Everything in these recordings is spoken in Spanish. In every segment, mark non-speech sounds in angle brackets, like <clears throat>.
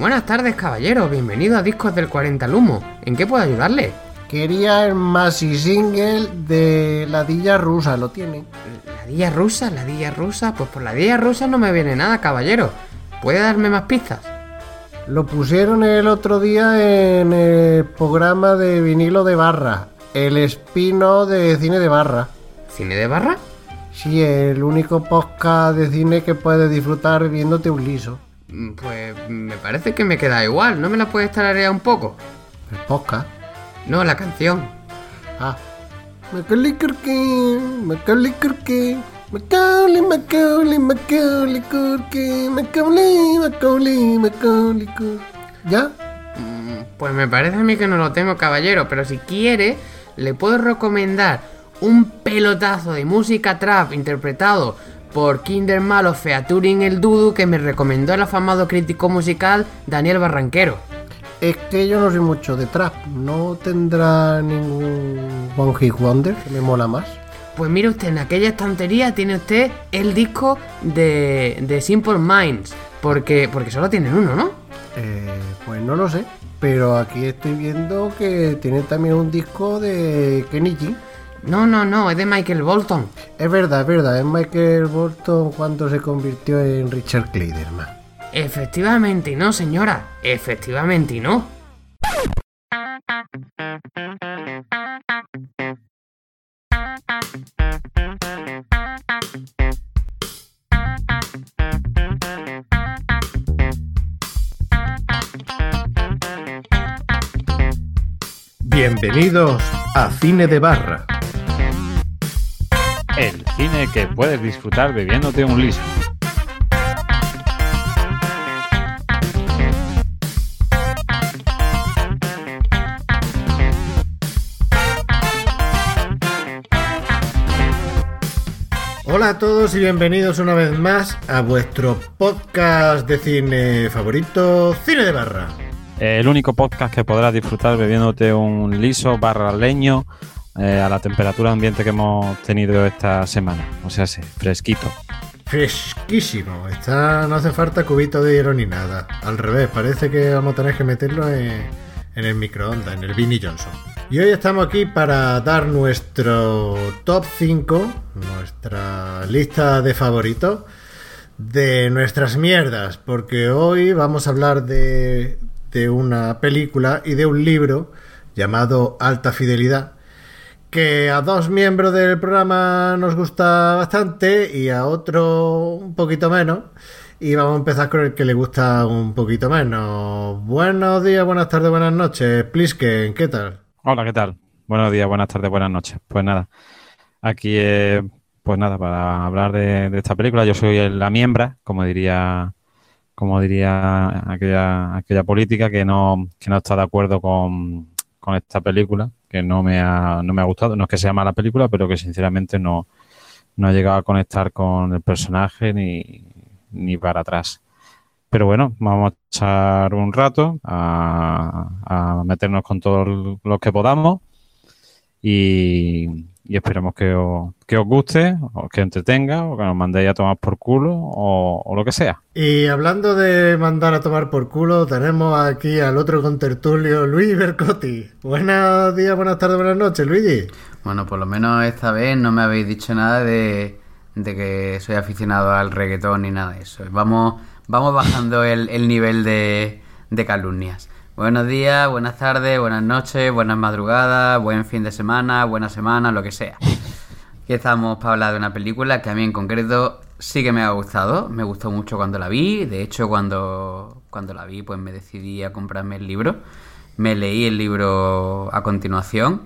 Buenas tardes, caballero. Bienvenido a Discos del 40 Lumo. ¿En qué puedo ayudarle? Quería el Masi Single de la Dilla Rusa, ¿lo tiene? ¿La Dilla Rusa? ¿La Dilla Rusa? Pues por la Dilla Rusa no me viene nada, caballero. ¿Puede darme más pistas? Lo pusieron el otro día en el programa de vinilo de barra, el espino de cine de barra. ¿Cine de barra? Sí, el único podcast de cine que puedes disfrutar viéndote un liso. Mm, Pues me parece que me queda igual. ¿No me la puedes tararear un poco? El podcast. No, la canción. Ah. Macaulay Culkin, Macaulay Culkin, Macaulay, Macaulay, Macaulay Culkin, Macaulay, Macaulay, Macaulay Culkin. ¿Ya? Mm, Pues me parece a mí que no lo tengo, caballero. Pero si quiere, le puedo recomendar un pelotazo de música trap interpretado por Kinder Malo Featuring el Dudu que me recomendó el afamado crítico musical Daniel Barranquero. Es que yo no soy mucho de trap. ¿No tendrá ningún One Hit Wonder que me mola más? Pues mire usted, en aquella estantería tiene usted el disco de, de Simple Minds. Porque, porque solo tienen uno, ¿no? Eh, pues no lo sé. Pero aquí estoy viendo que tiene también un disco de Kenny G. No, no, no, es de Michael Bolton. Es verdad, es verdad. Es Michael Bolton cuando se convirtió en Richard Clayderman. Efectivamente no, señora. Efectivamente no. Bienvenidos a Cine de Barra. El cine que puedes disfrutar bebiéndote un liso. Hola a todos y bienvenidos una vez más a vuestro podcast de cine favorito, Cine de Barra. El único podcast que podrás disfrutar bebiéndote un liso barra leño eh, a la temperatura ambiente que hemos tenido esta semana. O sea, sí, fresquito. Fresquísimo. Está, no hace falta cubito de hielo ni nada. Al revés, parece que vamos a tener que meterlo en, en el microondas, en el Vinnie Johnson. Y hoy estamos aquí para dar nuestro top 5, nuestra lista de favoritos de nuestras mierdas, porque hoy vamos a hablar de, de una película y de un libro llamado Alta Fidelidad, que a dos miembros del programa nos gusta bastante y a otro un poquito menos. Y vamos a empezar con el que le gusta un poquito menos. Buenos días, buenas tardes, buenas noches. Plisken, ¿qué tal? Hola, ¿qué tal? Buenos días, buenas tardes, buenas noches. Pues nada, aquí, eh, pues nada, para hablar de, de esta película, yo soy la miembra, como diría, como diría aquella, aquella política que no, que no está de acuerdo con, con esta película, que no me ha, no me ha gustado. No es que sea mala película, pero que sinceramente no, no ha llegado a conectar con el personaje ni, ni para atrás. Pero bueno, vamos a echar un rato a, a meternos con todos los que podamos y, y esperemos que os, que os guste, o que entretenga, o que nos mandéis a tomar por culo, o, o lo que sea. Y hablando de mandar a tomar por culo, tenemos aquí al otro contertulio, Luis Bercotti. Buenos días, buenas tardes, buenas noches, Luigi. Bueno, por lo menos esta vez no me habéis dicho nada de, de que soy aficionado al reggaetón ni nada de eso. Vamos, vamos bajando el, el nivel de, de calumnias. Buenos días, buenas tardes, buenas noches, buenas madrugadas, buen fin de semana, buena semana, lo que sea. Aquí estamos para hablar de una película que a mí en concreto sí que me ha gustado. Me gustó mucho cuando la vi. De hecho, cuando, cuando la vi, pues me decidí a comprarme el libro. Me leí el libro a continuación.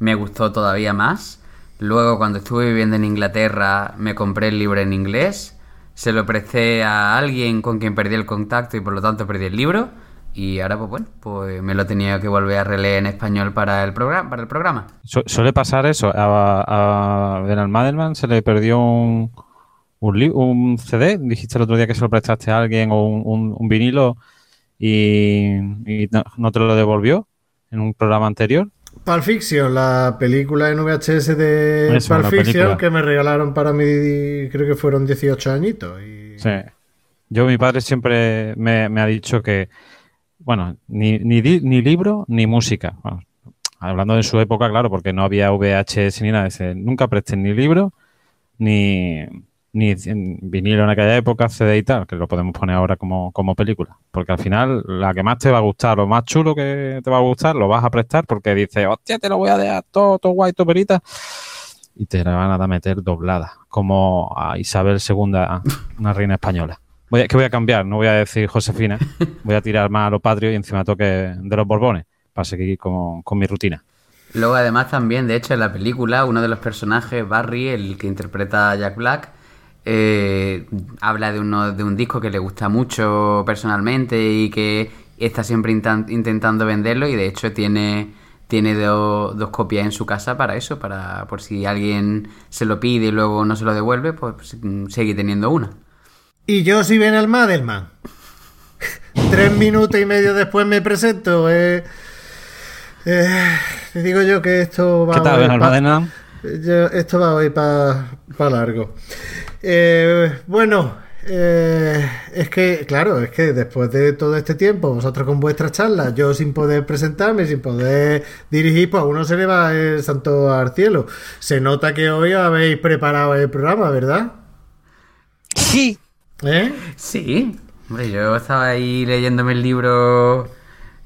Me gustó todavía más. Luego, cuando estuve viviendo en Inglaterra, me compré el libro en inglés. Se lo presté a alguien con quien perdí el contacto y por lo tanto perdí el libro. Y ahora, pues bueno, pues me lo tenía que volver a releer en español para el programa. Para el programa. Su- suele pasar eso. A, a Bernard Madelman se le perdió un, un, un CD. Dijiste el otro día que se lo prestaste a alguien o un, un- un vinilo y, y no, no te lo devolvió en un programa anterior. Pulp Fiction, la película en VHS de Eso, Pulp Fiction que me regalaron para mí, creo que fueron 18 añitos. Y, Sí. Yo, mi padre siempre me, me ha dicho que, bueno, ni, ni, ni libro ni música. Bueno, hablando de su época, claro, porque no había VHS ni nada. Dice, nunca presten ni libro ni, ni vinilo en aquella época, CD y tal, que lo podemos poner ahora como, como película. Porque al final, la que más te va a gustar, lo más chulo que te va a gustar, lo vas a prestar porque dices, hostia, te lo voy a dejar todo, todo guay, todo perita. Y te la van a meter doblada, como a Isabel II, una reina española. Voy a, que voy a cambiar, no voy a decir Josefina, voy a tirar más a lo patrio y encima toque de los Borbones, para seguir con, con mi rutina. Luego además también, de hecho, en la película, uno de los personajes, Barry, el que interpreta a Jack Black, eh, habla de, uno, de un disco que le gusta mucho personalmente y que está siempre intentando venderlo y de hecho tiene, tiene do- dos copias en su casa para eso, para por si alguien se lo pide y luego no se lo devuelve, pues mm, sigue teniendo una. Y yo si ven al Madelman. <laughs> Tres minutos y medio después me presento. eh. Eh, te digo yo que esto va ¿Qué tal, a pa-? Yo- esto va a ir para largo. Eh, bueno, eh, es que, claro, es que después de todo este tiempo, vosotros con vuestras charlas, yo sin poder presentarme, sin poder dirigir, pues a uno se le va el santo al cielo. Se nota que hoy habéis preparado el programa, ¿verdad? Sí. ¿Eh? Sí, hombre, yo estaba ahí leyéndome el libro.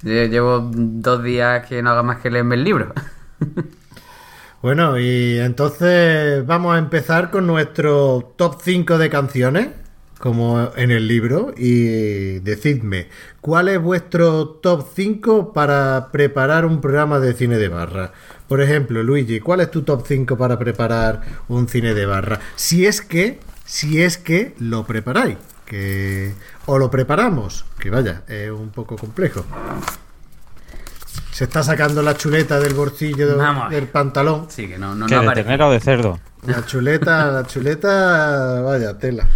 Lle- Llevo dos días que no haga más que leerme el libro. <laughs> Bueno, y entonces vamos a empezar con nuestro top 5 de canciones, como en el libro, y decidme, ¿cuál es vuestro top 5 para preparar un programa de cine de barra? Por ejemplo, Luigi, ¿cuál es tu top 5 para preparar un cine de barra? Si es que, si es que lo preparáis, que o lo preparamos, que vaya, es un poco complejo. Se está sacando la chuleta del bolsillo Vamos. del pantalón. Sí, que no, no, ¿Qué, no de ternera o de cerdo? La chuleta, la chuleta, vaya tela.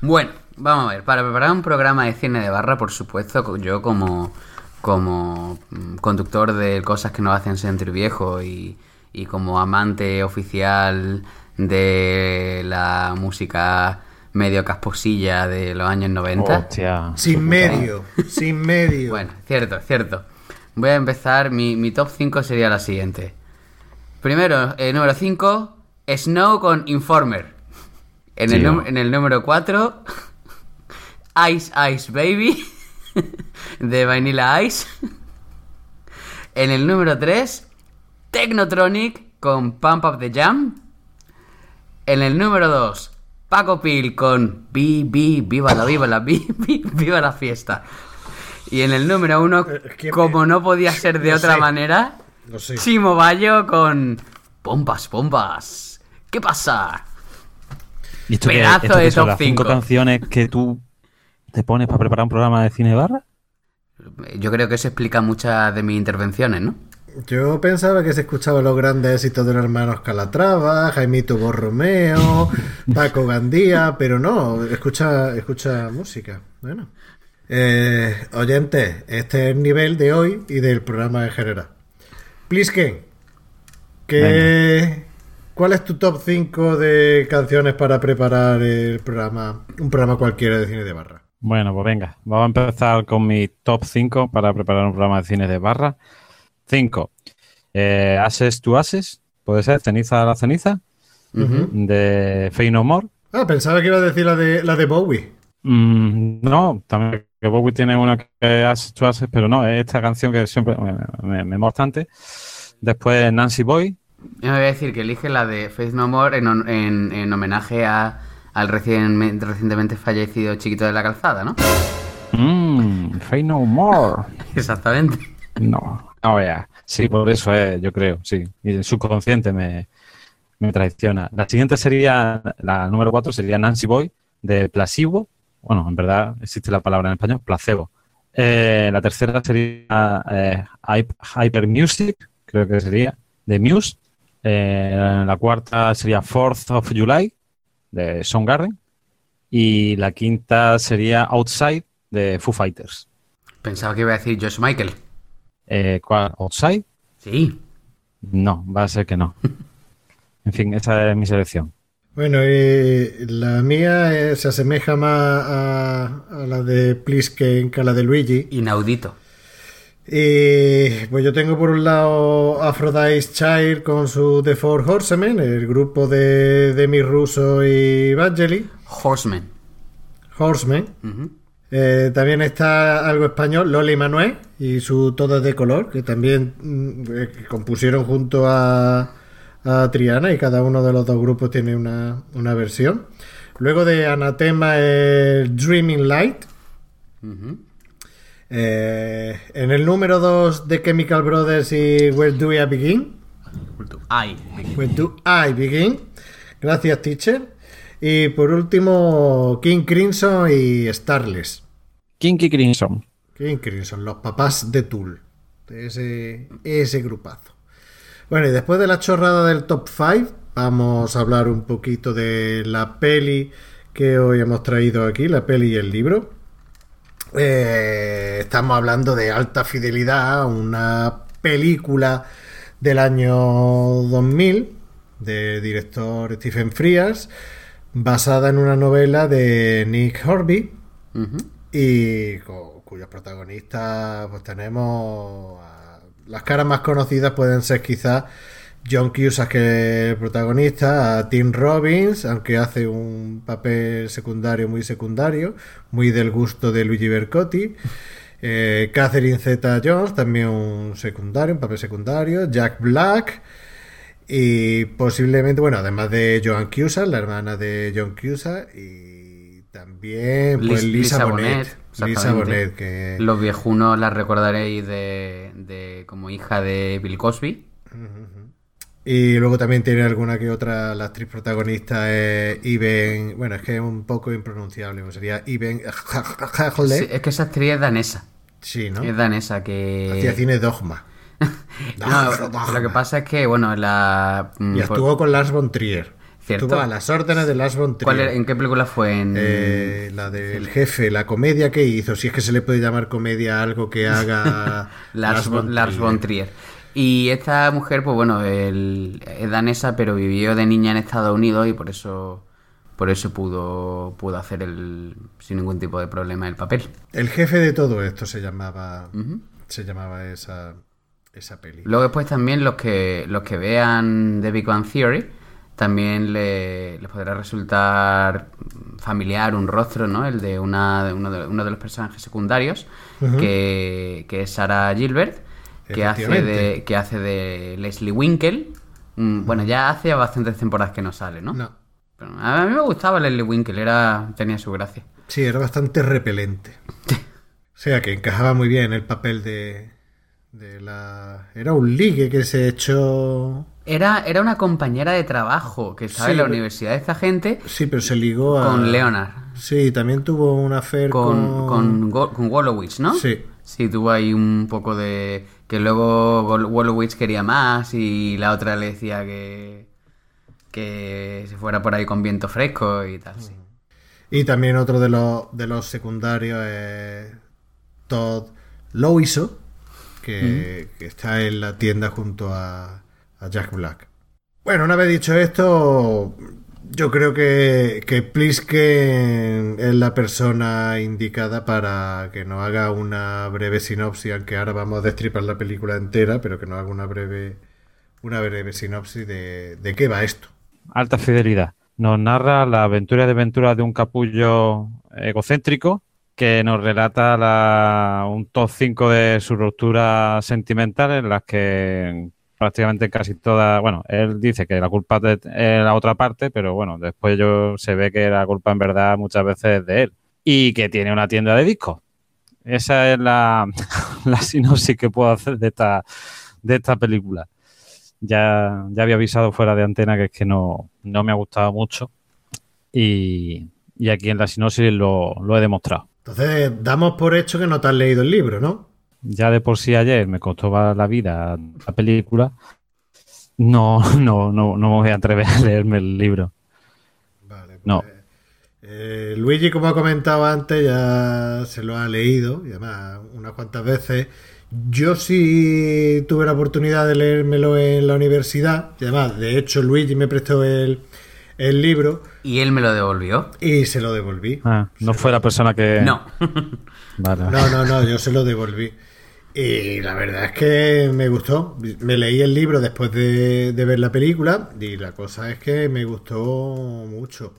Bueno, vamos a ver. Para preparar un programa de cine de barra, por supuesto, yo como, como mm, conductor de cosas que nos hacen sentir viejo y, y como amante oficial de la música medio casposilla de los años 90. Hostia. Sin medio, <laughs> sin medio. Bueno, cierto, cierto. Voy a empezar. Mi, mi top 5 sería la siguiente. Primero, eh, número 5, Snow con Informer. En, el, en el número 4, <laughs> Ice Ice Baby <laughs> de Vanilla Ice. En el número 3, Technotronic con Pump Up the Jam. En el número 2, Paco Pil con Bi, Bi, Viva la, Viva la, Bi, Bi, Viva la fiesta. Y en el número 1, Eh, que- como no podía ser de otra sé. manera. Chimo Bayo con Pompas, Pompas. ¿Qué pasa? ¿Y esto Pedazo esto qué de son top las cinco cinco. canciones que tú te pones para preparar un programa de cine de barra? Yo creo que eso explica muchas de mis intervenciones, ¿no? Yo pensaba que se escuchaban los grandes éxitos de los hermanos Calatrava, Jaimito Borromeo, Paco Gandía, pero no, escucha, escucha música. Bueno. Eh, oyentes, este es el nivel de hoy y del programa en general. Plisken, ¿qué, ¿cuál es tu top 5 de canciones para preparar el programa, un programa cualquiera de cine de barra? Bueno, pues venga, vamos a empezar con mi top 5 para preparar un programa de cine de barra. 5. Eh, Ases to Ases, puede ser, Ceniza a la Ceniza, de Fey No More. Ah, pensaba que iba a decir la de, la de Bowie. Mm, no, también que Bowie tiene una que es Ases to Ases, pero no, es esta canción que siempre me, me, me mola bastante. Después Nancy Boy, Yo me voy a decir que elige la de Faith No More en, en- en homenaje a, al recien- recientemente fallecido Chiquito de la Calzada, ¿no? mm, Fey No More. <laughs> Exactamente. No, no vea. Sí, por eso es, yo creo, sí. Y el subconsciente me, me traiciona. La siguiente sería, la número 4 sería Nancy Boy, de Placebo. Bueno, en verdad existe la palabra en español, placebo. Eh, la tercera sería eh, Hyp- Hyper Music, creo que sería, de Muse. Eh, la cuarta sería Fourth of July, de Soundgarden. Y la quinta sería Outside, de Foo Fighters. Pensaba que iba a decir Josh Michael. Eh, ¿Cuál? ¿Outside? Sí. No, va a ser que no. <laughs> En fin, esa es mi selección. Bueno, eh, la mía eh, se asemeja más a, a la de Plisken que a la de Luigi. Inaudito. Y pues yo tengo por un lado Aphrodite Child con su The Four Horsemen, el grupo de Demi Russo y Vangelis. Horseman. Horsemen. Ujú. Eh, también está algo español, Loli Manuel y su Todo de color, que también mm, eh, compusieron junto a, a Triana y cada uno de los dos grupos tiene una, una versión. Luego de Anatema, el Dreaming Light. Eh, en el número 2 de Chemical Brothers y Where Do I Begin? Ay. Where Do I Begin? Gracias, teacher. Y por último, King Crimson y Starless. Kinky Crimson. King Crimson, los papás de Tool. De ese, ese grupazo. Bueno, y después de la chorrada del top 5, vamos a hablar un poquito de la peli que hoy hemos traído aquí, la peli y el libro. Eh, estamos hablando de alta fidelidad, una película del año 2000 del director Stephen Frears, basada en una novela de Nick Horby. Y cuyos protagonistas pues tenemos las caras más conocidas pueden ser quizás John Cusack que es el protagonista, a Tim Robbins, aunque hace un papel secundario muy secundario, muy del gusto de Luigi Bercotti. Eh, Catherine Zeta Jones, también un secundario, un papel secundario. Jack Black. Y posiblemente, bueno, además de Joan Cusack, la hermana de John Cusack. Y también pues, Lis- Lisa, Lisa Bonet. Bonet, Lisa. Bonet, que... Los viejunos la recordaréis de, de como hija de Bill Cosby. Y luego también tiene alguna que otra, la actriz protagonista es Iben, bueno, es que es un poco impronunciable, pues sería Iben <laughs> Sí, es que esa actriz es danesa. Sí, ¿no? Es danesa que... Hacía cine Dogma. <laughs> No, <laughs> lo que pasa es que, bueno, la... mm, Y por- actuó con Lars von Trier. ¿Cierto? Estuvo a las órdenes de Lars von Trier. ¿cuál era- ¿En qué película fue? En... Eh, la del jefe, la comedia que hizo, si es que se le puede llamar comedia a algo que haga <laughs> Lars, von, Lars von Trier. Y esta mujer, pues bueno, el- es danesa, pero vivió de niña en Estados Unidos y por eso por eso pudo, pudo hacer el, sin ningún tipo de problema el papel. El jefe de todo esto se llamaba se llamaba esa esa peli. Luego después también los que los que vean The Big Bang Theory también le- les podrá resultar familiar un rostro, ¿no? El de una de uno de, uno de los personajes secundarios, que, que es Sarah Gilbert, que hace de que hace de Leslie Winkle. Mm, Bueno, ya hace bastantes temporadas que no sale, ¿no? No. Pero a mí me gustaba Leslie Winkle, era tenía su gracia. Sí, era bastante repelente. O sea, que encajaba muy bien el papel de, de la... Era un ligue que se echó... Era, era una compañera de trabajo que estaba Sí, en la universidad de esta gente Sí, pero se ligó a... con Leonard. Sí, también tuvo una affair con, con... con, Wolowitz, ¿no? Sí. Sí, tuvo ahí un poco de... Que luego Wolowitz quería más y la otra le decía que... Que se fuera por ahí con viento fresco y tal, sí. Y también otro de los, de los secundarios es Todd Loiso, que, que está en la tienda junto a, a Jack Black. Bueno, una vez dicho esto, yo creo que, que Plisken es la persona indicada para que nos haga una breve sinopsis, aunque ahora vamos a destripar la película entera, pero que nos haga una breve, una breve sinopsis de, de qué va esto. Alta fidelidad. Nos narra la aventura de aventura de un capullo egocéntrico que nos relata la- un top 5 de su ruptura sentimental en las que prácticamente casi todas, bueno, él dice que la culpa es la otra parte, pero bueno, después yo se ve que la culpa en verdad muchas veces es de él y que tiene una tienda de discos. Esa es la, <laughs> la sinopsis que puedo hacer de esta, de esta película. Ya, ya había avisado fuera de antena que es que no, no me ha gustado mucho. Y, y aquí en la sinopsis lo, lo he demostrado. Entonces, damos por hecho que no te has leído el libro, ¿no? Ya de por sí ayer me costó la vida la película. No, <laughs> no, no, no me voy a atrever a leerme el libro. Vale, pues, No. eh, Luigi, como ha comentado antes, ya se lo ha leído, y además unas cuantas veces. Yo sí tuve la oportunidad de leérmelo en la universidad, y además, de hecho, Luigi me prestó el, el libro Y él me lo devolvió. y se lo devolví. Ah, no fue la persona que. No. <laughs> Vale. No, no, no, yo se lo devolví. Y la verdad es que me gustó. Me leí el libro después de, de ver la película y la cosa es que me gustó mucho.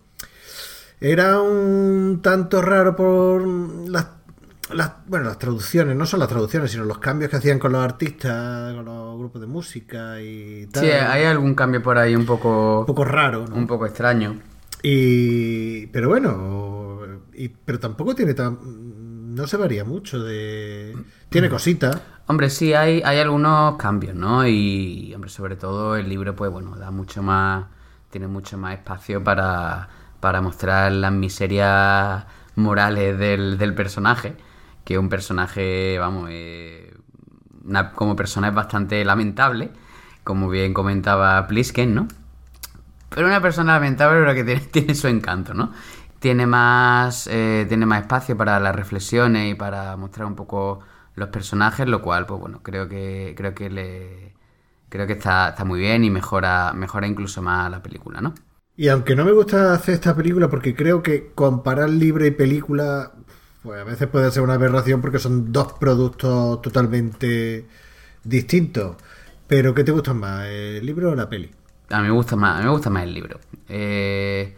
Era un tanto raro por las, las- bueno, las traducciones, no son las traducciones, sino los cambios que hacían con los artistas, con los grupos de música y tal. Sí, hay algún cambio por ahí un poco, un poco raro, ¿no? un poco extraño. Y pero bueno, y, pero tampoco tiene tan no se varía mucho de tiene cositas. Hombre, sí, hay, hay algunos cambios, ¿no? Y, hombre, sobre todo el libro, pues bueno, da mucho más, tiene mucho más espacio para, para mostrar las miserias morales del, del personaje, que un personaje, vamos, eh, una- como persona es bastante lamentable, como bien comentaba Plisken, ¿no? Pero una persona lamentable, pero que tiene, <laughs> tiene su encanto, ¿no? Tiene más, eh, tiene más espacio para las reflexiones y para mostrar un poco los personajes, lo cual, pues bueno, creo que, creo que le, creo que está, está muy bien y mejora, mejora incluso más la película, ¿no? Y aunque no me gusta hacer esta película porque creo que comparar libro y película pues a veces puede ser una aberración porque son dos productos totalmente distintos. Pero ¿qué te gusta más, el libro o la peli? A mí me gusta más, a mí me gusta más el libro. Eh,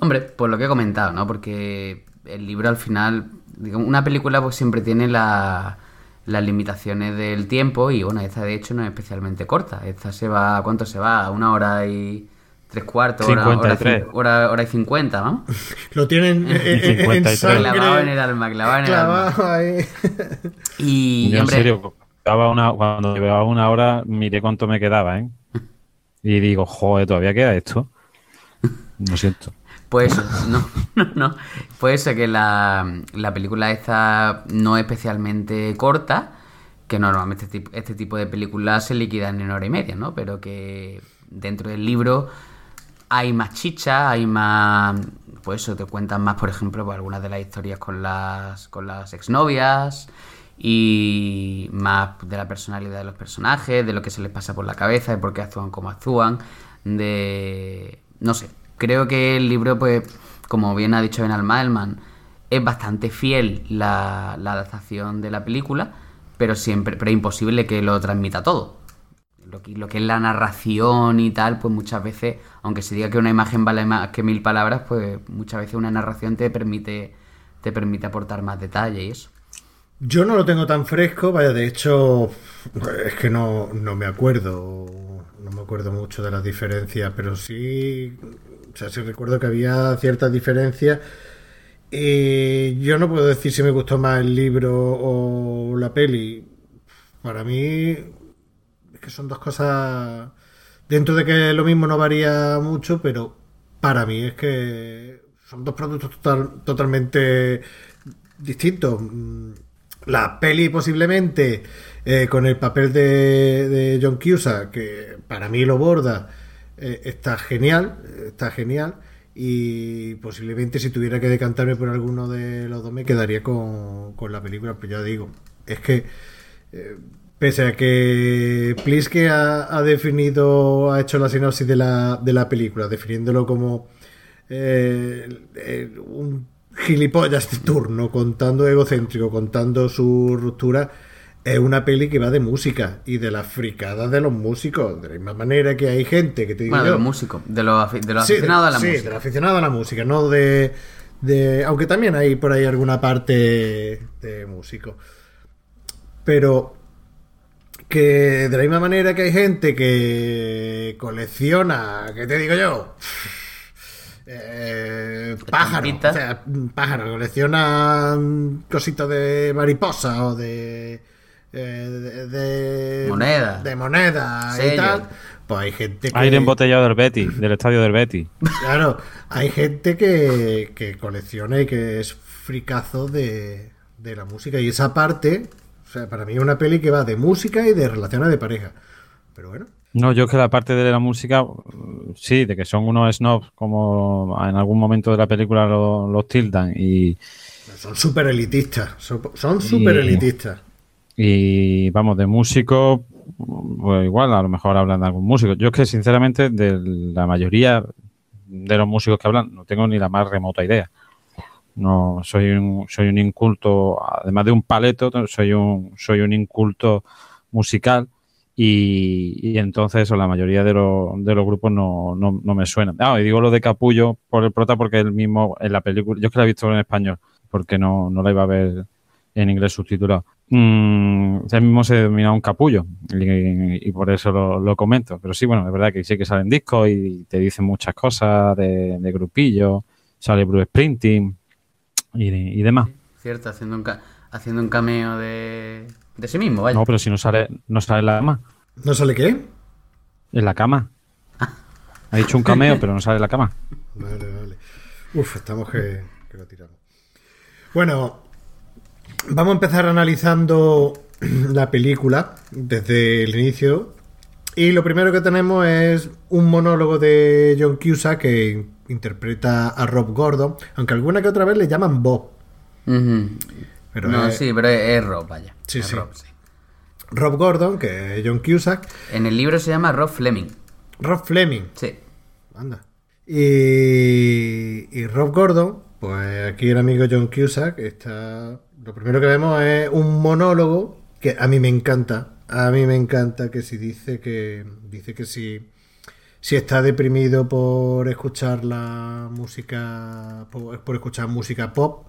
hombre, por lo que he comentado, ¿no? Porque el libro al final, digamos, una película pues siempre tiene la- las limitaciones del tiempo y bueno, esta de hecho no es especialmente corta. Esta se va, ¿a ¿cuánto se va? ¿A una hora y tres cuartos? Hora, hora, 53. cin- hora, hora y cincuenta, ¿no? <laughs> Lo tienen <laughs> en, en- en 53. sangre, Clavado en el alma, clavado en el alma. clavado ahí. Y, Yo en serio, una, cuando llevaba una hora, miré cuánto me quedaba, ¿eh? Y digo, joder, todavía queda esto. <laughs> Lo siento. Pues <laughs> no, no, no. Pues eso, que la, la película esta no es especialmente corta, que normalmente este tipo, este tipo de películas se liquidan en hora y media, ¿no? Pero que dentro del libro hay más chicha, hay más... Pues eso, te cuentan más, por ejemplo, pues, algunas de las historias con las, con las exnovias y más de la personalidad de los personajes, de lo que se les pasa por la cabeza, de por qué actúan como actúan, de... no sé, creo que el libro, pues, como bien ha dicho Benal Maelman, es bastante fiel la, adaptación de la película, pero siempre, pero es imposible que lo transmita todo. Lo que, lo que es la narración y tal, pues muchas veces, aunque se diga que una imagen vale más que mil palabras, pues muchas veces una narración te permite, te permite aportar más detalle y eso. Yo no lo tengo tan fresco, vaya, de hecho, es que no, no me acuerdo, no me acuerdo mucho de las diferencias, pero sí, sea, sí recuerdo que había ciertas diferencias. Y yo no puedo decir si me gustó más el libro o la peli. Para mí, es que son dos cosas, dentro de que lo mismo no varía mucho, pero para mí es que son dos productos total- totalmente distintos. La peli posiblemente eh, con el papel de, de John Cusack, que para mí lo borda, eh, está genial, está genial. Y posiblemente si tuviera que decantarme por alguno de los dos me quedaría con, con la película, pero ya digo, es que eh, pese a que Pliske ha, ha definido, ha hecho la sinopsis de la, de la película, definiéndolo como eh, eh, un gilipollas de turno, contando egocéntrico, contando su ruptura, es una peli que va de música y de las fricadas de los músicos. De la misma manera que hay gente que te digo Bueno, de los músicos, de los, de los Sí, aficionados a la sí, música. del aficionado a la música, no de, de- Aunque también hay por ahí alguna parte de músico. Pero que de la misma manera que hay gente que colecciona, ¿qué te digo yo? Eh, pájaro, o sea, pájaro, colecciona cositas de mariposa o de, eh, de, de- Moneda. de moneda y tal. Pues hay gente que Aire embotellado del Betty, del estadio del Betty. Claro, hay gente que, que colecciona y que es fricazo de, de la música. Y esa parte, o sea, para mí es una peli que va de música y de relaciones de pareja. Pero bueno, No, yo es que la parte de la música, uh, sí, de que son unos snobs, como en algún momento de la película lo- los tildan, y, son súper elitistas. Son son súper elitistas. Y vamos, de músicos, pues igual, a lo mejor hablan de algún músico. Yo es que sinceramente, de la mayoría de los músicos que hablan, no tengo ni la más remota idea. No, soy un, soy un inculto, además de un paleto, soy un, soy un inculto musical y, entonces eso, la mayoría de, los, de los grupos no, no, no me suenan. Ah, y digo lo de Capullo por el prota porque el mismo en la película, yo es que la he visto en español, porque no, no la iba a ver en inglés subtitulado. Mm, él mismo se denomina un capullo y, por eso lo, comento. Pero sí, bueno, es verdad que sí que salen discos y te dicen muchas cosas de, de grupillo, sale Bruce Sprinting y, demás. Cierto, haciendo un, haciendo un cameo de, de sí mismo, vaya. No, pero si no sale, no sale en la cama. ¿No sale qué? En la cama. Ha dicho un cameo, pero no sale en la cama. <laughs> Vale, vale. Uf, estamos que, que lo tiramos. Bueno, vamos a empezar analizando <clears throat> la película desde el inicio. Y lo primero que tenemos es un monólogo de John Cusack que interpreta a Rob Gordon, aunque alguna que otra vez le llaman Bob. pero no, sí, pero es, Rob, vaya. Sí, sí. Rob, Rob Gordon, que es John Cusack. En el libro se llama Rob Fleming. Rob Fleming. Sí. Anda. Y, y Rob Gordon, pues aquí el amigo John Cusack está. Lo primero que vemos es un monólogo que a mí me encanta. A mí me encanta que si dice que. Dice que si si está deprimido por escuchar la música, por, escuchar música pop,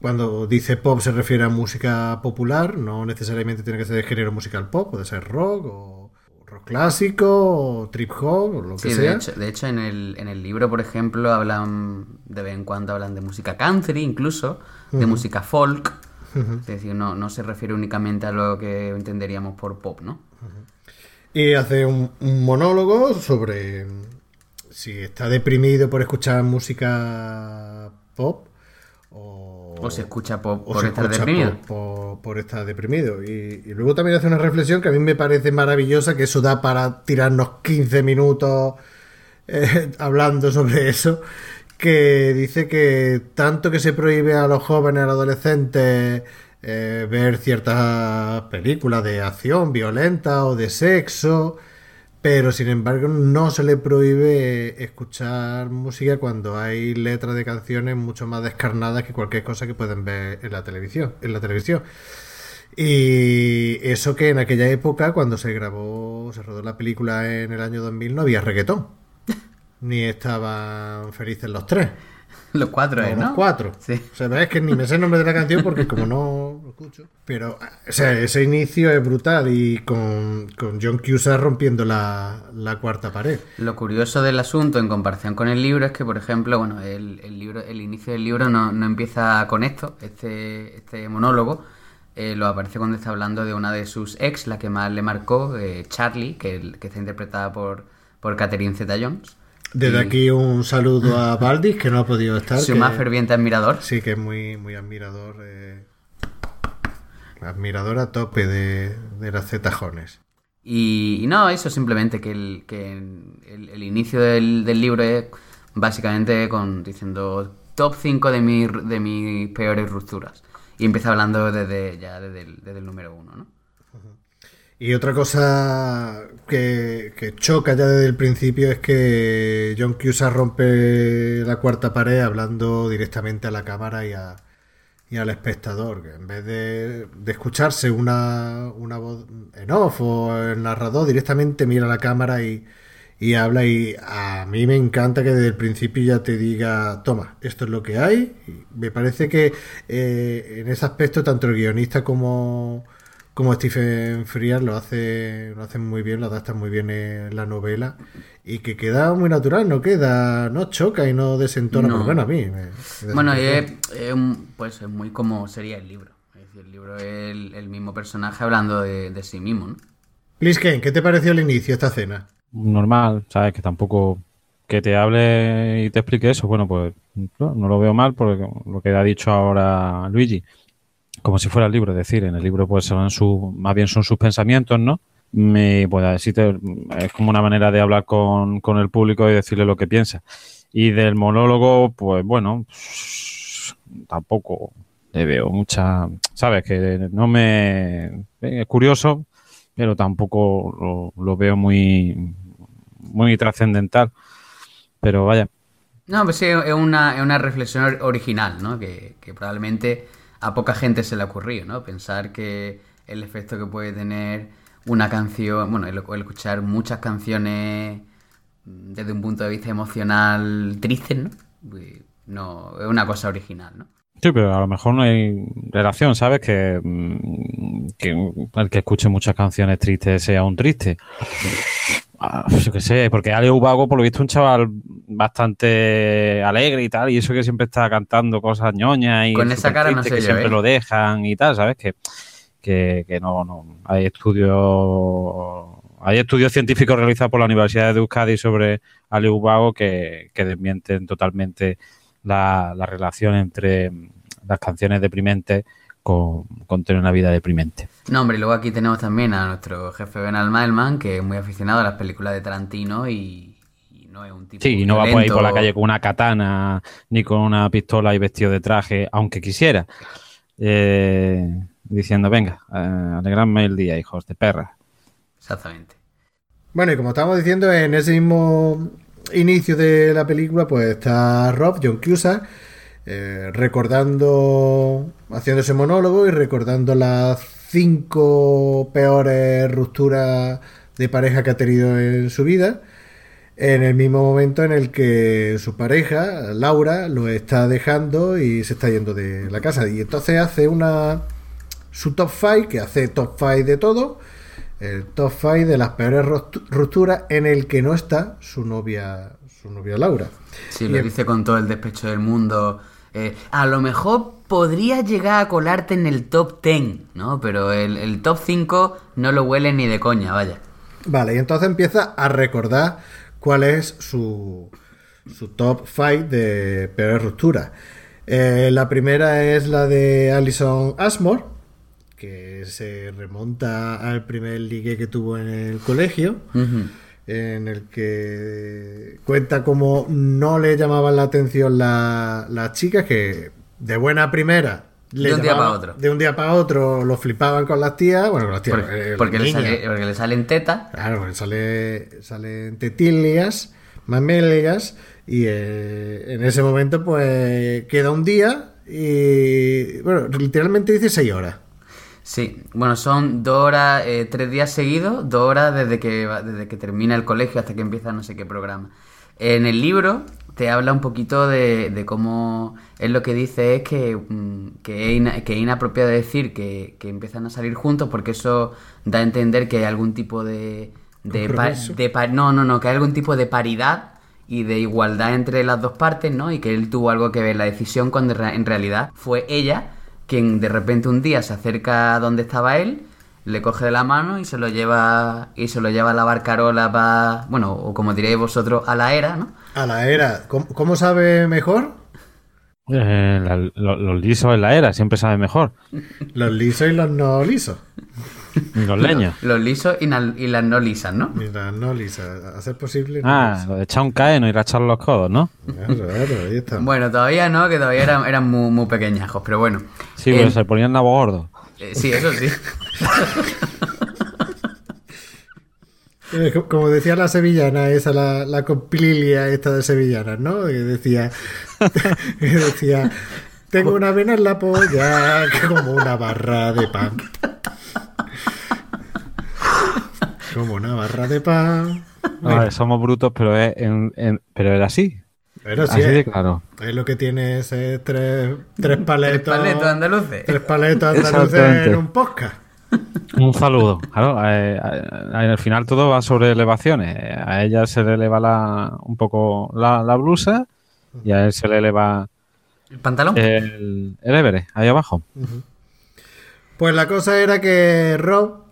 cuando dice pop se refiere a música popular, no necesariamente tiene que ser de género musical pop, puede ser rock o rock clásico o trip hop o lo que sea. De hecho, de hecho en, el, en el libro, por ejemplo, hablan de vez en cuando hablan de música country incluso, de música folk. Es decir, no, no se refiere únicamente a lo que entenderíamos por pop, ¿no? Y hace un, monólogo sobre si está deprimido por escuchar música pop o, o se escucha pop por estar deprimido. por, estar deprimido. Y, luego también hace una reflexión que a mí me parece maravillosa, que eso da para tirarnos 15 minutos eh, <laughs> hablando sobre eso, que dice que tanto que se prohíbe a los jóvenes, a los adolescentes, eh, ver ciertas películas de acción violenta o de sexo, pero sin embargo no se le prohíbe escuchar música cuando hay letras de canciones mucho más descarnadas que cualquier cosa que pueden ver en la televisión. En la televisión. Y eso que en aquella época, cuando se grabó, se rodó la película en el año 2000, no había reggaetón. Ni estaban felices los tres. Los cuatro, ¿eh? Los cuatro. Sí. O sea, es que ni me sé el nombre de la canción porque como no lo escucho. Pero, o sea, ese inicio es brutal y con, John Cusack rompiendo la, cuarta pared. Lo curioso del asunto en comparación con el libro es que, por ejemplo, bueno, el, libro, el inicio del libro no, empieza con esto, este, este monólogo. Eh, lo aparece cuando está hablando de una de sus ex, la que más le marcó, eh, Charlie, que, que está interpretada por, por Catherine Zeta-Jones. Desde aquí un saludo a Valdis, que no ha podido estar. Su más ferviente admirador. Sí, que es muy, muy admirador. Eh, admirador a tope de, de las Zetajones. Y, no, eso simplemente que el, que el, inicio del, libro es básicamente con diciendo top 5 de, mi, de mis peores rupturas. Y empieza hablando desde ya desde el, desde el número 1, ¿no? Y otra cosa que, choca ya desde el principio es que John Cusack rompe la cuarta pared hablando directamente a la cámara y, a, y al espectador. En vez de, escucharse una, una, voz en off o el narrador, directamente mira a la cámara y, y habla. Y a mí me encanta que desde el principio ya te diga, toma, esto es lo que hay. me parece que eh, en ese aspecto, tanto el guionista como como Stephen Frears lo hace lo hace muy bien, lo adapta muy bien en la novela y que queda muy natural, no queda, no choca y no desentona, no. bueno, a mí. bueno, y es, pues es muy como sería el libro. Es decir, el libro es el, mismo personaje hablando de, sí mismo, ¿no? Liz ¿qué te pareció el inicio, esta cena? Normal, ¿sabes? Que tampoco que te hable y te explique eso, bueno, pues no, no lo veo mal porque lo que ha dicho ahora Luigi como si fuera el libro, es decir, en el libro pues son su, más bien son sus pensamientos, ¿no? Me, pues, es como una manera de hablar con, el público y decirle lo que piensa. Y del monólogo, pues bueno, tampoco le veo mucha, sabes, que no me, es curioso, pero tampoco lo, lo veo muy, muy trascendental. Pero vaya, No, pues sí, es una, es una reflexión or- original, ¿no? Que, que probablemente a poca gente se le ha ocurrido, ¿no? Pensar que el efecto que puede tener una canción, bueno, el, escuchar muchas canciones desde un punto de vista emocional tristes, ¿no? Pues, no, es una cosa original, ¿no? Sí, pero a lo mejor no hay relación, ¿sabes? Que, mm, que el que escuche muchas canciones tristes sea un triste. Ah, Yo qué sé, porque Ale Ubago, por lo visto, es un chaval bastante alegre y tal, y eso que siempre está cantando cosas ñoñas y Con esa cara no que siempre ¿eh? lo dejan y tal, ¿sabes? Que, que, que no, no. Hay estudios hay estudios científicos realizados por la Universidad de Euskadi sobre Ale Ubago que, que desmienten totalmente la, la relación entre las canciones deprimentes con, con tener una vida deprimente. No, hombre, y luego aquí tenemos también a nuestro jefe Ben Almaelman, que es muy aficionado a las películas de Tarantino y, y no es un tipo Sí, y no va por ahí por la calle con una katana ni con una pistola y vestido de traje, aunque quisiera. Eh, diciendo, venga, eh, alegradme el día, hijos de perra. Exactamente. Bueno, y como estábamos diciendo, en ese mismo inicio de la película, pues está Rob, John Cusack, eh, recordando, haciendo ese monólogo y recordando las cinco peores rupturas de pareja que ha tenido en su vida, en el mismo momento en el que su pareja, Laura, lo está dejando y se está yendo de la casa. Y entonces hace una su top 5, que hace top 5 de todo, el top 5 de las peores rupturas en el que no está su novia, su novia Laura. Sí, Y lo dice con todo el despecho del mundo. Eh, a lo mejor podría llegar a colarte en el top 10, ¿no? Pero el, el top 5 no lo huele ni de coña, vaya. Vale, y entonces empieza a recordar cuál es su, su top 5 de peores rupturas. Eh, la primera es la de Alison Ashmore, que se remonta al primer ligue que tuvo en el colegio. En el que cuenta cómo no le llamaban la atención la- las chicas, que de buena primera le De un día para otro. De un día para otro lo flipaban con las tías, bueno, con las tías, Por- porque, le sale, porque le salen tetas. Claro, porque sale, salen tetilias, mamélias, y eh, en ese momento pues queda un día y, bueno, literalmente dice seis horas. Sí, bueno, son dos horas, eh, tres días seguidos, dos horas desde que, desde que termina el colegio hasta que empieza no sé qué programa. En el libro te habla un poquito de, de cómo él lo que dice es que, mm, que, es, ina- que es inapropiado decir que, que empiezan a salir juntos porque eso da a entender que hay algún tipo de... de, no, no, no, que hay algún tipo de paridad y de igualdad entre las dos partes, ¿no? Y que él tuvo algo que ver la decisión cuando en realidad fue ella quien de repente un día se acerca a donde estaba él, le coge de la mano y se lo lleva y se lo lleva a la barcarola para, bueno, o como diréis vosotros, a la era, ¿no? A la era, ¿cómo, cómo sabe mejor? Eh, la- lo- los lisos en la era, siempre saben mejor. Los lisos y los no lisos. Y los leños. Los lisos y, na- y las no lisas, ¿no? Mira, no lisas, a ser posible. no Ah, lisas. lo de echar un cae, no ir a echar los codos, ¿no? Claro, claro, ahí está. Bueno, todavía no, que todavía eran, eran muy, muy pequeñajos, pero bueno. Sí, Eh, pero se ponían nabo gordo. eh, sí, eso sí. Eh, co- Como decía la sevillana, esa, la, la compililia esta de sevillanas, ¿no? Que decía, <laughs> que decía, tengo una vena en la polla que como una barra de pan. Como una barra de pan. A ver, somos brutos, pero es en- en- pero era así. Pero sí, así de es, claro. es lo que tiene ese tres, tres paletos. Paletos andaluces. Tres paletos andaluces en un podcast. Un saludo. Claro, eh, eh, al final todo va sobre elevaciones. A ella se le eleva la, un poco la, la blusa y a él se le eleva ¿El pantalón? el, el Everest, ahí abajo. Pues la cosa era que Rob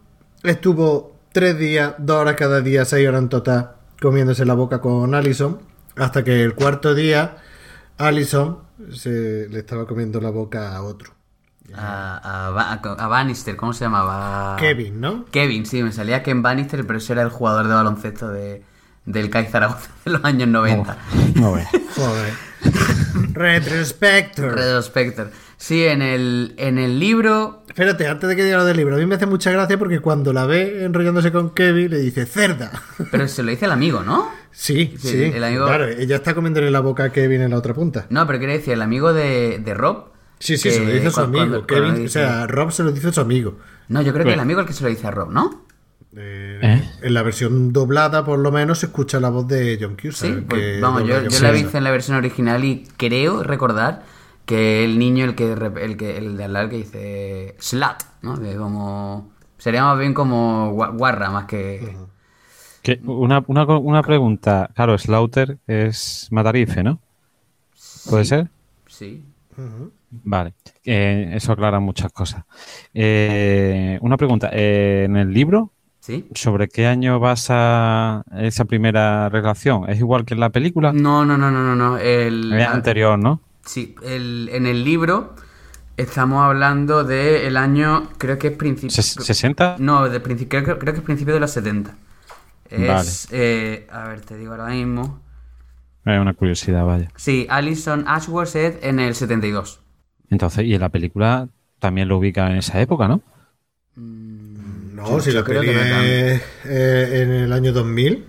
estuvo tres días, dos horas cada día, seis horas en total, comiéndose la boca con Allison, hasta que el cuarto día Allison se le estaba comiendo la boca a otro. A, a, Ba- a Bannister, ¿cómo se llamaba? Kevin, ¿no? Kevin, sí, me salía Ken Bannister, pero ese era el jugador de baloncesto de, del CAI Zaragoza de los años 90. No ve. Joder. Retrospector. Retrospector. Sí, en el, en el libro Espérate, antes de que diga lo del libro, a mí me hace mucha gracia porque cuando la ve enrollándose con Kevin le dice cerda. Pero se lo dice el amigo, ¿no? Sí, Sí, sí. el amigo- Claro, ella está comiéndole la boca a Kevin en la otra punta. No, pero quiere decir, el amigo de, de Rob. Sí, sí, que se lo dice a su amigo. cuando- Kevin, cuando o sea, Rob se lo dice a su amigo. No, yo creo que el amigo es el que se lo dice a Rob, ¿no? Eh, ¿Eh? En la versión doblada, por lo menos, se escucha la voz de John Cusack. Sí, pues, que vamos, yo, la visto en la versión original y creo recordar que el niño, el que el que el de hablar que dice slut, ¿no? Que como sería más bien como gua- guarra más que Que una, una, una pregunta. Claro, Slaughter es Matarife, ¿no? ¿Puede ser? sí. Vale. Eh, eso aclara muchas cosas. Eh, una pregunta. eh, en el libro, ¿Sí? ¿sobre qué año basa esa primera relación? ¿Es igual que en la película? No, no, no, no, no, no. El, Es anterior, ¿no? Sí, el- en el libro estamos hablando del año, creo que es principio... Ses- ¿60? No, de creo, que- creo que es principio de los 70. Es, Vale. eh, a ver, te digo ahora mismo. Es una curiosidad, vaya. Sí, Alison Ashworth es en el 72. Entonces, y en la película también lo ubica en esa época, ¿no? No, Yo- si yo la creo peli que no tanto. es eh, en el año 2000.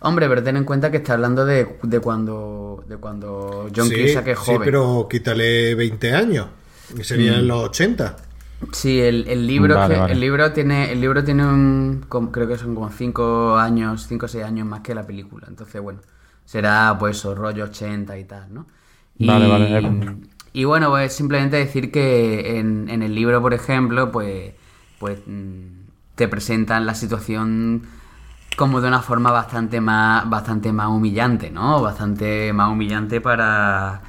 Hombre, pero ten en cuenta que está hablando de, de cuando de cuando John sí, Cusack es sí, joven. pero quítale 20 años. Y sería Mm. en los 80. Sí, el, el libro Vale, que- vale. el libro tiene el libro tiene un como- creo que son como 5 años, 5 o 6 años más que la película. Entonces, bueno, será pues eso, rollo 80 y tal, ¿no? Y, Vale, vale, y bueno, pues simplemente decir que en, en el libro, por ejemplo, pues pues mm, te presentan la situación como de una forma bastante más bastante más humillante, ¿no? Bastante más humillante para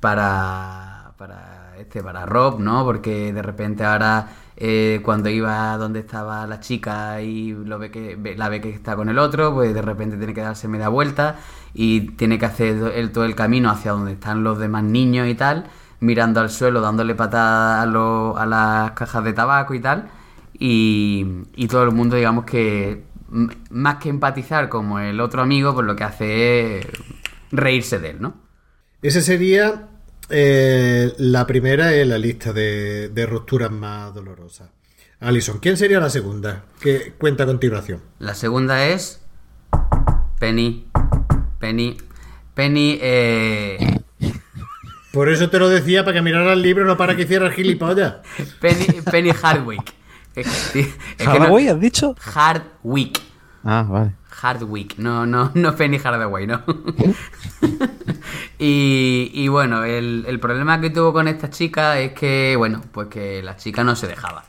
para para este para Rob, ¿no? Porque de repente ahora eh, cuando iba donde estaba la chica y lo ve que la ve que está con el otro, pues de repente tiene que darse media vuelta y tiene que hacer el, todo el camino hacia donde están los demás niños y tal, mirando al suelo, dándole patadas a, lo- a las cajas de tabaco y tal. Y, y todo el mundo, digamos que más que empatizar como el otro amigo, pues lo que hace es reírse de él, ¿no? Esa sería eh, la primera en la lista de, de rupturas más dolorosas. Alison, ¿quién sería la segunda? Que cuenta a continuación. La segunda es Penny. Penny. Penny, eh, Por eso te lo decía, para que miraras el libro, no para que hicieras gilipollas. Penny, Penny Hardwick. Es que- es que no- ¿Hardaway has dicho? Hardwick. Ah, vale. Hardwick, no, no, no Penny Hardaway, no. <laughs> y, y bueno, el, el problema que tuvo con esta chica es que, bueno, pues que la chica no se dejaba.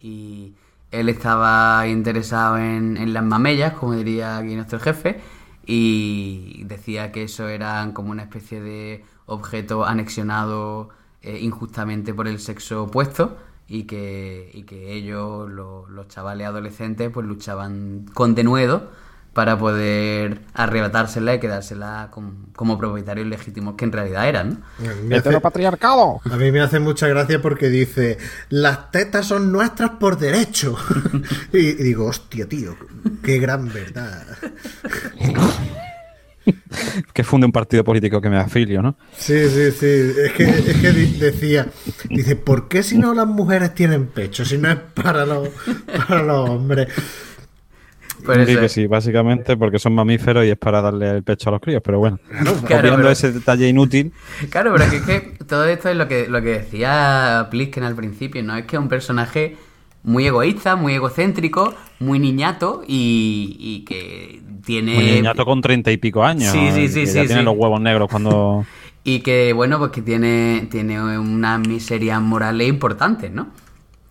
Y él estaba interesado en, en las mamellas, como diría aquí nuestro jefe, y decía que eso eran como una especie de objeto anexionado eh, injustamente por el sexo opuesto y que, y que ellos, lo- los chavales adolescentes, pues luchaban con denuedo para poder arrebatársela y quedársela como, como propietarios legítimos que en realidad eran. ¿no? Me hace- patriarcado! a mí me hace mucha gracia porque dice, las tetas son nuestras por derecho. <laughs> y, y digo, hostia, tío, qué gran verdad. <laughs> <laughs> Que funde un partido político que me afilio, ¿no? Sí, sí, sí. Es que, es que decía, dice, ¿por qué si no las mujeres tienen pecho? Si no es para los, para los hombres. Sí, eso que es. sí, básicamente porque son mamíferos y es para darle el pecho a los críos, pero bueno. Claro, Obviando pero- ese detalle inútil, Claro, pero que es que todo esto es lo que, lo que decía Plisken al principio, ¿no? Es que es un personaje muy egoísta, muy egocéntrico, muy niñato y, y que tiene... un niñato con treinta y pico años. Sí, sí, sí, que sí, Ya tiene sí. los huevos negros cuando. <laughs> Y que, bueno, pues que tiene, tiene unas miserias morales importantes, ¿no?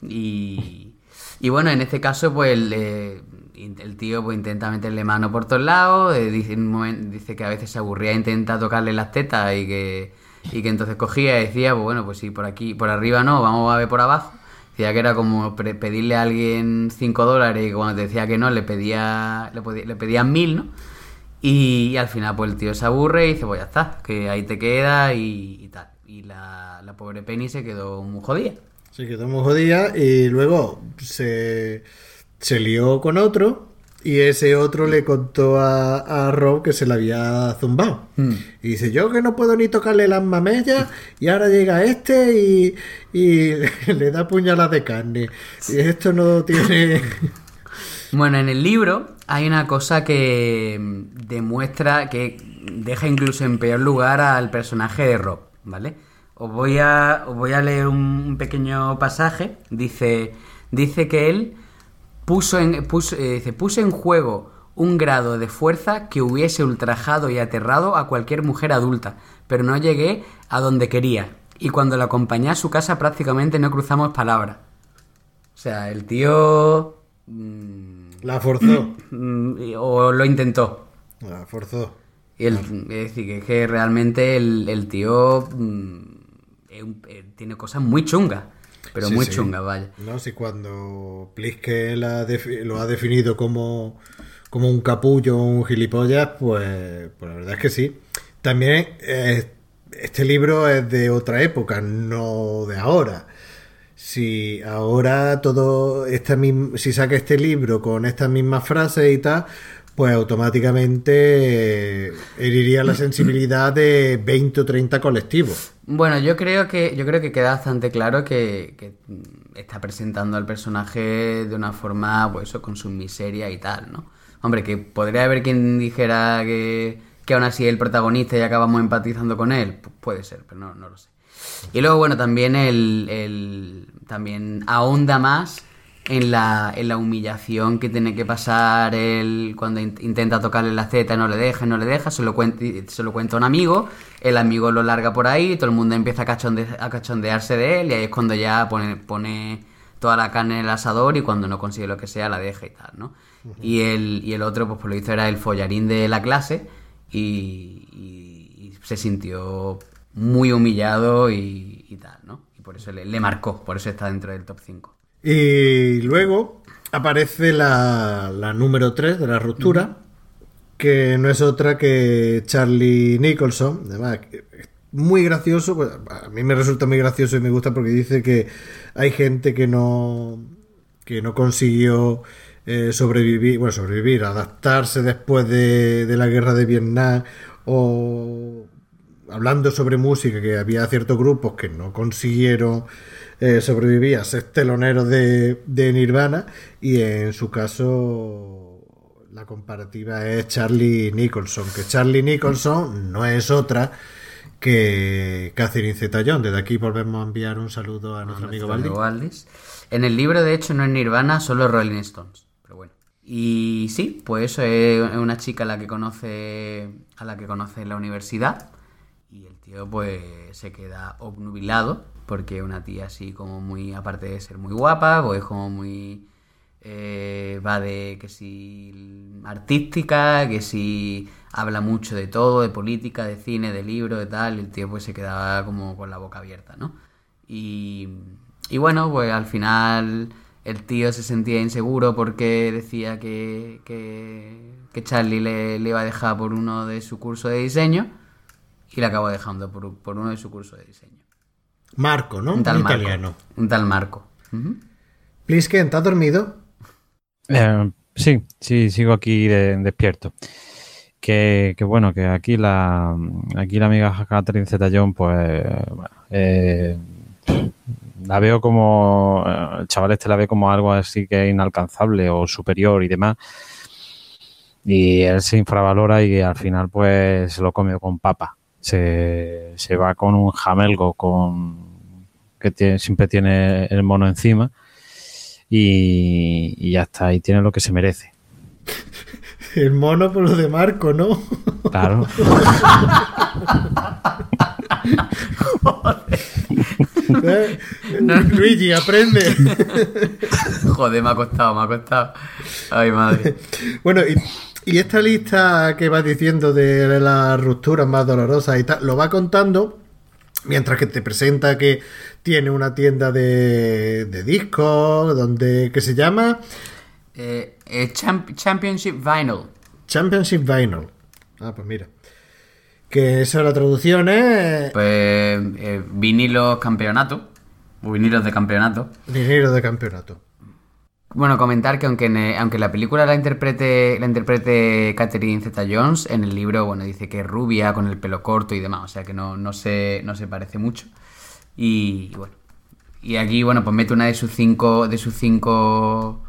Y, y bueno, en este caso, pues el, eh, el tío pues, intenta meterle mano por todos lados, eh, dice, en un momen- dice que a veces se aburría e intenta tocarle las tetas y que, y que entonces cogía y decía, pues bueno, pues sí, por aquí, por arriba no, vamos a ver por abajo. Decía que era como pedirle a alguien 5 dólares y cuando te decía que no, le pedía le, le pedían mil, ¿no? Y, al final, pues el tío se aburre y dice, pues ya está, que ahí te queda y, y tal. Y la, la pobre Penny se quedó muy jodida. Se quedó muy jodida y luego se, se lió con otro Y ese otro le contó a, a Rob que se le había zumbado. Y dice, yo que no puedo ni tocarle las mamellas y ahora llega este y, y <laughs> le da puñalas de carne. Y esto no tiene... <laughs> Bueno, en el libro hay una cosa que demuestra que deja incluso en peor lugar al personaje de Rob, ¿vale? Os voy a, os voy a leer un pequeño pasaje. Dice, dice que él puso en, puso, eh, puso en juego un grado de fuerza que hubiese ultrajado y aterrado a cualquier mujer adulta, pero no llegué a donde quería. Y cuando la acompañé a su casa prácticamente no cruzamos palabra. O sea, el tío... mm, La forzó. <coughs> Mm, o lo intentó. La forzó. Y el- es decir, que, es que realmente el, el tío mm, eh, tiene cosas muy chungas, pero Sí, muy sí. chungas, vaya. No, si cuando Pliske lo ha definido como, como un capullo o un gilipollas, pues, pues la verdad es que sí. También eh, este libro es de otra época, no de ahora. Si ahora todo esta misma, si saca este libro con estas mismas frases y tal, pues automáticamente eh, heriría la sensibilidad de 20 o 30 colectivos. Bueno, yo creo que yo creo que queda bastante claro que, está presentando al personaje de una forma, pues con su miseria y tal, ¿no? Hombre, que podría haber quien dijera que, que aún así es el protagonista y acabamos empatizando con él. Pu- puede ser, pero no, no lo sé. Y luego, bueno, también el, el- también ahonda más en la, en la humillación que tiene que pasar él cuando in- intenta tocarle la Z y no le deja, no le deja, se lo, cuenta, se lo cuenta a un amigo, el amigo lo larga por ahí, todo el mundo empieza a, cachonde- a cachondearse de él y ahí es cuando ya pone, pone toda la carne en el asador y cuando no consigue lo que sea la deja y tal, ¿no? y, el, y el otro, pues por lo visto era el follarín de la clase y, y- y se sintió muy humillado y, y tal, ¿no? Y por eso le, le marcó, por eso está dentro del top 5. Y luego aparece la, la número 3 de la ruptura, que no es otra que Charlie Nicholson. Además, muy gracioso, pues, a mí me resulta muy gracioso y me gusta porque dice que hay gente que no, que no consiguió eh, sobrevivir, bueno, sobrevivir, adaptarse después de, de la guerra de Vietnam o hablando sobre música, que había ciertos grupos que no consiguieron eh, sobrevivir a ser teloneros de, de Nirvana y en su caso la comparativa es Charlie Nicholson, que Charlie Nicholson no es otra que Catherine Zeta-Jones. Desde aquí volvemos a enviar un saludo a nuestro. Amigo Valdis. En el libro, de hecho, no es Nirvana, solo Rolling Stones. Pero bueno. Y sí, pues eso es una chica a la que conoce a la que conoce en la universidad. Y el tío, pues, se queda obnubilado. Porque una tía así como muy, aparte de ser muy guapa, pues es como muy. eh, va de que si artística, que si habla mucho de todo, de política, de cine, de libros, de tal, y el tío pues se quedaba como con la boca abierta, ¿no? Y, y bueno, pues al final el tío se sentía inseguro porque decía que, que, que Charlie le, le iba a dejar por uno de su curso de diseño y le acabó dejando por, por uno de su curso de diseño. Marco, ¿no? Un tal Marco. italiano. Un tal Marco. Plisken, ¿estás dormido? Eh, sí, sí, sigo aquí de- despierto. Que, que bueno, que aquí la aquí la amiga Catherine Zeta-Jones, pues bueno, eh, la veo como eh, el chaval este la ve como algo así que es inalcanzable o superior y demás. Y él se infravalora y al final pues se lo come con papa. Se, se va con un jamelgo con que tiene- siempre tiene el mono encima y, y ya está, y tiene lo que se merece. <laughs> El mono por lo de Marco, ¿no? Claro. <laughs> ¿Eh? Luigi, aprende. <laughs> Joder, me ha costado, me ha costado. Ay, madre. Bueno, y, y esta lista que vas diciendo de las rupturas más dolorosas y tal, lo va contando mientras que te presenta que tiene una tienda de, de discos donde que se llama Eh, eh, Champ- Championship Vinyl. Championship Vinyl. Ah, pues mira. Que esa la traducción es Pues eh, vinilos campeonato. o Vinilos de campeonato. dinero de campeonato. Bueno, comentar que aunque, eh, aunque la película la interprete, la interprete Catherine Zeta Jones, en el libro, bueno, dice que es rubia, con el pelo corto y demás, o sea que no, no, se, no se parece mucho. Y bueno, y aquí, bueno, pues mete una de sus cinco, de sus cinco,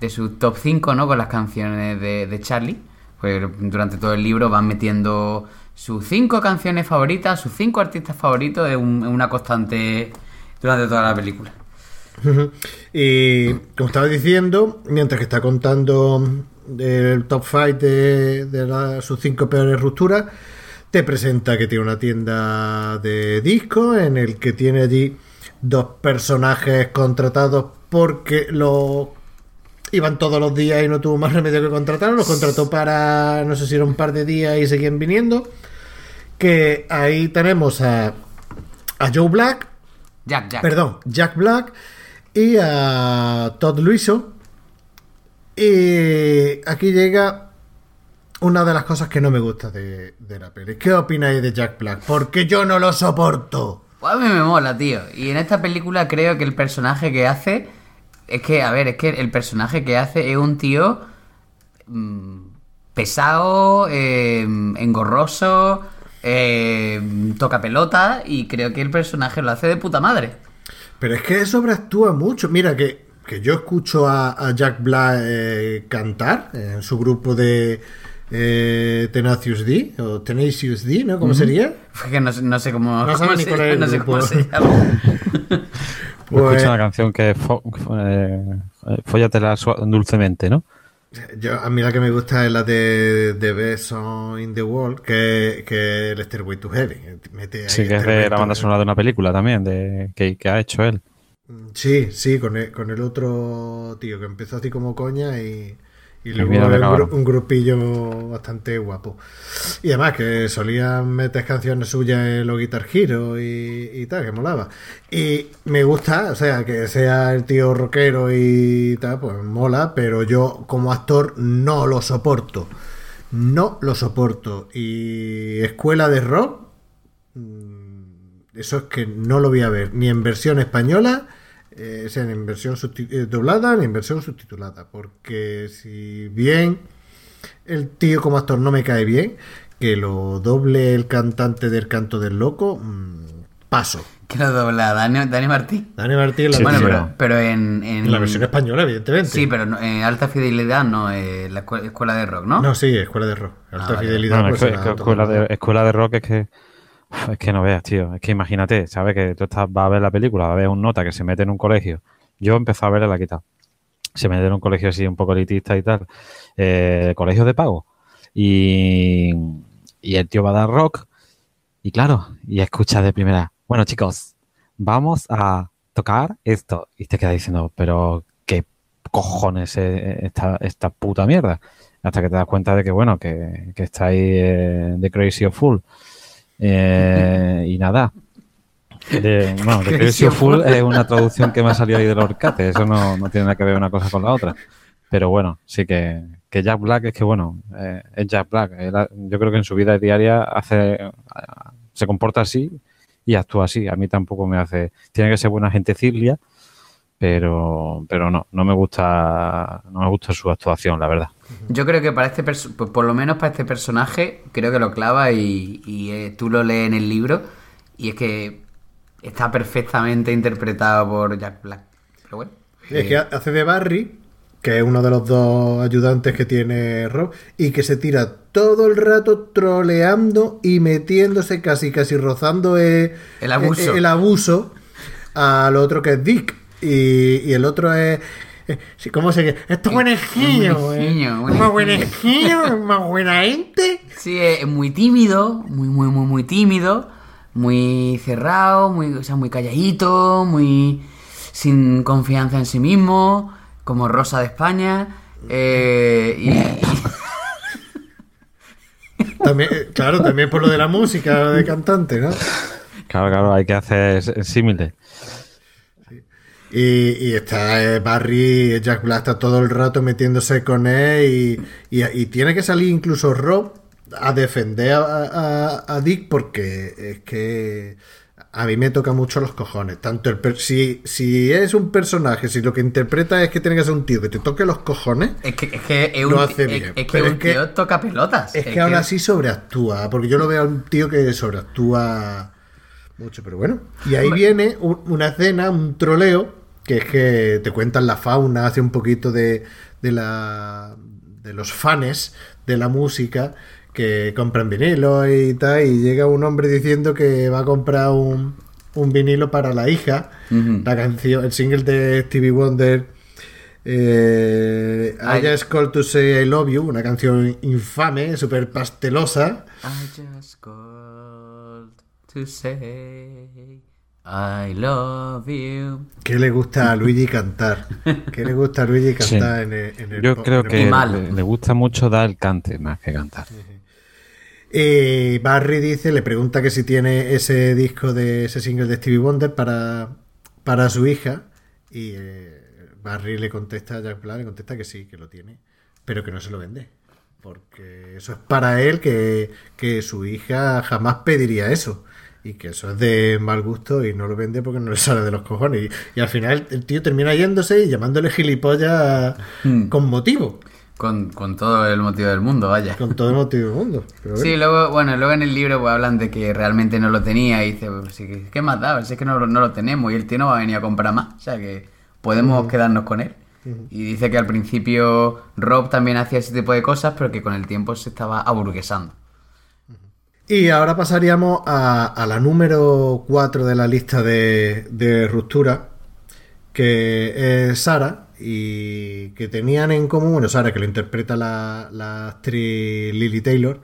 de sus top 5, ¿no? Con las canciones de, de Charlie. Pues durante todo el libro van metiendo sus cinco canciones favoritas, sus cinco artistas favoritos, es un- una constante durante toda la película. Y como estaba diciendo, mientras que está contando el top 5 de, de la- sus cinco peores rupturas, te presenta que tiene una tienda de discos en el que tiene allí dos personajes contratados porque los iban todos los días y no tuvo más remedio que contratarlos. Los contrató para no sé si era un par de días y seguían viniendo. Que ahí tenemos a, a Joe Black, Jack, Jack. Perdón, Jack Black y a Todd Luiso. Y aquí llega una de las cosas que no me gusta de, de la peli. ¿Qué opináis de Jack Black? Porque yo no lo soporto. Pues a mí me mola, tío. Y en esta película creo que el personaje que hace. Es que, a ver, es que el personaje que hace es un tío. mm, pesado, eh, engorroso, eh, toca pelota. Y creo que el personaje lo hace de puta madre. Pero es que sobreactúa mucho. Mira que, que yo escucho a, a Jack Black eh, cantar en su grupo de eh, Tenacious D o Tenacious D, ¿no? ¿Cómo sería? No, sé- no sé cómo, No cómo sabe ni se, no sé cómo se llama. Pues- Escucha una canción que es fo- eh, eh, Fóllatela sua- dulcemente, ¿no? Yo, a mí la que me gusta es la de The Best Song in the World, que, que es el Stairway to Heaven. Mete ahí Sí, que es de la banda sonora de una película también, de que, que ha hecho él. Sí, sí, con el, con el otro tío que empezó así como coña y, y luego gru- un grupillo bastante guapo. Y además que solían meter canciones suyas en los Guitar Hero y, y tal, que molaba. Y me gusta, o sea, que sea el tío rockero y tal, pues mola, pero yo como actor no lo soporto. No lo soporto. Y escuela de rock, mm, eso es que no lo voy a ver ni en versión española, eh, sea en versión eh, doblada ni en versión subtitulada. Porque si bien el tío como actor no me cae bien, que lo doble el cantante del canto del loco, mm, paso. Que lo dobla Dani, Dani Martín. Dani Martín en la, Sí, bueno, pero, pero en, en, en la versión española, evidentemente. Sí, pero no- en alta fidelidad no, eh, la escue- escuela de rock, ¿no? No, sí, escuela de rock. Alta Ah, vale. fidelidad. No, pues, escuela, normal. de, escuela de rock es que es que no veas, tío. Es que imagínate, ¿sabes? Que tú estás, vas a ver la película, vas a ver un nota que se mete en un colegio. Yo empecé a verla la quita. Se mete en un colegio así un poco elitista y tal. Eh, colegio de pago. Y, y el tío va a dar rock. Y claro, y escucha de primera. Bueno, chicos, vamos a tocar esto. Y te queda diciendo, pero ¿qué cojones es esta, esta puta mierda? Hasta que te das cuenta de que, bueno, que, que está ahí eh, The Crazy of Fool. Eh, y nada. De, bueno, Fool Fool. es una traducción que me ha salido ahí del Orcate. Eso no, no tiene nada que ver una cosa con la otra. Pero bueno, sí que, que Jack Black es que, bueno, eh, es Jack Black. Él yo creo que en su vida diaria hace se comporta así y actúa así. A mí tampoco me hace. Tiene que ser buena gente Cilia, pero, pero no, no me gusta, no me gusta su actuación, la verdad. Yo creo que para este pues por lo menos para este personaje, creo que lo clava y, y, eh, tú lo lees en el libro y es que está perfectamente interpretado por Jack Black. Pero bueno. Es que hace de Barry, que es uno de los dos ayudantes que tiene Rob, y que se tira todo el rato troleando y metiéndose casi casi rozando el, El abuso. el, el abuso al otro que es Dick. Y, y el otro es. eh, sí, ¿Cómo se llama? Esto es buenejillo, Es más buenejillo, es más buena gente. Sí, es muy tímido, muy, muy, muy, muy tímido, muy cerrado, muy, o sea, muy calladito, muy sin confianza en sí mismo, como Rosa de España. eh, y, <laughs> También, claro, también por lo de la música de cantante, ¿no? Claro, claro, hay que hacer símiles. Y, y está eh, Barry, Jack Black está todo el rato metiéndose con él y, y- y tiene que salir incluso Rob a defender a, a- a Dick porque es que a mí me toca mucho los cojones. Tanto el per- si, si es un personaje, si lo que interpreta es que tiene que ser un tío que te toque los cojones, Es que, es que es Lo un, hace es- bien, es que pero un es que- tío toca pelotas. es que aún así sobreactúa. Porque yo lo veo a un tío que sobreactúa mucho, pero bueno. Y ahí viene un- una escena, un troleo, que es que te cuentan la fauna, hace un poquito de, de la de los fans de la música que compran vinilo y tal, y llega un hombre diciendo que va a comprar un, un vinilo para la hija, la canción, el single de Stevie Wonder, eh, I. Just Called to Say I Love You, una canción infame, súper pastelosa, I just called to say I love you. ¿Qué le gusta a Luigi cantar? ¿Qué le gusta a Luigi cantar en el, en el Yo creo en el que Y mal. le, le gusta mucho dar el cante más que cantar. Eh, Barry dice, le pregunta que si tiene ese disco de ese single de Stevie Wonder para, para su hija. Y eh, Barry le contesta a Jack Black, le contesta que sí, que lo tiene, pero que no se lo vende. Porque eso es para él, que, que su hija jamás pediría eso. Y que eso es de mal gusto y no lo vende porque no le sale de los cojones. Y, y al final el tío termina yéndose y llamándole gilipollas Hmm. con motivo. Con, con todo el motivo del mundo, vaya. Con todo el motivo del mundo. Pero bueno. Sí, luego, bueno, luego en el libro pues, hablan de que realmente no lo tenía y dice, pues, sí, que- ¿qué más da? Si es que no, no lo tenemos y el tío no va a venir a comprar más, o sea que podemos quedarnos con él. Y dice que al principio Rob también hacía ese tipo de cosas, pero que con el tiempo se estaba aburguesando. Y ahora pasaríamos a, la número 4 de la lista de, ruptura, que es Sara, y que tenían en común, bueno, Sara, que lo interpreta la, la actriz Lily Taylor,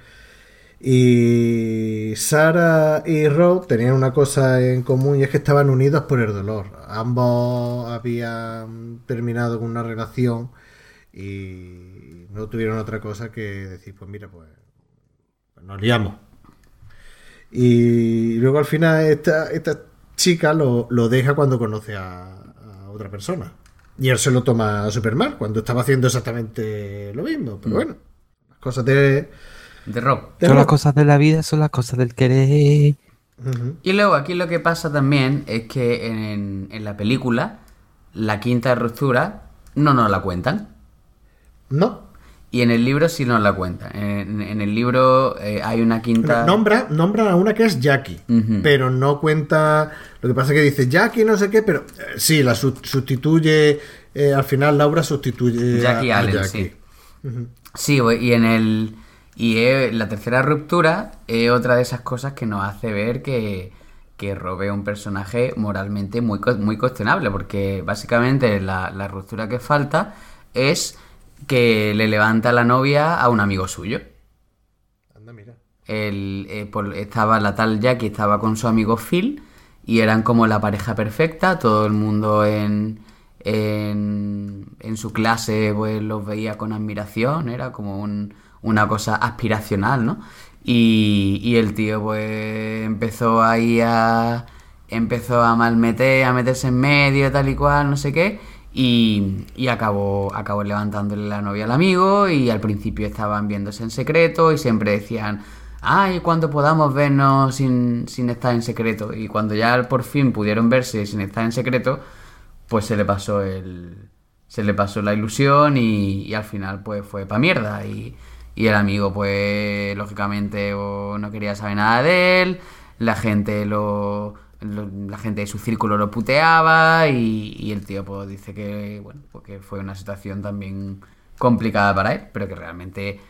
y Sara y Rob tenían una cosa en común y es que estaban unidos por el dolor. Ambos habían terminado con una relación y no tuvieron otra cosa que decir, pues mira, pues nos liamos. Y luego al final esta, esta chica lo, lo deja cuando conoce a, a otra persona. Y él se lo toma súper mal, cuando estaba haciendo exactamente lo mismo. Pero bueno, las cosas de... De Rob. de Son las rock. cosas de la vida, son las cosas del querer. Y luego aquí lo que pasa también es que en, en la película, la quinta ruptura no nos la cuentan. No. Y en el libro sí nos la cuentan. En, en el libro eh, hay una quinta... Nombra, nombra a una que es Jackie, pero no cuenta. Lo que pasa es que dice Jackie, no sé qué, pero eh, sí, la su- sustituye. eh, al final, Laura sustituye Jackie a, a Allen, Jackie. sí. Sí, y en el. Y la tercera ruptura es otra de esas cosas que nos hace ver que, que Rob es un personaje moralmente muy, muy cuestionable, porque básicamente la, la ruptura que falta es que le levanta la novia a un amigo suyo. Anda, mira. El, eh, por- estaba la tal Jackie estaba con su amigo Phil y eran como la pareja perfecta, todo el mundo en, en, en su clase pues los veía con admiración, era como un- una cosa aspiracional, ¿no? Y, y el tío pues empezó ahí a... empezó a malmeter, a meterse en medio, tal y cual, no sé qué, y, y acabó, acabó levantándole la novia al amigo y al principio estaban viéndose en secreto y siempre decían, ay, cuando podamos vernos sin, sin estar en secreto. Y cuando ya por fin pudieron verse sin estar en secreto, pues se le pasó el... Se le pasó la ilusión y, al final pues fue pa' mierda y, y el amigo pues lógicamente no quería saber nada de él, la gente lo- la gente de su círculo lo puteaba y, y el tío pues dice que bueno pues que fue una situación también complicada para él pero que realmente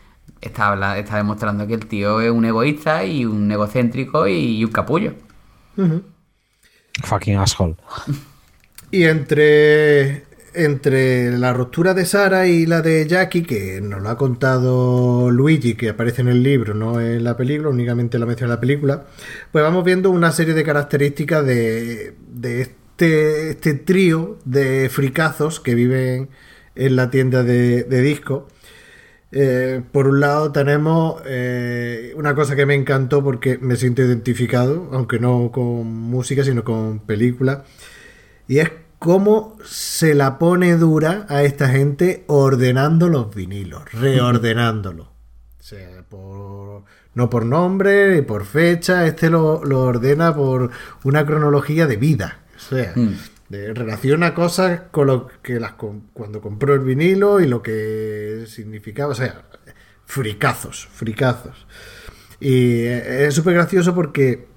está, habla- está demostrando que el tío es un egoísta y un egocéntrico y, y un capullo Fucking asshole. Y entre, entre la ruptura de Sara y la de Jackie, que nos lo ha contado Luigi, que aparece en el libro, no en la película, únicamente la menciona en la película, pues vamos viendo una serie de características de, este, este trío de fricazos que viven en la tienda de, de discos. Eh, por un lado tenemos eh, una cosa que me encantó porque me siento identificado, aunque no con música, sino con película, y es cómo se la pone dura a esta gente ordenando los vinilos, reordenándolos. sea, por, no por nombre, por fecha, este lo, lo ordena por una cronología de vida. O sea, Mm. de- relaciona cosas con lo que las cuando compró el vinilo y lo que significaba. O sea, fricazos, fricazos. Y eh, es súper gracioso porque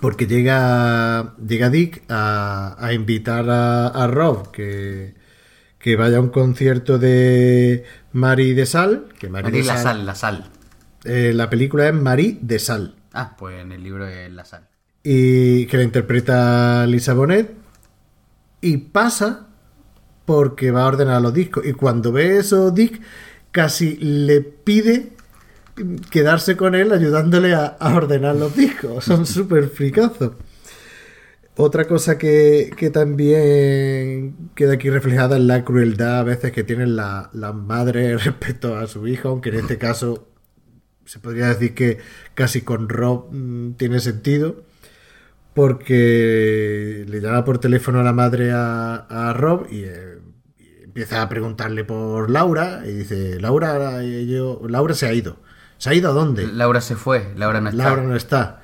porque llega llega Dick a, a invitar a, a Rob que, que vaya a un concierto de Mari de Sal que Mari Aquí de la Sal- sal, la sal. eh, la película es Mari de Sal Ah, pues en el libro es la sal. y que la interpreta Lisa Bonet y pasa porque va a ordenar los discos y cuando ve eso Dick casi le pide quedarse con él ayudándole a, ordenar los discos son súper fricazos otra cosa que, que también queda aquí reflejada es la crueldad a veces que tienen la- las madres <laughs> respecto a su hijo, aunque en este caso se podría decir que casi con Rob mm, tiene sentido, porque le llama por teléfono a la madre a, a Rob y, eh, y empieza a preguntarle por Laura y dice, Laura, yo, Laura se ha ido. ¿Se ha ido a dónde? Laura se fue, Laura no está. Laura no está.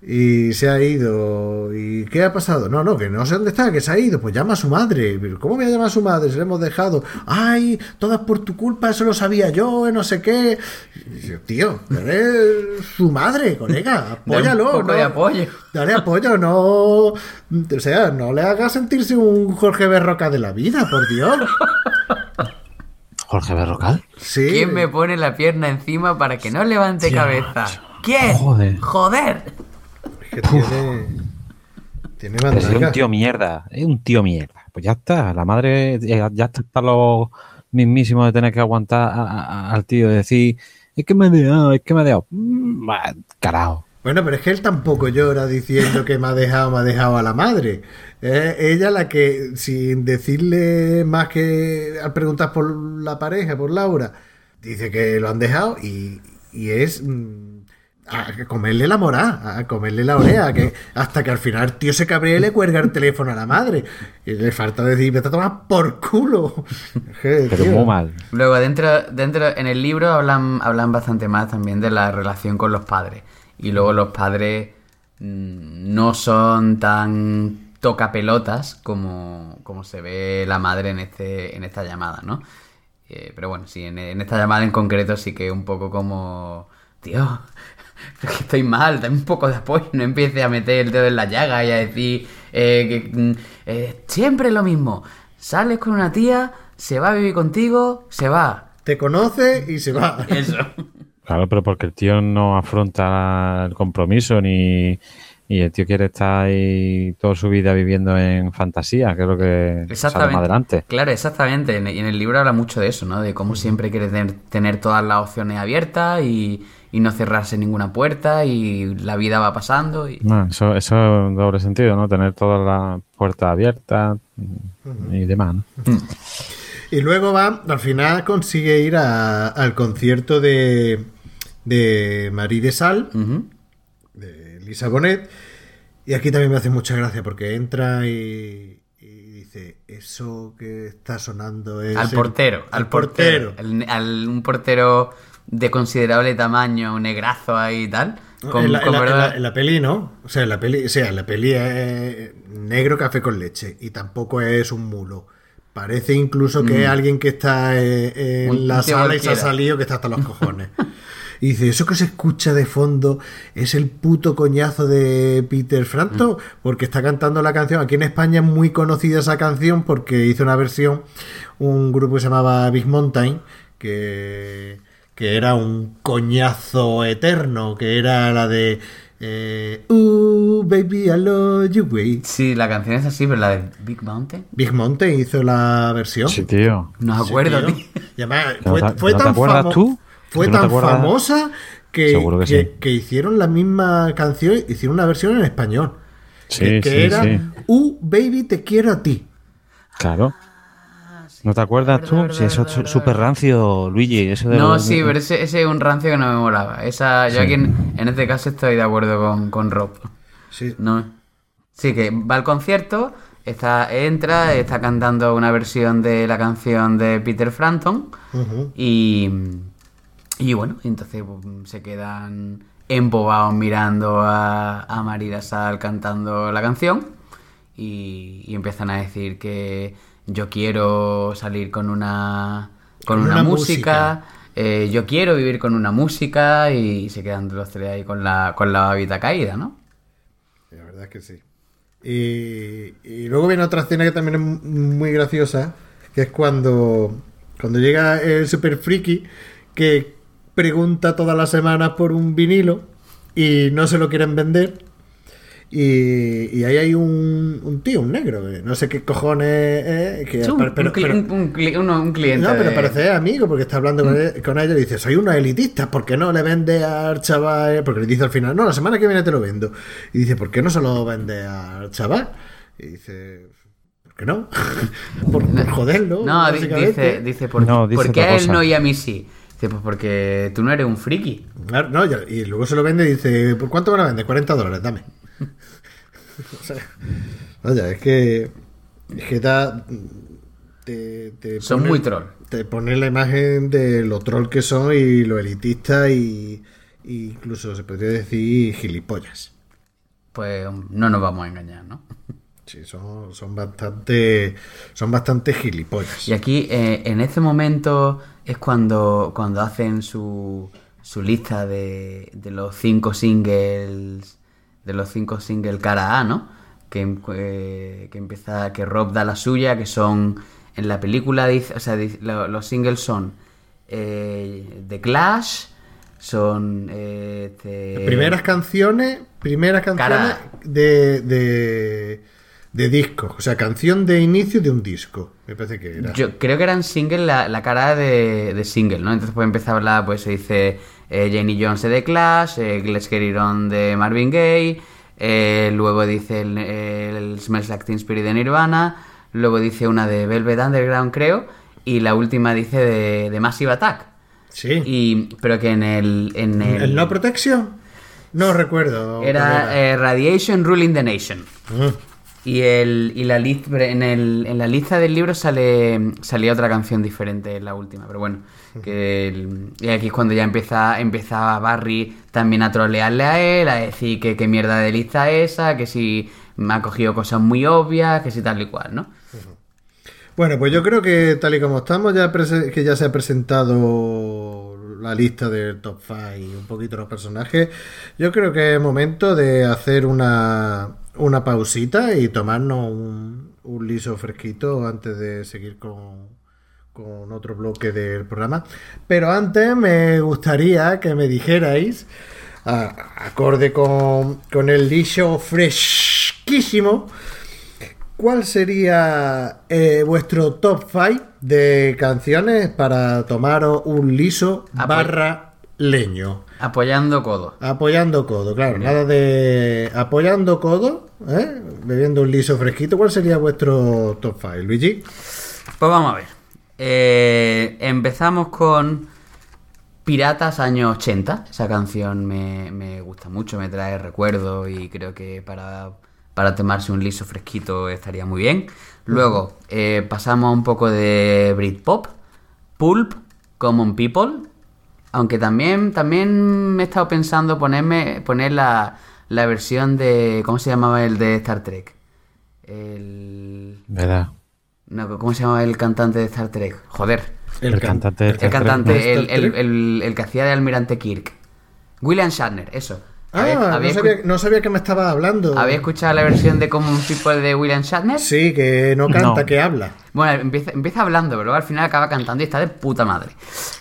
Y se ha ido. ¿Y qué ha pasado? No, no, que no sé dónde está, que se ha ido. Pues llama a su madre. ¿Cómo me llama a su madre? Se le hemos dejado. Ay, todas por tu culpa, eso lo sabía yo, eh, no sé qué. Yo, tío, eres su madre, colega. <laughs> Dale un Apóyalo. poco de apoyo. Dale apoyo, no. O sea, no le hagas sentirse un Jorge Berroca de la vida, por Dios. Jorge Berrocal. Sí. ¿Quién me pone la pierna encima para que no levante cabeza? ¿Quién? Joder. Joder. Es que tiene. Tiene Pero es un tío mierda, es un tío mierda. Pues ya está, la madre ya, ya está hasta los mismísimos de tener que aguantar a- a- al tío y decir, es que me he dejado, es que me he dejado. Mm, Carajo. Bueno, pero es que él tampoco llora diciendo que me ha dejado, me ha dejado a la madre. Es ella la que, sin decirle más que al preguntar por la pareja, por Laura, dice que lo han dejado y, y es mm, a comerle la morá, a comerle la oreja, que hasta que al final el tío se cabrea y le cuelga el teléfono a la madre. Y le falta decir, me está tomando por culo. <laughs> Pero muy mal. Luego, dentro, dentro, en el libro hablan, hablan bastante más también de la relación con los padres. Y luego los padres mm, no son tan tocapelotas como, como se ve la madre en, este, en esta llamada, ¿no? Eh, pero bueno, sí, en, en esta llamada en concreto sí que un poco como... Tío, <laughs> es que estoy mal, dame un poco de apoyo, no empieces a meter el dedo en la llaga y a decir eh, que mm, eh, siempre lo mismo. Sales con una tía, se va a vivir contigo, se va. Te conoce y se va. Eso. <laughs> Claro, pero porque el tío no afronta el compromiso ni. Y el tío quiere estar ahí toda su vida viviendo en fantasía, que es lo que sale más adelante. Claro, exactamente. En- Y en el libro habla mucho de eso, ¿no? De cómo siempre quiere tener, tener todas las opciones abiertas y, y no cerrarse ninguna puerta y la vida va pasando. Y... No, eso, eso es un doble sentido, ¿no? Tener todas las puertas abiertas y demás, ¿no? Y luego va, al final consigue ir a- al concierto de, de Marie de Sal, de Lisa Bonet. Y aquí también me hace mucha gracia porque entra y, y dice, eso que está sonando es... Al el- portero, al al portero. al- al- un portero de considerable tamaño, un negrazo ahí y tal. Con, en, la, con en la- en verdad- la- en la peli, ¿no? O sea, en la peli, o sea, la peli es negro café con leche y tampoco es un mulo. Parece incluso que es alguien que está eh, en Mm. Un la sala y se ha salido que está hasta los cojones. <laughs> Y dice, eso que se escucha de fondo es el puto coñazo de Peter Frampton, Mm. porque está cantando la canción. Aquí en España es muy conocida esa canción porque hizo una versión un grupo que se llamaba Big Mountain, que, que era un coñazo eterno, que era la de... Eh, uh, baby, I love you, way. Sí, la canción es así, pero la de Big Mountain. Big Mountain hizo la versión. Sí, tío. No me Sí, acuerdo, tío. tío. Y además, ¿Que no fue, te- fue que no te tan, acuerdas tú? Fue ¿Que no te tan famosa que, que que- sí. que hicieron la misma canción, hicieron una versión en español. Sí, que, sí, era sí. Uh, baby, te quiero a ti. Claro. ¿No te acuerdas tú? verdad, Sí, eso es súper rancio, Luigi. Eso de No, los- sí, pero ese, ese es un rancio que no me molaba. Esa, yo Sí. aquí en, en este caso estoy de acuerdo con, con Rob. Sí. No. Sí, que va al concierto, está, entra, está cantando una versión de la canción de Peter Frampton y, Y bueno, entonces pues, se quedan embobados mirando a, a Sal cantando la canción y, y empiezan a decir que yo quiero salir con una con, Con una, una música, eh, yo quiero vivir con una música y se quedan los tres ahí con la con la babita caída, ¿no? La verdad es que sí. Y, y luego viene otra escena que también es muy graciosa, que es cuando, cuando llega el super friki que pregunta todas las semanas por un vinilo y no se lo quieren vender. Y, y ahí hay un, un tío, un negro, no sé qué cojones es. Que, Sí, pero- un cli- pero- un- un cli- uno- un cliente. no, pero de- parece amigo porque está hablando con, él- con ella y dice, soy unos elitistas, ¿por qué no le vende al chaval? Porque le dice al final, no, la semana que viene te lo vendo. Y dice, ¿por qué no se lo vende al chaval? Y dice, ¿por qué no? <laughs> por, por joderlo. No, dice, dice, ¿por, No, dice ¿por qué a él no y a mí sí? Dice, pues porque tú no eres un friki. Claro, no, y luego se lo vende y dice, ¿por cuánto van a vender? 40 dólares, dame. <laughs> O sea, vaya, es que. Es que da. Te, te Son pone- muy troll. Te pone la imagen de lo troll que son y lo elitista y. y incluso se podría decir gilipollas. Pues no nos vamos a engañar, ¿no? Sí, son, son bastante. Son bastante gilipollas. Y aquí, eh, en este momento, es cuando, cuando hacen su, su lista de, de los cinco singles. De los cinco singles cara A, ¿no? Que, eh, que empieza. Que Rob da la suya, que son. En la película, dice, o sea, dice- lo- los singles son. eh, The Clash, son. eh, este- Primeras canciones. Primeras canciones Cara. de. de de disco, o sea, canción de inicio de un disco, me parece que era. Yo creo que eran single la, la cara de, de single, ¿no? Entonces pues empieza a hablar, pues se dice eh, Jenny Jones de The Clash, eh, Let's Get It On de Marvin Gaye, eh, luego dice el, el Smells Like Teen Spirit de Nirvana, luego dice una de Velvet Underground, creo, y la última dice de, de Massive Attack. Sí. Y, pero que en el... En el, ¿El no protection? No recuerdo. era eh, Radiation Ruling the Nation. Mm. Y, el, y la list, en, el, en la lista del libro sale salía otra canción diferente en la última, pero bueno, que el- y aquí es cuando ya empieza, empieza Barry también a trolearle a él, a decir que qué mierda de lista es esa, que si me ha cogido cosas muy obvias, que si tal y cual, ¿no? Bueno, pues yo creo que tal y como estamos, ya que ya se ha presentado la lista del top 5 y un poquito los personajes, yo creo que es momento de hacer una, una pausita y tomarnos un, un liso fresquito antes de seguir con, con otro bloque del programa. Pero antes me gustaría que me dijerais, a- acorde con, con el liso fresquísimo, ¿Cuál sería eh, vuestro top 5 de canciones para tomaros un liso barra leño? Apoyando codo. Apoyando codo, claro, nada de apoyando codo, ¿eh? bebiendo un liso fresquito. ¿Cuál sería vuestro top 5, Luigi? Pues vamos a ver. Eh, empezamos con Piratas años 80. Esa canción me, me gusta mucho, me trae recuerdos y creo que para, para tomarse un liso fresquito estaría muy bien. Luego eh, pasamos un poco de Britpop, Pulp, Common People. Aunque también, también me he estado pensando ponerme, poner la, la versión de. ¿Cómo se llamaba el de Star Trek? El. ¿Verdad? No, ¿Cómo se llama el cantante de Star Trek? Joder. El, can- cantante El cantante, el, el- el que hacía de almirante Kirk. William Shatner, eso. Ah, ¿Habéis- no, sabía, escu- no sabía que me estaba hablando. ¿Habéis escuchado la versión de Common People de William Shatner? Sí, que no canta, No. que habla. Bueno, empieza, empieza hablando, pero luego al final acaba cantando y está de puta madre.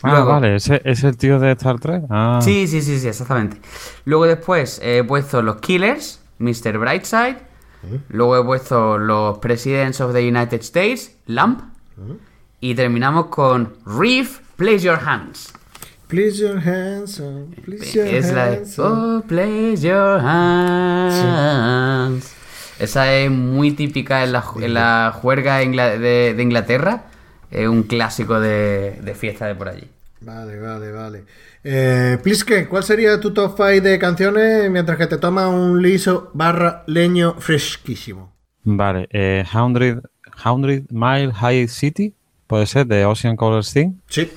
Ah, Luego- vale, ¿ese es el tío de Star Trek? Ah, Sí, sí, sí, sí, exactamente. Luego después he puesto los Killers, Mr. Brightside. Luego he puesto los Presidents of the United States, Lamp. Y terminamos con Reef, Place Your Hands. Please your hands on, please your Es la de, hands on. Oh, place your hands. Esa es muy típica en la, en la juerga de, de Inglaterra. Es un clásico de, de fiesta de por allí. Vale, vale, vale. Eh, Pliske, ¿cuál sería tu top 5 de canciones mientras que te tomas un liso barra leño fresquísimo? Vale, eh, 100, 100 Mile High City, puede ser, de Ocean Color Thing. Sí.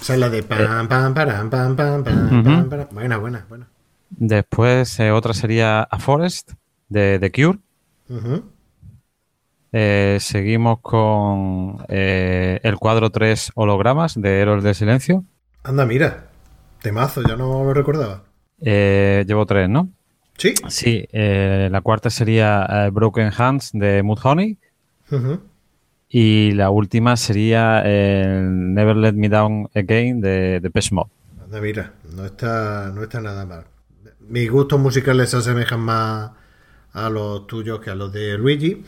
Esa es la de pam, pam, pam, pam, pam, Ujú. pam, param. Buena, buena, buena. Después eh, otra sería A Forest de The Cure. Eh, seguimos con eh, el cuadro 3 hologramas de Héroes del Silencio. Anda, mira. Temazo, ya no lo recordaba. Eh, llevo tres, ¿no? Sí. Sí, eh, la cuarta sería eh, Broken Hands de Mudhoney. Ujú. Y la última sería el Never Let Me Down Again de. Anda, mira. No está, no está nada mal. Mis gustos musicales se asemejan más a los tuyos que a los de Luigi.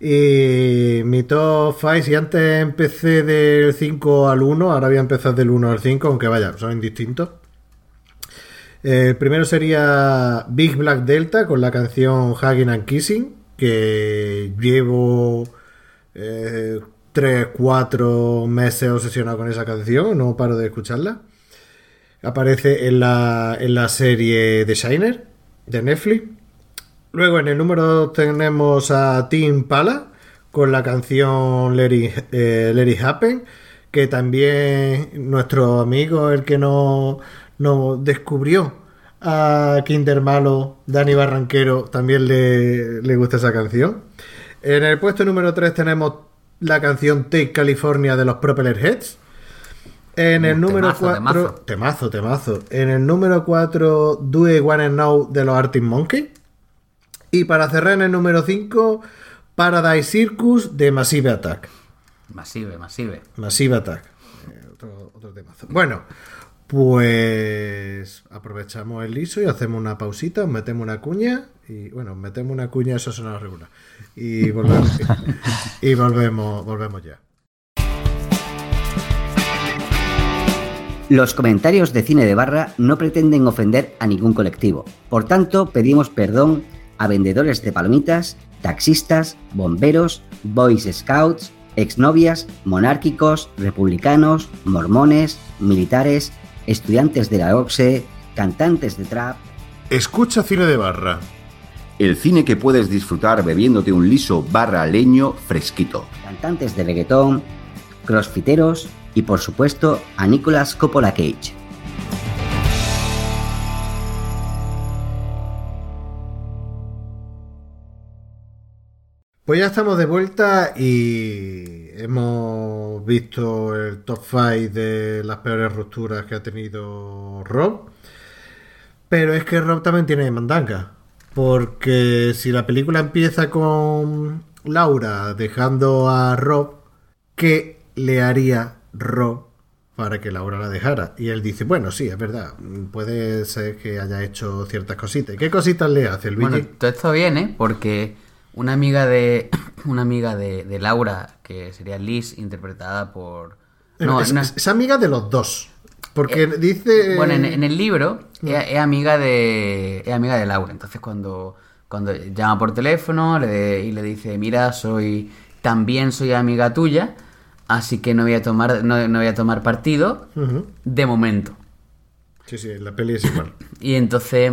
Y mi top 5, si antes empecé del 5 al 1, ahora voy a empezar del 1 al 5, aunque vaya, son indistintos. El primero sería Big Black Delta con la canción Hugging and Kissing, que llevo 3, 4 meses obsesionado con esa canción, no paro de escucharla. Aparece en la, en la serie The Shiner de Netflix. Luego en el número 2 tenemos a Tim Pala con la canción Let It, eh, Happen, que también nuestro amigo, el que no descubrió a Kinder Malo, Dani Barranquero, también le, le gusta esa canción. En el puesto número 3 tenemos la canción Take California de los Propeller Heads. En el Mm, número temazo, 4. temazo. Temazo, temazo. En el número 4, Do It Wanna Know de los Arctic Monkey. Y para cerrar en el número 5, Paradise Circus de Massive Attack. Masive, masive. Massive Attack. Eh, otro, otro temazo. Bueno, pues aprovechamos el liso y hacemos una pausita, os metemos una cuña y bueno, metemos una cuña, eso suena regular. Y volvemos, <laughs> y volvemos, volvemos ya. Los comentarios de cine de barra no pretenden ofender a ningún colectivo. Por tanto, pedimos perdón a vendedores de palomitas, taxistas, bomberos, boys scouts, exnovias, monárquicos, republicanos, mormones, militares, estudiantes de la OXE, cantantes de trap, Escucha cine de barra. El cine que puedes disfrutar bebiéndote un liso barra leño fresquito. cantantes de reggaetón, crossfiteros y por supuesto a Nicolas Coppola Cage. Pues ya estamos de vuelta y hemos visto el top 5 de las peores rupturas que ha tenido Rob. Pero es que Rob también tiene mandanga. Porque si la película empieza con Laura dejando a Rob, ¿qué le haría Rob para que Laura la dejara? Y él dice, bueno, sí, es verdad, puede ser que haya hecho ciertas cositas. ¿Y ¿Qué cositas le hace Luigi? Bueno, todo esto viene porque una amiga de <coughs> una amiga de, de Laura, que sería Liz, interpretada por... No, es, no- es- amiga de los dos. Porque Eh, dice. Bueno, en, en el libro es, es amiga de es amiga de Laura. Entonces cuando, cuando llama por teléfono le y le dice, mira, soy también soy amiga tuya, así que no voy a tomar no, no voy a tomar partido de momento. Sí, sí, la peli es igual. <laughs> Y entonces,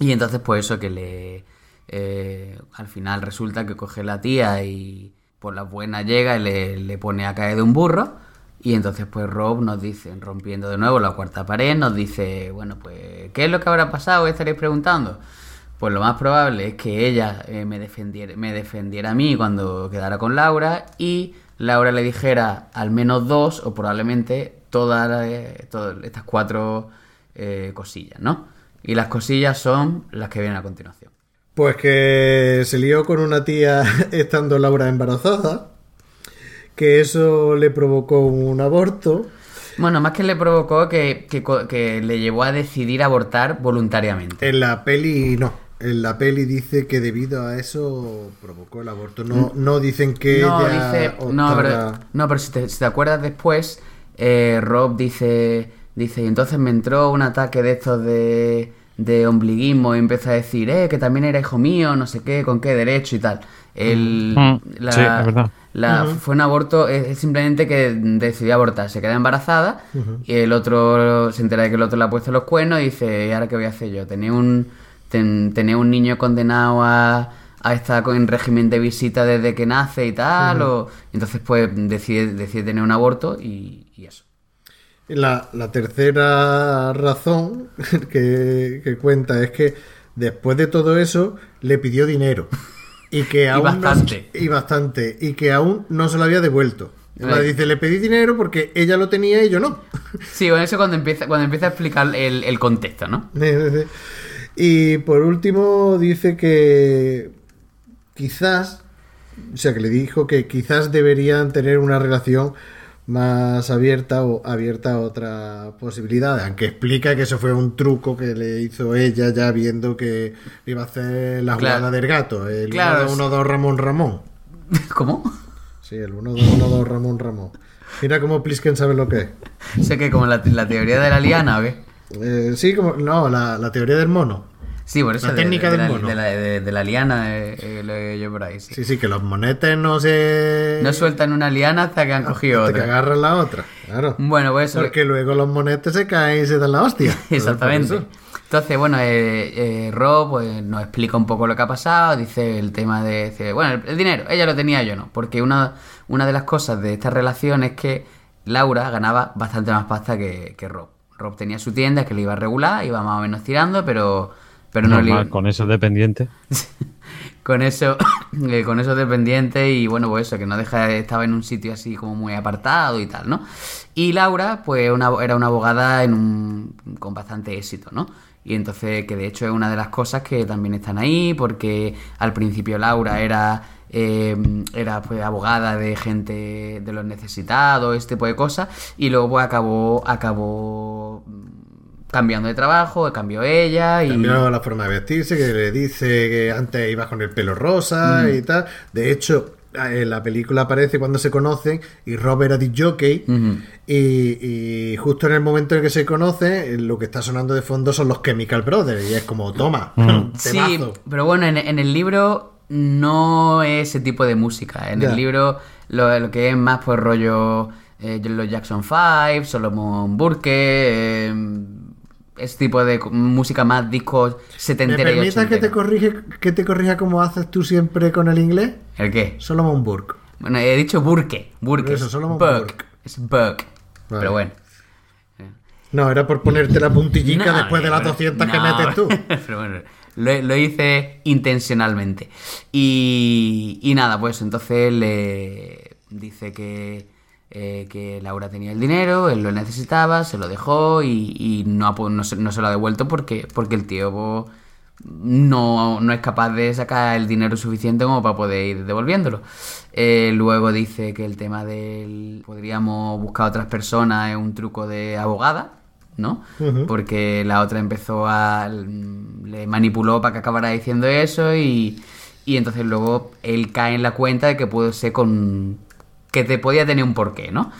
y entonces pues eso que le, eh, al final resulta que coge la tía y por la buena llega y le, pone a caer de un burro. Y entonces pues Rob nos dice, rompiendo de nuevo la cuarta pared, nos dice, bueno pues, ¿qué es lo que habrá pasado? Estaréis preguntando. Pues lo más probable es que ella eh, me, defendiera, me defendiera a mí cuando quedara con Laura y Laura le dijera al menos dos o probablemente todas las- todas estas cuatro eh, cosillas, ¿no? Y las cosillas son las que vienen a continuación. Pues que se lió con una tía <laughs> estando Laura embarazada. Que eso le provocó un aborto. Bueno, más que le provocó que, que le llevó a decidir abortar voluntariamente. En la peli no. En la peli dice que debido a eso provocó el aborto. No, no dicen que no, ella dice, no, pero, optara- no, pero si te, si te acuerdas después, eh, Rob dice, dice, y entonces me entró un ataque de estos de, de ombliguismo y empezó a decir, eh, que también era hijo mío, no sé qué, con qué derecho y tal. El, Mm, sí, es verdad. la- Fue un aborto, es, es simplemente que decidió abortar, se queda embarazada y el otro se entera de que el otro le ha puesto los cuernos y dice, ¿y ahora qué voy a hacer yo? Tenía un, ten- tenía un niño condenado a, a estar con- en régimen de visita desde que nace y tal, o entonces pues decide, decide tener un aborto y, y eso. La, la tercera razón <laughs> que, que cuenta es que después de todo eso le pidió dinero. Y que <laughs> aún no- bastante. y bastante. Y que aún no se lo había devuelto. Dice, le pedí dinero porque ella lo tenía y yo no. <laughs> Sí, bueno, eso cuando empieza, cuando empieza a explicar el, el contexto, ¿no? y por último dice que quizás, o sea, que le dijo que quizás deberían tener una relación más abierta o abierta a otra posibilidad, aunque explica que eso fue un truco que le hizo ella ya viendo que iba a hacer la Claro. jugada del gato, el Claro, 1-2 Ramón Ramón. <laughs> ¿Cómo? Sí, el 1-2 Ramón Ramón. Mira cómo Plisken sabe lo que es. Sé que como la, la teoría de la liana, ¿o qué? Eh, sí, como no, la, la teoría del mono. Sí, por eso. La de- técnica de, del la, mono. De la, de- de la liana, eh, eh, lo he yo por ahí, sí. Sí, sí, que los monetes no se. No sueltan una liana hasta que han cogido hasta que otra. agarran la otra. Claro. Bueno, pues eso. Porque luego los monetes se caen y se dan la hostia. <laughs> Exactamente. Entonces, bueno, eh, eh, Rob pues, nos explica un poco lo que ha pasado, dice el tema de, dice, bueno, el, el dinero, ella lo tenía, yo no, porque una, una de las cosas de esta relación es que Laura ganaba bastante más pasta que, que Rob. Rob tenía su tienda que le iba regular, iba más o menos tirando, pero, pero no Normal, con esos dependientes. con eso <laughs> <coughs> eh, con esos dependientes y bueno pues eso que no deja estaba en un sitio así como muy apartado y tal no y Laura pues una, era una abogada en un, con bastante éxito no y entonces que de hecho es una de las cosas que también están ahí porque al principio Laura era eh, era pues abogada de gente de los necesitados este tipo de cosas y luego pues acabó acabó cambiando de trabajo cambió ella y Cambió la forma de vestirse, que le dice que antes iba con el pelo rosa Mm. y tal. De hecho, en la película aparece cuando se conocen y Rob era jockey. Y, y justo en el momento en que se conocen, lo que está sonando de fondo son los Chemical Brothers. Y es como, toma, Sí, temazo. pero bueno, en, en el libro no es ese tipo de música. En el libro lo, lo que es más pues rollo eh, los Jackson 5, Solomon Burke, eh, ese tipo de música más discos ¿Me setentera y permitas que te, corrige, que te corrija como haces tú siempre con el inglés? ¿El qué? Solomon Burke. Bueno, he dicho Burke. Burke. Eso, es Solomon Burke. Burke. Es Burke. Vale. Pero bueno. No, era por ponerte la puntillica No, después de las pero- 200 que metes tú. <laughs> pero bueno, lo, lo hice intencionalmente. Y, y nada, pues entonces le dice que, eh, que Laura tenía el dinero, él lo necesitaba, se lo dejó y, y no, no, se, no se lo ha devuelto porque, porque el tío no, no es capaz de sacar el dinero suficiente como para poder ir devolviéndolo. Eh, luego dice que el tema del podríamos buscar otras personas es un truco de abogada, ¿no? Porque la otra empezó a... le manipuló para que acabara diciendo eso y, y entonces luego él cae en la cuenta de que puede ser con... que te podía tener un porqué, ¿no?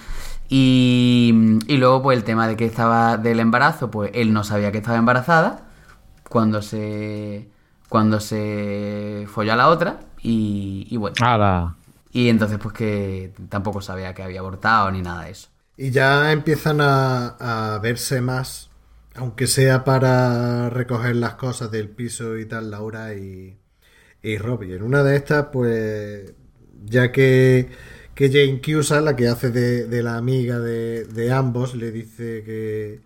Y, y luego pues el tema de que estaba del embarazo, pues él no sabía que estaba embarazada cuando se... cuando se folló a la otra y, y bueno. ¡Hala! Y entonces pues que tampoco sabía que había abortado ni nada de eso. Y ya empiezan a, a verse más, aunque sea para recoger las cosas del piso y tal, Laura y, y Rob. Y en una de estas, pues, ya que, que Jane Cusa, la que hace de, de la amiga de, de ambos, le dice que,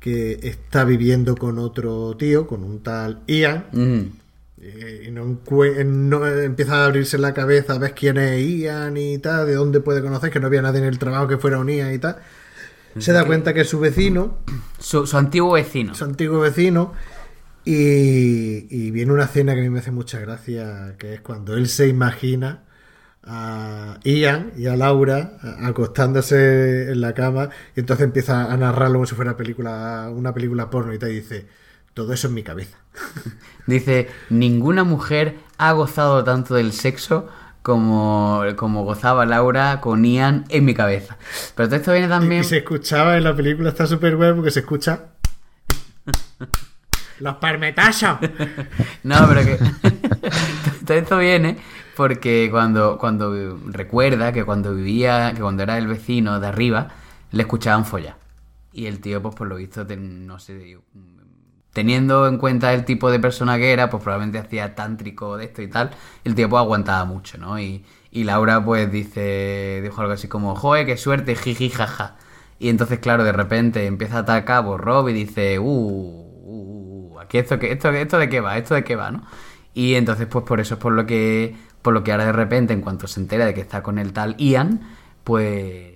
que está viviendo con otro tío, con un tal Ian. Eh, y no empieza a abrirse la cabeza, ves quién es Ian y tal, de dónde puede conocer, que no había nadie en el trabajo que fuera un Ian y tal. Se da cuenta que es su vecino, Su, su antiguo vecino. su antiguo vecino, y, y viene una escena que a mí me hace mucha gracia, que es cuando él se imagina a Ian y a Laura acostándose en la cama y entonces empieza a narrarlo como si fuera película, una película porno y y dice, todo eso en mi cabeza. <laughs> Dice, ninguna mujer ha gozado tanto del sexo como, como gozaba Laura con Ian en mi cabeza. Pero todo esto viene Y, también... y se escuchaba en la película, está súper bueno porque se escucha. <laughs> ¡Los parmetazos! <laughs> No, pero que... todo esto viene porque cuando, cuando recuerda que cuando vivía, que cuando era el vecino de arriba, le escuchaban follar. Y el tío, pues por lo visto, no sé, teniendo en cuenta el tipo de persona que era, pues probablemente hacía tántrico de esto y tal, el tío pues aguantaba mucho, ¿no? Y, y Laura pues dice, dijo algo así como, joder, qué suerte, jiji, jaja. Y entonces, claro, de repente empieza a atacar por Rob y dice, uh, uh, uh, aquí esto, esto, esto de qué va, esto de qué va, ¿no? Y entonces, pues por eso es por lo que, por lo que ahora de repente, en cuanto se entera de que está con el tal Ian, pues,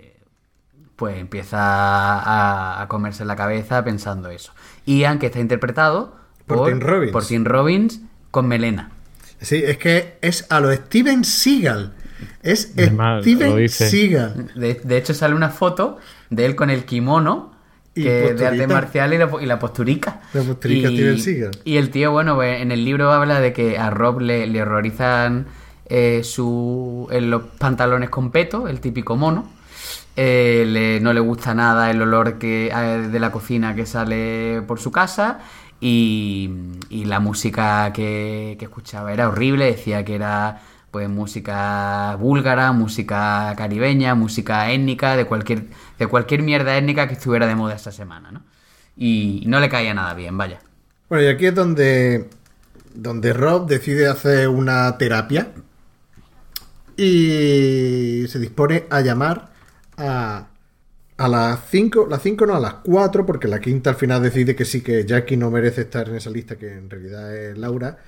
pues empieza a, a comerse la cabeza pensando eso. Ian, que está interpretado Por Tim Robbins. por Tim Robbins con melena. Sí, es que es a lo Steven Seagal. Es Además, Steven dice. Seagal. De, de hecho, sale una foto de él con el kimono Y que de arte marcial y la, y la posturica. La posturica y, Steven Seagal. y el tío, bueno, pues, en el libro habla de que a Rob le, le horrorizan eh, su, en los pantalones con peto, el típico mono. Eh, le- no le gusta nada el olor que, eh, de la cocina que sale por su casa. Y, y la música que, que escuchaba era horrible, decía que era pues música búlgara, música caribeña, música étnica, de cualquier, de cualquier mierda étnica que estuviera de moda esta semana, ¿no? Y no le caía nada bien, vaya. Bueno, y aquí es donde, donde Rob decide hacer una terapia y se dispone a llamar a, a las 5, las 5 no, a las 4, porque la quinta al final decide que sí, que Jackie no merece estar en esa lista, que en realidad es Laura,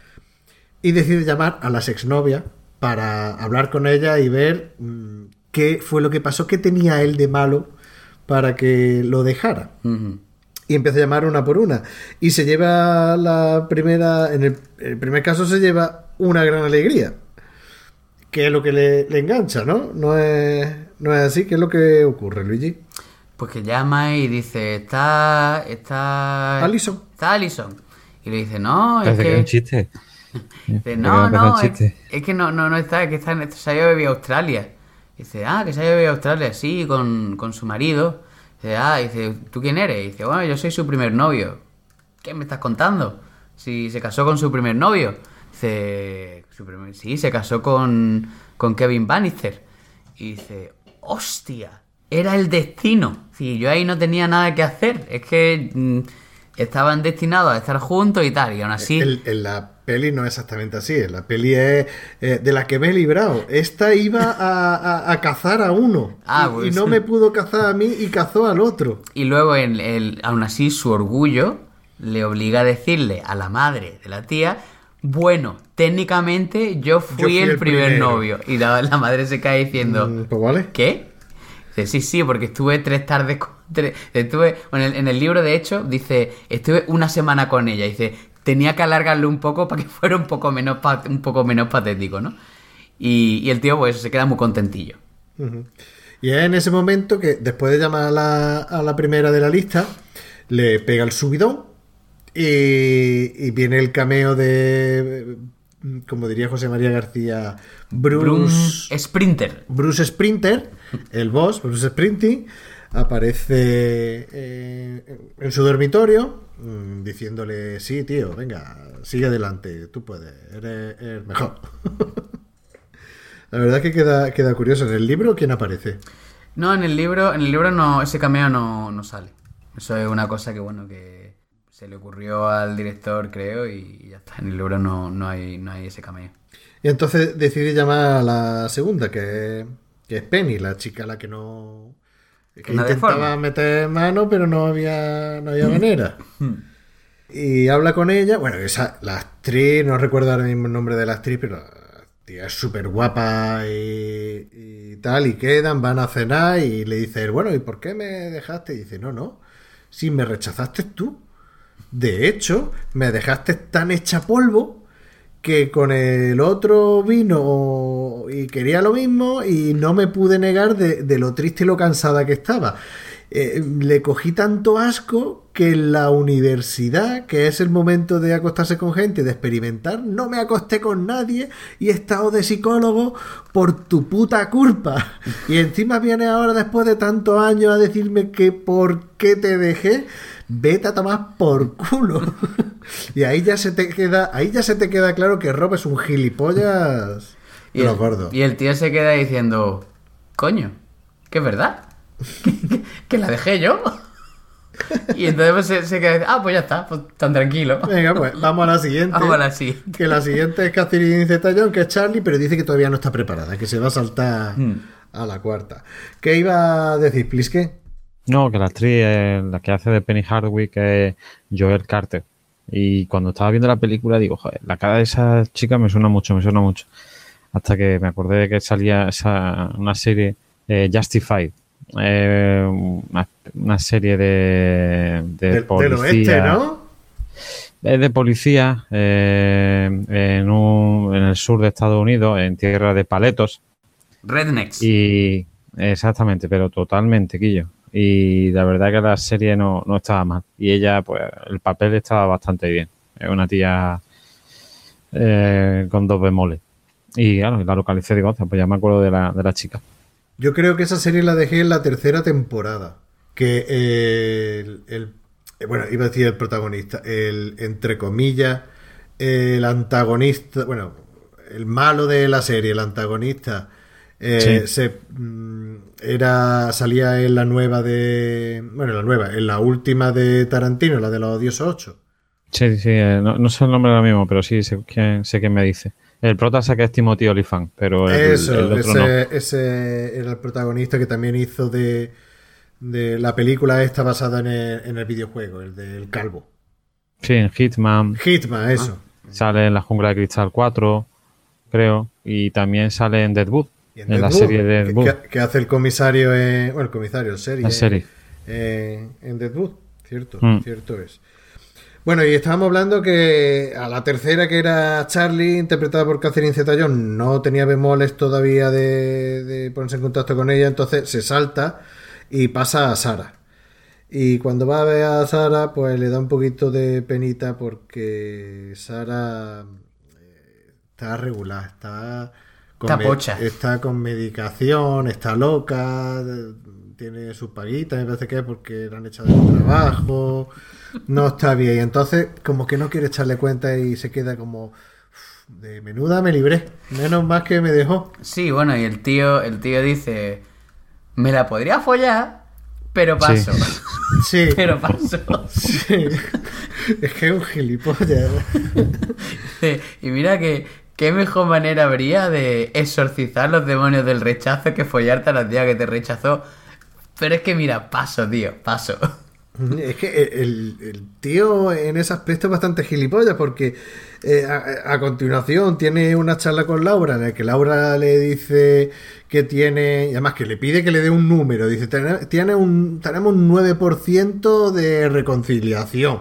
y decide llamar a las exnovias para hablar con ella y ver mm, qué fue lo que pasó, qué tenía él de malo para que lo dejara. Y empieza a llamar una por una. Y se lleva la primera, en el, el primer caso se lleva una gran alegría, que es lo que le, le engancha, ¿no? No es, no es así, ¿qué es lo que ocurre, Luigi? Pues que llama y dice, está, está... Alison. Está Alison. Y le dice, no, es Parece que es un chiste. <laughs> Dice, no, no, es, chiste. es que no, no, no está, es que está, en- se ha ido a vivir a Australia. Dice, ah, que se ha ido a vivir a Australia, sí, con, con su marido. Dice, ah, dice, ¿tú quién eres? Dice, bueno, yo soy su primer novio. ¿Qué me estás contando? Si se casó con su primer novio. Dice, "Su primer- sí, se casó con, con Kevin Bannister. Y dice, hostia, era el destino. Sí, yo ahí no tenía nada que hacer. Es que mm, estaban destinados a estar juntos y tal. Y aún así... El- en la peli no es exactamente así, en la peli es eh, de la que me he librado. Esta iba a, a- a cazar a uno Ah, y, pues. y no me pudo cazar a mí y cazó al otro. Y luego, el, el- aún así, su orgullo le obliga a decirle a la madre de la tía, bueno, técnicamente yo fui, fui el, el primer primero". novio. Y la, la madre se cae diciendo, Mm, Pues vale. ¿qué? Dice, sí, sí, porque estuve tres tardes con... tres- estuve, bueno, en, el, en el libro, de hecho, dice, estuve una semana con ella. Dice, tenía que alargarlo un poco para que <laughs> fuera un poco menos, un poco menos patético, ¿no? Y, y el tío, pues, se queda muy contentillo. Y es en ese momento que, después de llamar a la, a la primera de la lista, le pega el subidón y, y viene el cameo de, como diría José María García, Bruce, Bruce Sprinter. Bruce Sprinter, el boss, Bruce Sprinting, aparece eh, en su dormitorio mm, diciéndole, sí, tío, venga, sigue adelante, tú puedes, eres, eres mejor. <laughs> La verdad que queda, queda curioso. ¿En el libro quién aparece? No, en el libro, en el libro no, ese cameo no, no sale. Eso es una cosa que bueno que se le ocurrió al director, creo, y ya está. En el libro no, no hay, no hay ese cameo. Y entonces decide llamar a la segunda, que, que es Penny, la chica a la que no... Que Que intentaba deforma. meter mano, pero no había, no había manera. y habla con ella. Bueno, esa, la actriz, no recuerdo ahora mismo el nombre de la actriz, pero la tía es súper guapa y, y tal. Y quedan, van a cenar y le dice, bueno, ¿y por qué me dejaste? Y dice, no, no, si me rechazaste tú. De hecho, me dejaste tan hecha polvo que con el otro vino y quería lo mismo y no me pude negar de, lo triste y lo cansada que estaba. Eh, le cogí tanto asco que en la universidad, que es el momento de acostarse con gente, de experimentar, no me acosté con nadie y he estado de psicólogo por tu puta culpa. Y encima viene ahora después de tantos años a decirme que por qué te dejé. Vete a tomar por culo. <laughs> y ahí ya se te queda, ahí ya se te queda claro que Rob es un gilipollas <laughs> Y el, y el tío se queda diciendo, coño, que es verdad, que, que- que la dejé yo. <laughs> y entonces pues, se, se queda, ah, pues ya está, pues tan tranquilo. Venga, pues vamos a la siguiente. Vamos a la siguiente. Que la siguiente es Catherine Zeta-Jones, que es Charlie, pero dice que todavía no está preparada, que se va a saltar Hmm. a la cuarta. ¿Qué iba a decir, Pliske? No, que la actriz, eh, la que hace de Penny Hardwick es Joel Carter. Y cuando estaba viendo la película digo, joder, la cara de esa chica me suena mucho, me suena mucho. Hasta que me acordé de que salía esa, una serie eh, Justified. eh, una, una serie de, de Del, del policía. oeste, ¿no? Es de policía eh, en, un- en el sur de Estados Unidos, en tierra de paletos. Rednecks. Y exactamente, pero totalmente, Quillo. Y la verdad que la serie no, no estaba mal. Y ella, pues, el papel estaba bastante bien. Es una tía eh, con dos bemoles. Y claro, la localicé digo, "Hostia, pues ya me acuerdo de la, de la chica. Yo creo que esa serie la dejé en la tercera temporada. Que eh, el, el- bueno, iba a decir el protagonista, el entre comillas, el antagonista, bueno, el malo de la serie, el antagonista, eh, Sí. se mm, era salía en la nueva de, bueno, la nueva, en la última de Tarantino, la de los odiosos 8. Sí, sí, eh, no, no sé el nombre ahora mismo, pero sí sé quién, sé quién me dice. El prota sé que es Timothy Olyphant, pero el, Eso, el otro ese, no. ese era el protagonista que también hizo de, de la película esta basada en el, en el videojuego, el del calvo. Sí, en Hitman. Hitman, eso. Sale en la jungla de cristal 4, creo. Y también sale en Deadwood. Y En, la serie de que- que hace el comisario en, bueno, el comisario, el serie. La serie. eh, en Deadwood, cierto, Mm. cierto es. Bueno, y estábamos hablando que a la tercera, que era Charlie, interpretada por Catherine Zeta-Jones, no tenía bemoles todavía de, de ponerse en contacto con ella, entonces se salta y pasa a Sara. Y cuando va a ver a Sara, pues le da un poquito de penita porque Sara eh, está regular, está con, Está me- pocha. está con medicación, está loca, eh, tiene sus paguitas, me parece que es porque la han echado del trabajo, no está bien. Y entonces, como que no quiere echarle cuenta y se queda como "Uf, de menuda me libré, menos más que me dejó. Sí, bueno, y el tío, el tío dice, me la podría follar, pero paso. <laughs> Sí, <laughs> Pero paso. sí. es que es un gilipollas. <laughs> y mira que qué mejor manera habría de exorcizar los demonios del rechazo que follarte a la tía que te rechazó. Pero es que mira, paso, tío, paso. <laughs> Es que el, tío en ese aspecto es bastante gilipollas porque eh, a, continuación tiene una charla con Laura en la que Laura le dice que tiene, y además que le pide que le dé un número, dice, "Tiene- tenemos un 9% de reconciliación.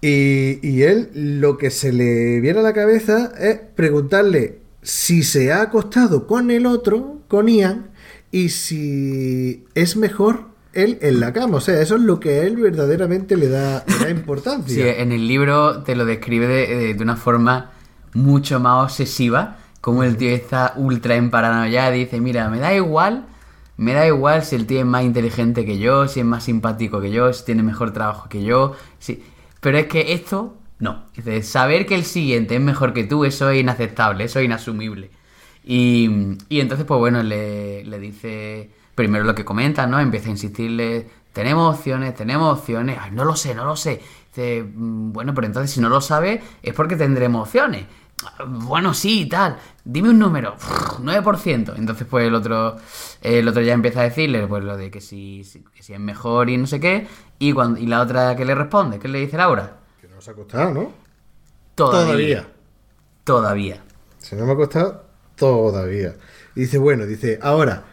Y, él lo que se le viene a la cabeza es preguntarle si se ha acostado con el otro, con Ian, y si es mejor él en la cama. O sea, eso es lo que a él verdaderamente le da, importancia. Sí, en el libro te lo describe de, de- una forma mucho más obsesiva, como el tío está ultra emparanoiado y dice, mira, me da igual, me da igual si el tío es más inteligente que yo, si es más simpático que yo, si tiene mejor trabajo que yo, si... pero es que esto, no. Dice, saber que el siguiente es mejor que tú, eso es inaceptable, eso es inasumible. Y, entonces, pues bueno, le, dice primero lo que comenta, ¿no? Empieza a insistirle, tenemos opciones, tenemos opciones. Ay, no lo sé, no lo sé. Dice, "Mm, bueno, pero entonces si no lo sabe es porque tendremos opciones. "Ah, Bueno, sí, tal. Dime un número. <laughs> 9%. Entonces, pues el otro, el otro ya empieza a decirle, pues lo de que si es mejor y no sé qué. Y, cuando, y la otra que le responde, ¿qué le dice Laura? Que no se ha acostado, ¿no? Todavía. Todavía. Todavía. Si no me ha costado, todavía. Y dice, bueno, dice, ahora,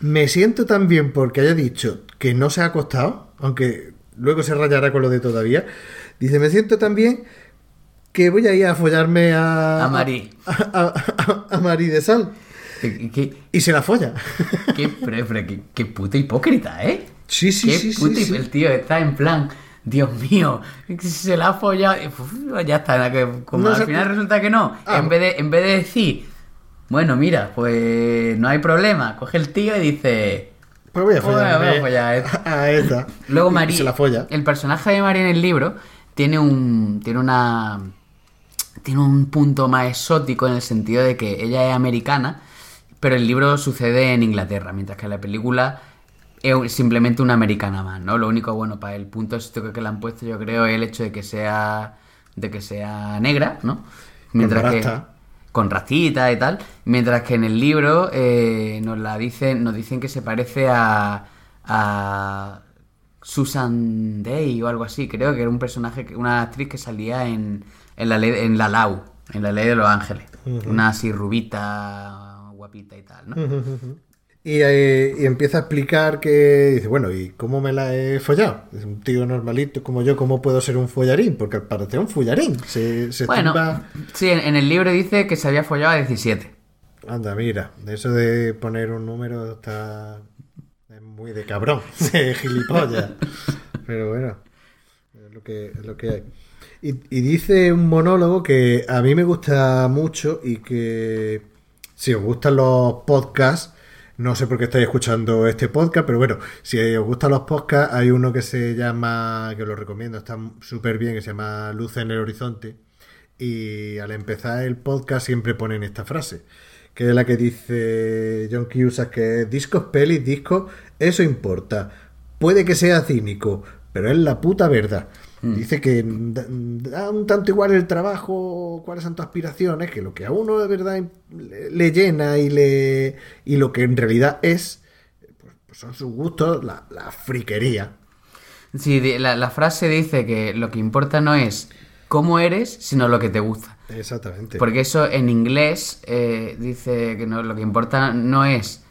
me siento tan bien porque haya dicho que no se ha acostado, aunque luego se rayará con lo de todavía. Dice, me siento tan bien que voy a ir a follarme a... A Mari. A, a- a- a Mari de Sal. ¿Qué, qué, Y se la folla. qué, pero- pero qué- qué puta hipócrita, ¿eh? Sí, sí, Qué sí, sí, puta sí. hip- El tío está en plan, Dios mío, se la ha follado. uf, ya está, como No al se- final resulta que no. Ah. En, vez de, en vez de decir, bueno, mira, pues no hay problema, coge el tío y dice. Pues voy a Pues voy a follarme follar a <laughs> a, a esta. Luego María, se la folla. el personaje de María en el libro tiene un tiene una tiene un punto más exótico en el sentido de que ella es americana, pero el libro sucede en Inglaterra, mientras que la película es simplemente una americana más, ¿no? Lo único bueno para el punto exótico que le han puesto, yo creo, es el hecho de que sea de que sea negra, ¿no? Mientras que rasta. con rastita y tal, mientras que en el libro eh, nos la dicen, nos dicen que se parece a, a Susan Day o algo así. Creo que era un personaje, que- una actriz que salía en, en, la, ley, en la Lau, en la ley de los ángeles. Una así rubita, y tal, ¿no? <laughs> Y, eh, y empieza a explicar que dice, bueno, ¿y cómo me la he follado? Es un tío normalito como yo, ¿cómo puedo ser un follarín? Porque al parecer un follarín. Se, se Bueno, tumba- sí, en, en el libro dice que se había follado a 17. Anda, mira, eso de poner un número está es muy de cabrón, <laughs> de gilipollas. Pero bueno, es lo que, es lo que hay. Y, y dice un monólogo que a mí me gusta mucho y que si os gustan los podcasts, no sé por qué estáis escuchando este podcast, pero bueno, si os gustan los podcasts, hay uno que se llama, que lo recomiendo, está súper bien, que se llama Luz en el Horizonte. Y al empezar el podcast siempre ponen esta frase, que es la que dice John Cusack, que es discos, pelis, discos, eso importa. Puede que sea cínico, pero es la puta verdad. Dice que da, un tanto igual el trabajo, cuáles son tus aspiraciones, que lo que a uno de verdad le, le llena y le y lo que en realidad es, pues, pues son sus gustos, la, la friquería. Sí, la, la frase dice que lo que importa no es cómo eres, sino lo que te gusta. Exactamente. Porque eso en inglés eh, dice que no, lo que importa no es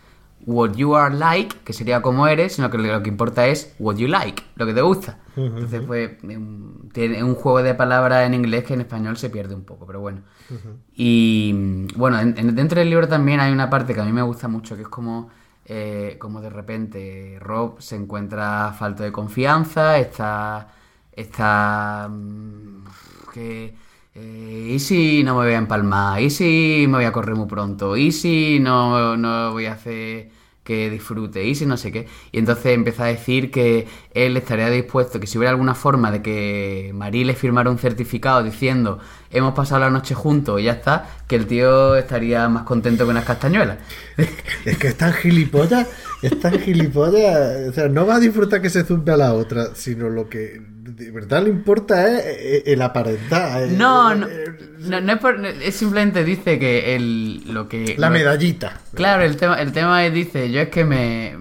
what you are like, que sería como eres, sino que lo que importa es what you like, lo que te gusta. Entonces, pues, un- tiene un juego de palabras en inglés que en español se pierde un poco, pero bueno. Y bueno, en- en- dentro del libro también hay una parte que a mí me gusta mucho, que es como, eh, como de repente Rob se encuentra falto de confianza, está, está mm, que eh, ¿y si no me voy a empalmar? ¿Y si me voy a correr muy pronto? ¿Y si no, no voy a hacer que disfrute? ¿Y si no sé qué? Y entonces empieza a decir que él estaría dispuesto, que si hubiera alguna forma de que Marí le firmara un certificado diciendo hemos pasado la noche juntos y ya está, que el tío estaría más contento que unas castañuelas. <laughs> Es que es tan gilipollas, es tan gilipollas. O sea, no va a disfrutar que se zumbe a la otra, sino lo que de verdad le importa es eh, el aparentar. eh, No, no, eh, no, no es, por- es simplemente dice que el, lo que... La lo- medallita. Claro, el tema, el tema es, dice, yo es que me...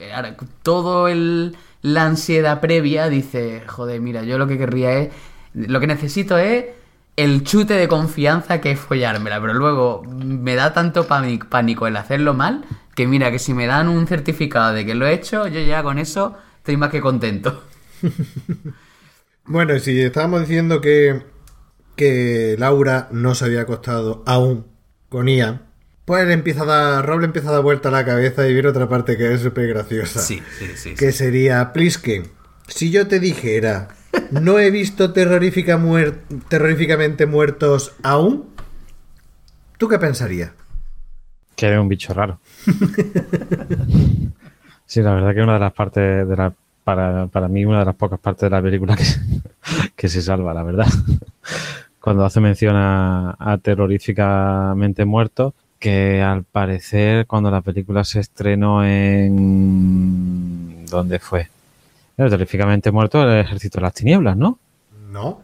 mm, todo el, la ansiedad previa dice, joder, mira, yo lo que querría es... Lo que necesito es el chute de confianza que es follármela, pero luego me da tanto pánico, el hacerlo mal que mira, que si me dan un certificado de que lo he hecho, yo ya con eso estoy más que contento. <laughs> Bueno, si estábamos diciendo que, que Laura no se había acostado aún con Ian, pues empieza a dar, Rob le empieza a dar vuelta a la cabeza y viene otra parte que es súper graciosa. sí, sí. que sería, Pliske, si yo te dijera, <laughs> no he visto terrorífica muer- terroríficamente muertos aún, ¿tú qué pensarías? Que era un bicho raro. Sí, la verdad que una de las partes de la para, para mí una de las pocas partes de la película que, se- <laughs> que se salva, la verdad. Cuando hace mención a, a terroríficamente muertos, que al parecer cuando la película se estrenó en ¿dónde fue? Era terroríficamente muerto el ejército de las tinieblas, ¿no? No.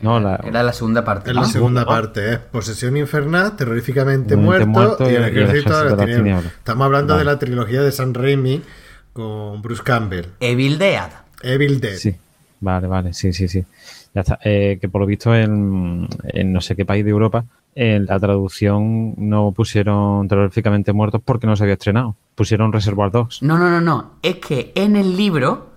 No, la, Era la segunda parte. Es la segunda ¿no? parte, es Posesión Infernal, Terroríficamente muerto, muerto y el y el Ejército de las Tinieblas. Tinieblas. Estamos hablando de la trilogía de San Raimi con Bruce Campbell. Evil Dead. Evil Dead. Sí, vale, vale, sí, sí, sí. Ya está. Eh, que por lo visto en, en no sé qué país de Europa, en la traducción no pusieron terroríficamente muertos porque no se había estrenado. Pusieron Reservoir Dogs. No, no, no, no. Es que en el libro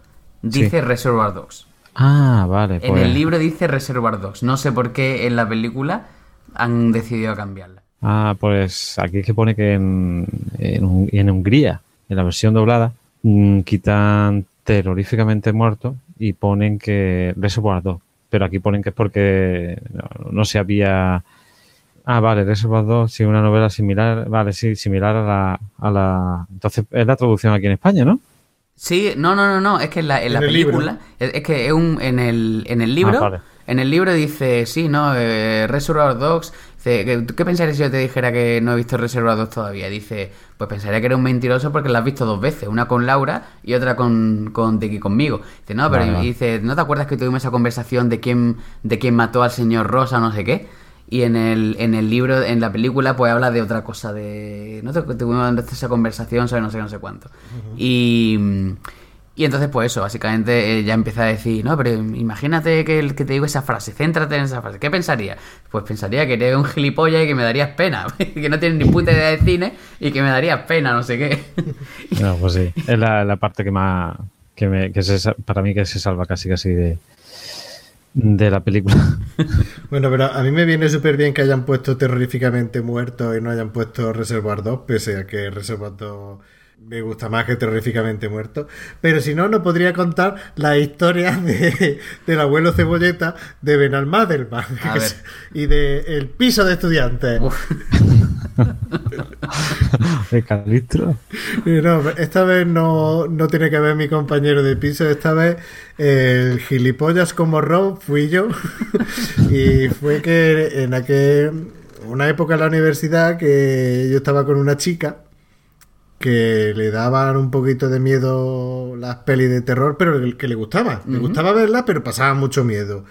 dice Reservoir Dogs. Ah, vale. En pues- el libro dice Reservoir Dogs. No sé por qué en la película han decidido cambiarla. Ah, pues aquí es que pone que en, en, Hun- en Hungría, en la versión doblada, mm, quitan terroríficamente muertos y ponen que Reservoir Dogs. Pero aquí ponen que es porque no, no se había... Ah, vale, Reservoir Dogs, sí, una novela similar, vale, sí, similar a la, a la... Entonces, es la traducción aquí en España, ¿no? Sí, no, no, no, no. Es que en la, en la En película. Es, es que es un, en, el, en el libro. Ah, vale. En el libro dice, sí, ¿no? Eh, Reservoir Dogs. Dice, ¿qué, ¿Qué pensarías si yo te dijera que no he visto Reservoir Dogs todavía? Dice, pues pensaría que eres un mentiroso porque la has visto dos veces. Una con Laura y otra con, con Tiki conmigo. Dice, no, pero vale. dice, ¿no te acuerdas que tuvimos esa conversación de quién, de quién mató al señor Rosa, no sé qué? Y en el, en el libro, en la película, pues habla de otra cosa, de... No te tuvimos esa conversación sobre no sé, no sé cuánto. Y... Y entonces, pues eso, básicamente ella empieza a decir, no, pero imagínate que, el, que te digo esa frase, céntrate en esa frase. ¿Qué pensaría? Pues pensaría que eres un gilipollas y que me darías pena, <laughs> que no tienes ni puta idea de cine y que me darías pena, no sé qué. <laughs> No, pues sí, es la, la parte que más, que, me, que se, para mí que se salva casi casi de, de la película. <laughs> Bueno, pero a mí me viene súper bien que hayan puesto terroríficamente muerto y no hayan puesto Reservoir 2, pese a que Reservoir 2 me gusta más que terroríficamente muerto. Pero si no, no podría contar la historia de, del abuelo cebolleta de Benal Madelman A ver. y de El piso de estudiantes. de <laughs> Calistro. No, esta vez no, no tiene que ver mi compañero de piso, esta vez el gilipollas como Rob fui yo. <laughs> y fue que en aquel, una época en la universidad que yo estaba con una chica que le daban un poquito de miedo las pelis de terror, pero que le gustaba. Le gustaba verlas, pero pasaba mucho miedo.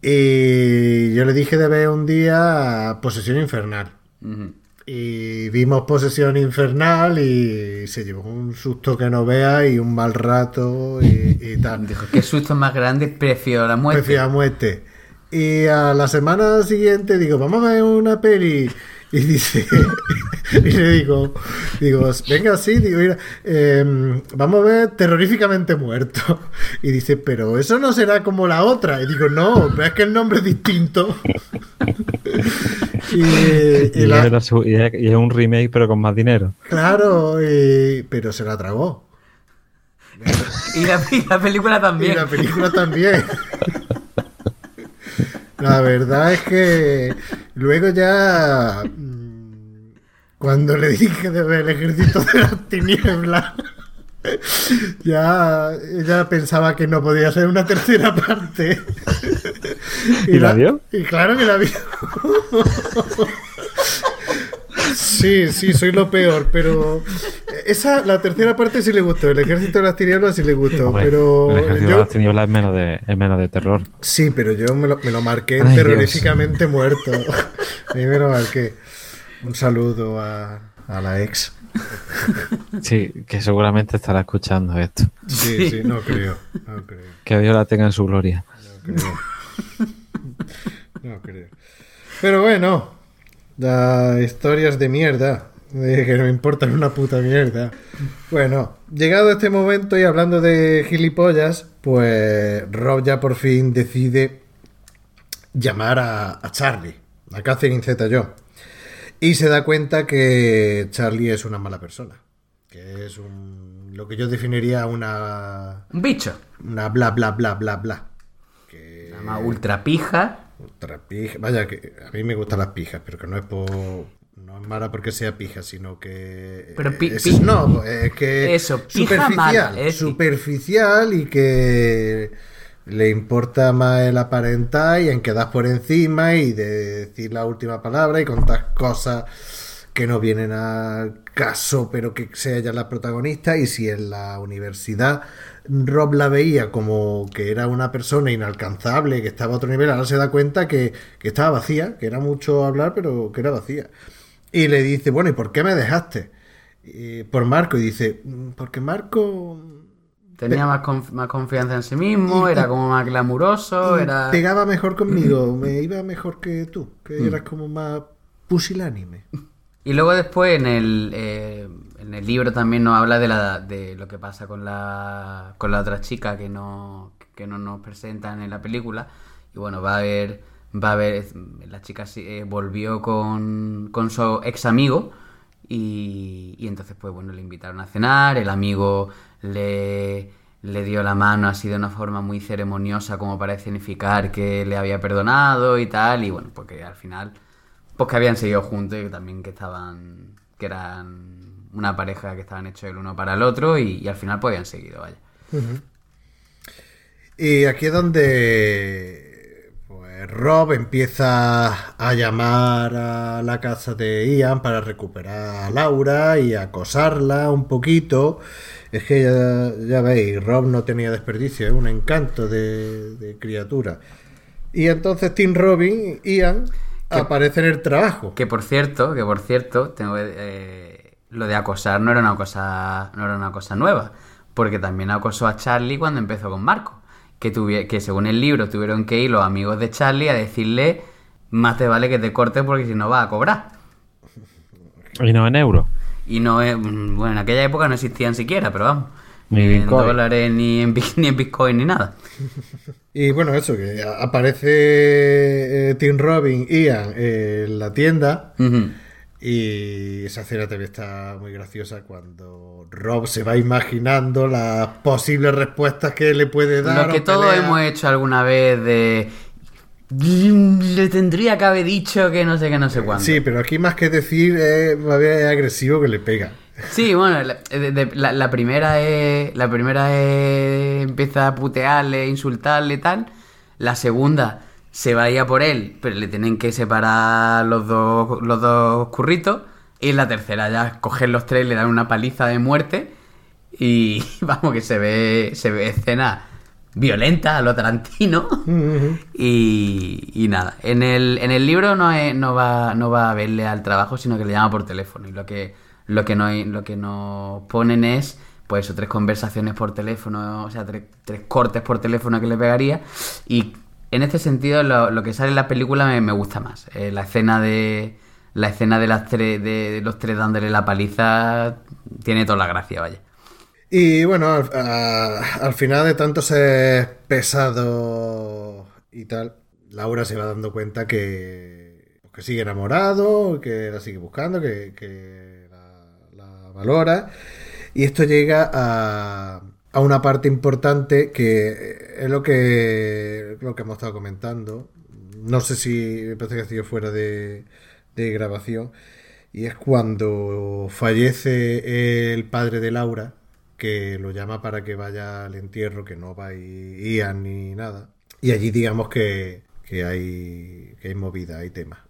Y yo le dije de ver un día Posesión Infernal. Y vimos Posesión Infernal y se llevó un susto que no vea y un mal rato y, y tal. Dijo, qué susto más grande, prefiero la muerte. Prefiero a muerte. Y a la semana siguiente digo, vamos a ver una peli. Y dice, <laughs> y le digo, digo, venga, sí, digo, mira, em, vamos a ver terroríficamente muerto. Y dice, pero eso no será como la otra. Y digo, no, pero es que el nombre es distinto. <laughs> y, y Y, la- y es- y es un remake, pero con más dinero. claro, y- pero se la tragó. Y la, y la película Y también. la película también. <laughs> La verdad es que luego ya mm, cuando le dije de ver el ejército de las tinieblas ya ella pensaba que no podía ser una tercera parte. ¿Y la vio? Y claro que la vio. Sí, sí, soy lo peor, pero esa, la tercera parte sí le gustó, el ejército de las tinieblas sí le gustó, Hombre, pero el ejército yo- de las tinieblas es menos de, es menos de terror. Sí, pero yo me lo, me lo marqué Ay, terroríficamente muerto. <laughs> A mí me lo marqué. Un saludo a, a la ex. Sí, que seguramente estará escuchando esto. Sí, sí, no creo. No creo. Que Dios la tenga en su gloria. No creo. No creo. Pero bueno, las historias de mierda. De que no me importan una puta mierda. Bueno, llegado a este momento y hablando de gilipollas, pues Rob ya por fin decide llamar a, a Charlie, a Catherine Zeta Jones. Y se da cuenta que Charlie es una mala persona. Que es un, lo que yo definiría una, Un bicho. una bla bla bla bla bla. Que Se llama ultra pija. Otra pija. Vaya, que a mí me gustan las pijas, pero que no es por. No es mala porque sea pija, sino que. Pero pi- es pi- snob, es que. Eso, pija superficial. mala, es decir- superficial y que. Le importa más el aparentar y en quedar por encima y de decir la última palabra y contar cosas que no vienen al caso, pero que sea ella la protagonista. Y si en la universidad Rob la veía como que era una persona inalcanzable, que estaba a otro nivel, ahora se da cuenta que, que estaba vacía, que era mucho hablar, pero que era vacía. Y le dice, bueno, ¿y por qué me dejaste? Y por Marco, y dice, "Mm, porque Marco Tenía más, conf- más confianza en sí mismo, era como más glamuroso, era... pegaba mejor conmigo, me iba mejor que tú, que Mm. eras como más pusilánime. Y luego después en el, eh, en el libro también nos habla de, la, de lo que pasa con la, con la otra chica que no, que no nos presentan en la película. Y bueno, va a haber, va a haber, la chica eh, volvió con, con su ex amigo y, y entonces pues bueno, le invitaron a cenar, el amigo le, le dio la mano así de una forma muy ceremoniosa como para significar que le había perdonado y tal, y bueno, porque al final pues que habían seguido juntos y también que estaban que eran una pareja que estaban hechos el uno para el otro y, y al final pues habían seguido vaya Y aquí es donde pues, Rob empieza a llamar a la casa de Ian para recuperar a Laura y acosarla un poquito. Es que ya, ya veis, Rob no tenía desperdicio, es un encanto de, de criatura. Y entonces Tim Robin Ian aparecen en el trabajo. Que por cierto, que por cierto, tengo que, eh, lo de acosar no era una cosa, no era una cosa nueva, porque también acosó a Charlie cuando empezó con Marco, que tuvi- que según el libro tuvieron que ir los amigos de Charlie a decirle más te vale que te cortes porque si no vas a cobrar. Y no en euros. Y no es, mm, bueno, en aquella época no existían siquiera, pero vamos. Ni en Bitcoin. dólares, ni en, <laughs> ni en Bitcoin, ni nada. <laughs> Y bueno, eso, que aparece eh, Tim Robin, Ian en la tienda. Ujú. Y esa escena también está muy graciosa cuando Rob se va imaginando las posibles respuestas que le puede dar. Lo que todos hemos hecho alguna vez de... Le tendría que haber dicho que no sé qué, no sé cuándo. Sí, pero aquí más que decir es agresivo que le pega. Sí, bueno, la, de- de- la- la primera es. La primera es. Empieza a putearle, insultarle y tal. La segunda se va a ir a por él, pero le tienen que separar los dos, los dos curritos. Y la tercera ya cogen los tres, le dan una paliza de muerte. Y <laughs> vamos, que se ve. Se ve escena violenta a lo Tarantino. <laughs> Y, y nada, en el, en el libro no, es- no, va, no va a verle al trabajo, sino que le llama por teléfono. Y lo que, lo que, no, lo que nos ponen es, pues tres conversaciones por teléfono, o sea, tres, tres cortes por teléfono que le pegaría. Y en este sentido, lo, que sale en la película me, gusta más. Eh, la escena de. La escena de las tres, de, los tres dándole la paliza tiene toda la gracia, vaya. Y bueno, al, final de tanto ser pesado y tal, Laura se va dando cuenta que, que sigue enamorado, que la sigue buscando, que, la valora. Y esto llega a, a una parte importante que es lo que, lo que hemos estado comentando. No sé si me parece que sido fuera de, de grabación. Y es cuando fallece el padre de Laura, que lo llama para que vaya al entierro, que no va a Ian ni nada. Y allí digamos que, que hay, que hay movida, hay tema.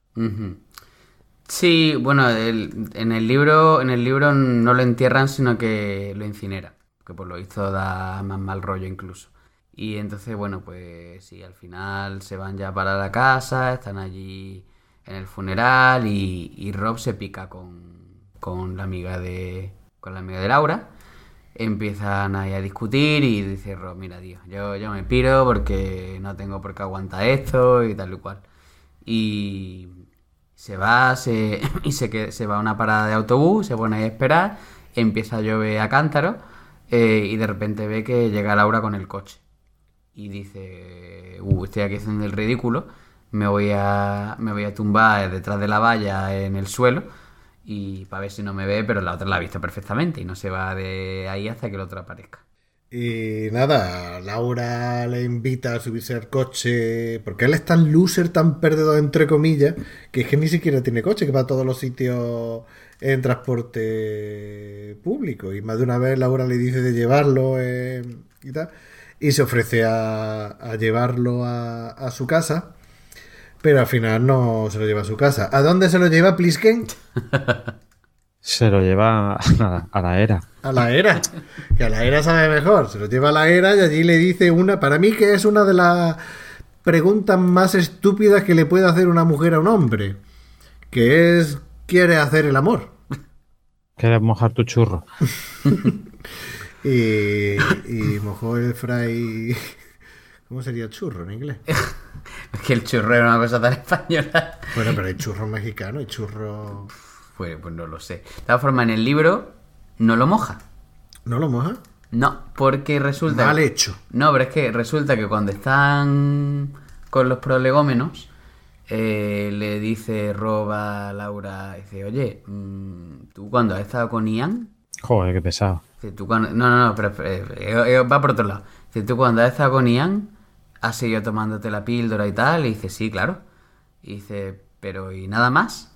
Sí, bueno, en el libro, en el libro no lo entierran, sino que lo incineran, que por lo visto da más mal rollo incluso. Y entonces, bueno, pues sí, al final se van ya para la casa, están allí en el funeral y, Rob se pica con, con la amiga de con la amiga de Laura. Empiezan ahí a discutir y dice Rob, mira, tío, yo, yo me piro porque no tengo por qué aguantar esto y tal y cual. Y se va, se, <laughs> y se, se va a una parada de autobús, se pone ahí a esperar, empieza a llover a cántaro eh, y de repente ve que llega Laura con el coche. Y dice, uh, estoy aquí haciendo el ridículo, me voy a, me voy a tumbar detrás de la valla en el suelo y para ver si no me ve, pero la otra la ha visto perfectamente y no se va de ahí hasta que el otro aparezca. Y nada, Laura le invita a subirse al coche, porque él es tan loser, tan perdedor, entre comillas, que es que ni siquiera tiene coche, que va a todos los sitios en transporte público. Y más de una vez Laura le dice de llevarlo eh, y tal, y se ofrece a, a llevarlo a, a su casa, pero al final no se lo lleva a su casa. ¿A dónde se lo lleva Plisken? <laughs> Se lo lleva nada, a la era. A la era. Que a la era sabe mejor. Se lo lleva a la era y allí le dice una. Para mí, que es una de las preguntas más estúpidas que le puede hacer una mujer a un hombre. Que es. ¿Quiere hacer el amor? ¿Quieres mojar tu churro? <laughs> Y, y mojó el fray. ¿Cómo sería churro en inglés? <laughs> Es que el churro era una cosa tan española. Bueno, pero hay churro mexicano, hay churro. Pues, pues no lo sé. De todas formas, en el libro no lo moja. ¿No lo moja? No, porque resulta. Mal hecho. No, pero es que resulta que cuando están con los prolegómenos, eh, le dice Rob a Laura, dice, oye, mm, tú cuando has estado con Ian, Joder, qué pesado. dice, tú cuando... No, no, no, pero, pero, eh, eh, va por otro lado. Dice, tú cuando has estado con Ian, has seguido tomándote la píldora y tal, y dice, sí, claro. Y dice, pero ¿y nada más?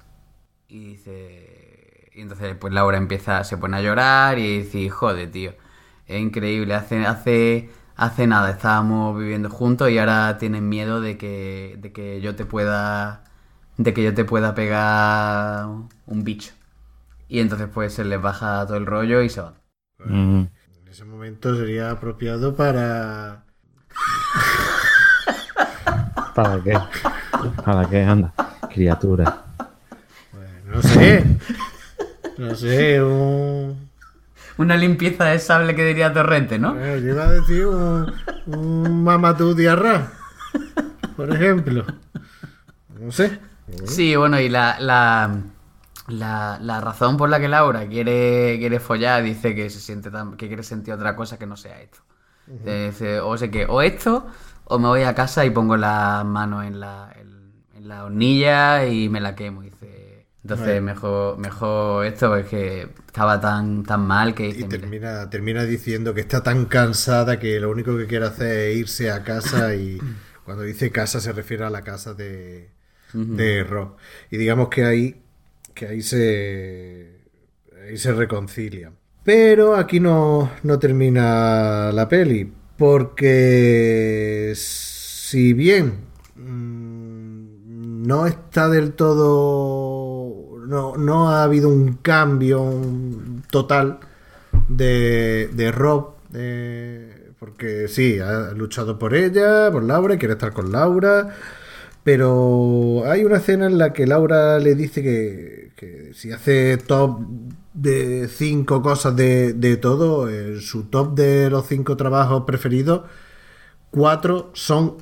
Y dice... Y entonces pues Laura empieza, se pone a llorar y dice, joder, tío, es increíble, hace, hace, hace nada estábamos viviendo juntos y ahora tienen miedo de que, de que yo te pueda, de que yo te pueda pegar un bicho. Y entonces pues se les baja todo el rollo y se van. Mm. En ese momento sería apropiado para. ¿Para qué? ¿Para qué? Anda, criatura. No sé. No sé, un... Una limpieza de sable que diría Torrente, ¿no? eh, yo iba a decir un, un mamatú diarra, por ejemplo. No sé. Sí, bueno, y la, la, la, la razón por la que Laura quiere, quiere follar dice que se siente tan, que quiere sentir otra cosa que no sea esto. Dice, o sé que o esto, o me voy a casa y pongo las manos en la, en, en la hornilla y me la quemo. Dice, entonces mejor, mejor esto, porque estaba tan, tan mal que Y termina, termina diciendo que está tan cansada que lo único que quiere hacer es irse a casa y <coughs> cuando dice casa se refiere a la casa de, de Rob. Y digamos que ahí, que ahí se, ahí se reconcilian. Pero aquí no, no termina la peli, porque si bien mm, no está del todo, no, no ha habido un cambio total de, de Rob, eh, porque sí, ha luchado por ella, por Laura, y quiere estar con Laura, pero hay una escena en la que Laura le dice que, que si hace top de cinco cosas de, de todo, en su top de los cinco trabajos preferidos, cuatro son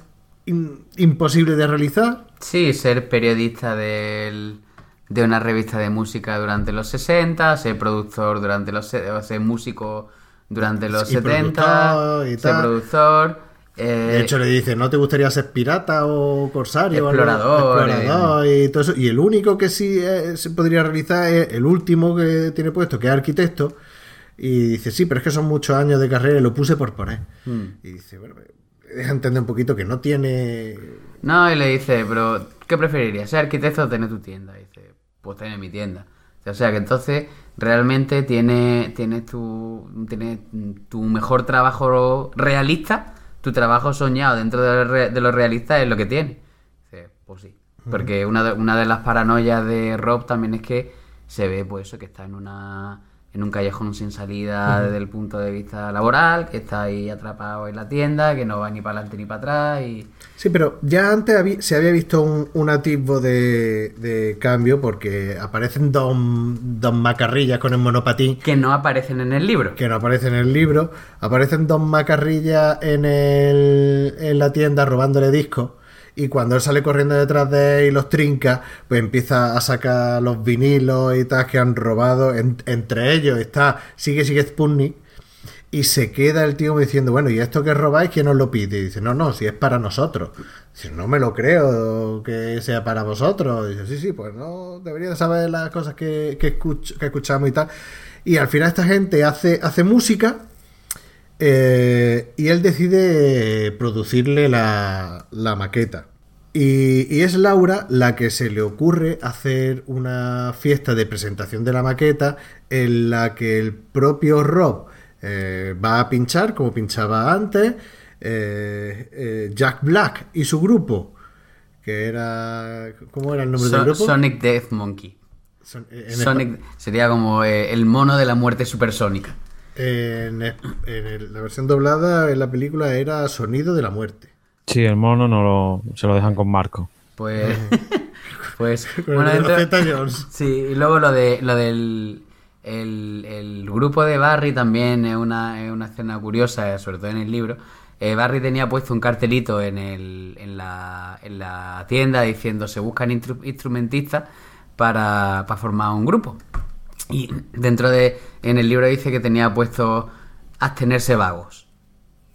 imposibles de realizar. Sí, ser periodista del- de una revista de música durante los 60, ser productor durante los... ser músico durante los Y 70, productor y ser productor... eh, De hecho, le dice, ¿no te gustaría ser pirata o corsario? o algo? Explorador, y todo eso. Y el único que sí eh, se podría realizar es el último que tiene puesto, que es arquitecto. Y dice, sí, pero es que son muchos años de carrera y lo puse por poner. Hmm. Y dice, bueno, deja entender un poquito que no tiene... No, y le dice, pero ¿qué preferirías? ¿Ser arquitecto o tener tu tienda? Y dice, pues tener mi tienda. O sea que entonces realmente tienes tienes tu, tienes tu mejor trabajo realista, tu trabajo soñado dentro de lo, re- de lo realista es lo que tienes. Pues sí. Porque una de, una de las paranoias de Rob también es que se ve pues eso, que está en una en un callejón sin salida desde el punto de vista laboral, que está ahí atrapado en la tienda, que no va ni para adelante ni para atrás y... Sí, pero ya antes se había visto un, un atisbo de, de cambio porque aparecen dos, dos macarrillas con el monopatín que no aparecen en el libro. que no aparece en el libro. Aparecen dos macarrillas en, el, en la tienda robándole discos. Y cuando él sale corriendo detrás de él y los trinca, pues empieza a sacar los vinilos y tal que han robado. En- entre ellos está Sigue Sigue Sputnik. Y se queda el tío diciendo, bueno, ¿y esto que robáis quién os lo pide? Y dice, no, no, si es para nosotros. Dice, no me lo creo que sea para vosotros. dice, sí, sí, pues no, debería de saber las cosas que, que, que escuchamos y tal. Y al final esta gente hace, hace música eh, y él decide producirle la, la maqueta. Y, y es Laura la que se le ocurre hacer una fiesta de presentación de la maqueta en la que el propio Rob eh, va a pinchar, como pinchaba antes, eh, Jack Black y su grupo, que era... ¿Cómo era el nombre So- del grupo? Sonic Death Monkey. Son- Sonic sería como el mono de la muerte supersónica. En, en el- la versión doblada en la película era Sonido de la Muerte. Sí, el mono no lo, se lo dejan con Marco. Pues. <laughs> pues. Bueno, dentro-. Sí, y luego lo de lo del el, el grupo de Barry también es una, es una escena curiosa, sobre todo en el libro. Eh, Barry tenía puesto un cartelito en, el, en, la, en la tienda diciendo se buscan instru- instrumentistas para, para formar un grupo. Y dentro de, en el libro dice que tenía puesto abstenerse vagos.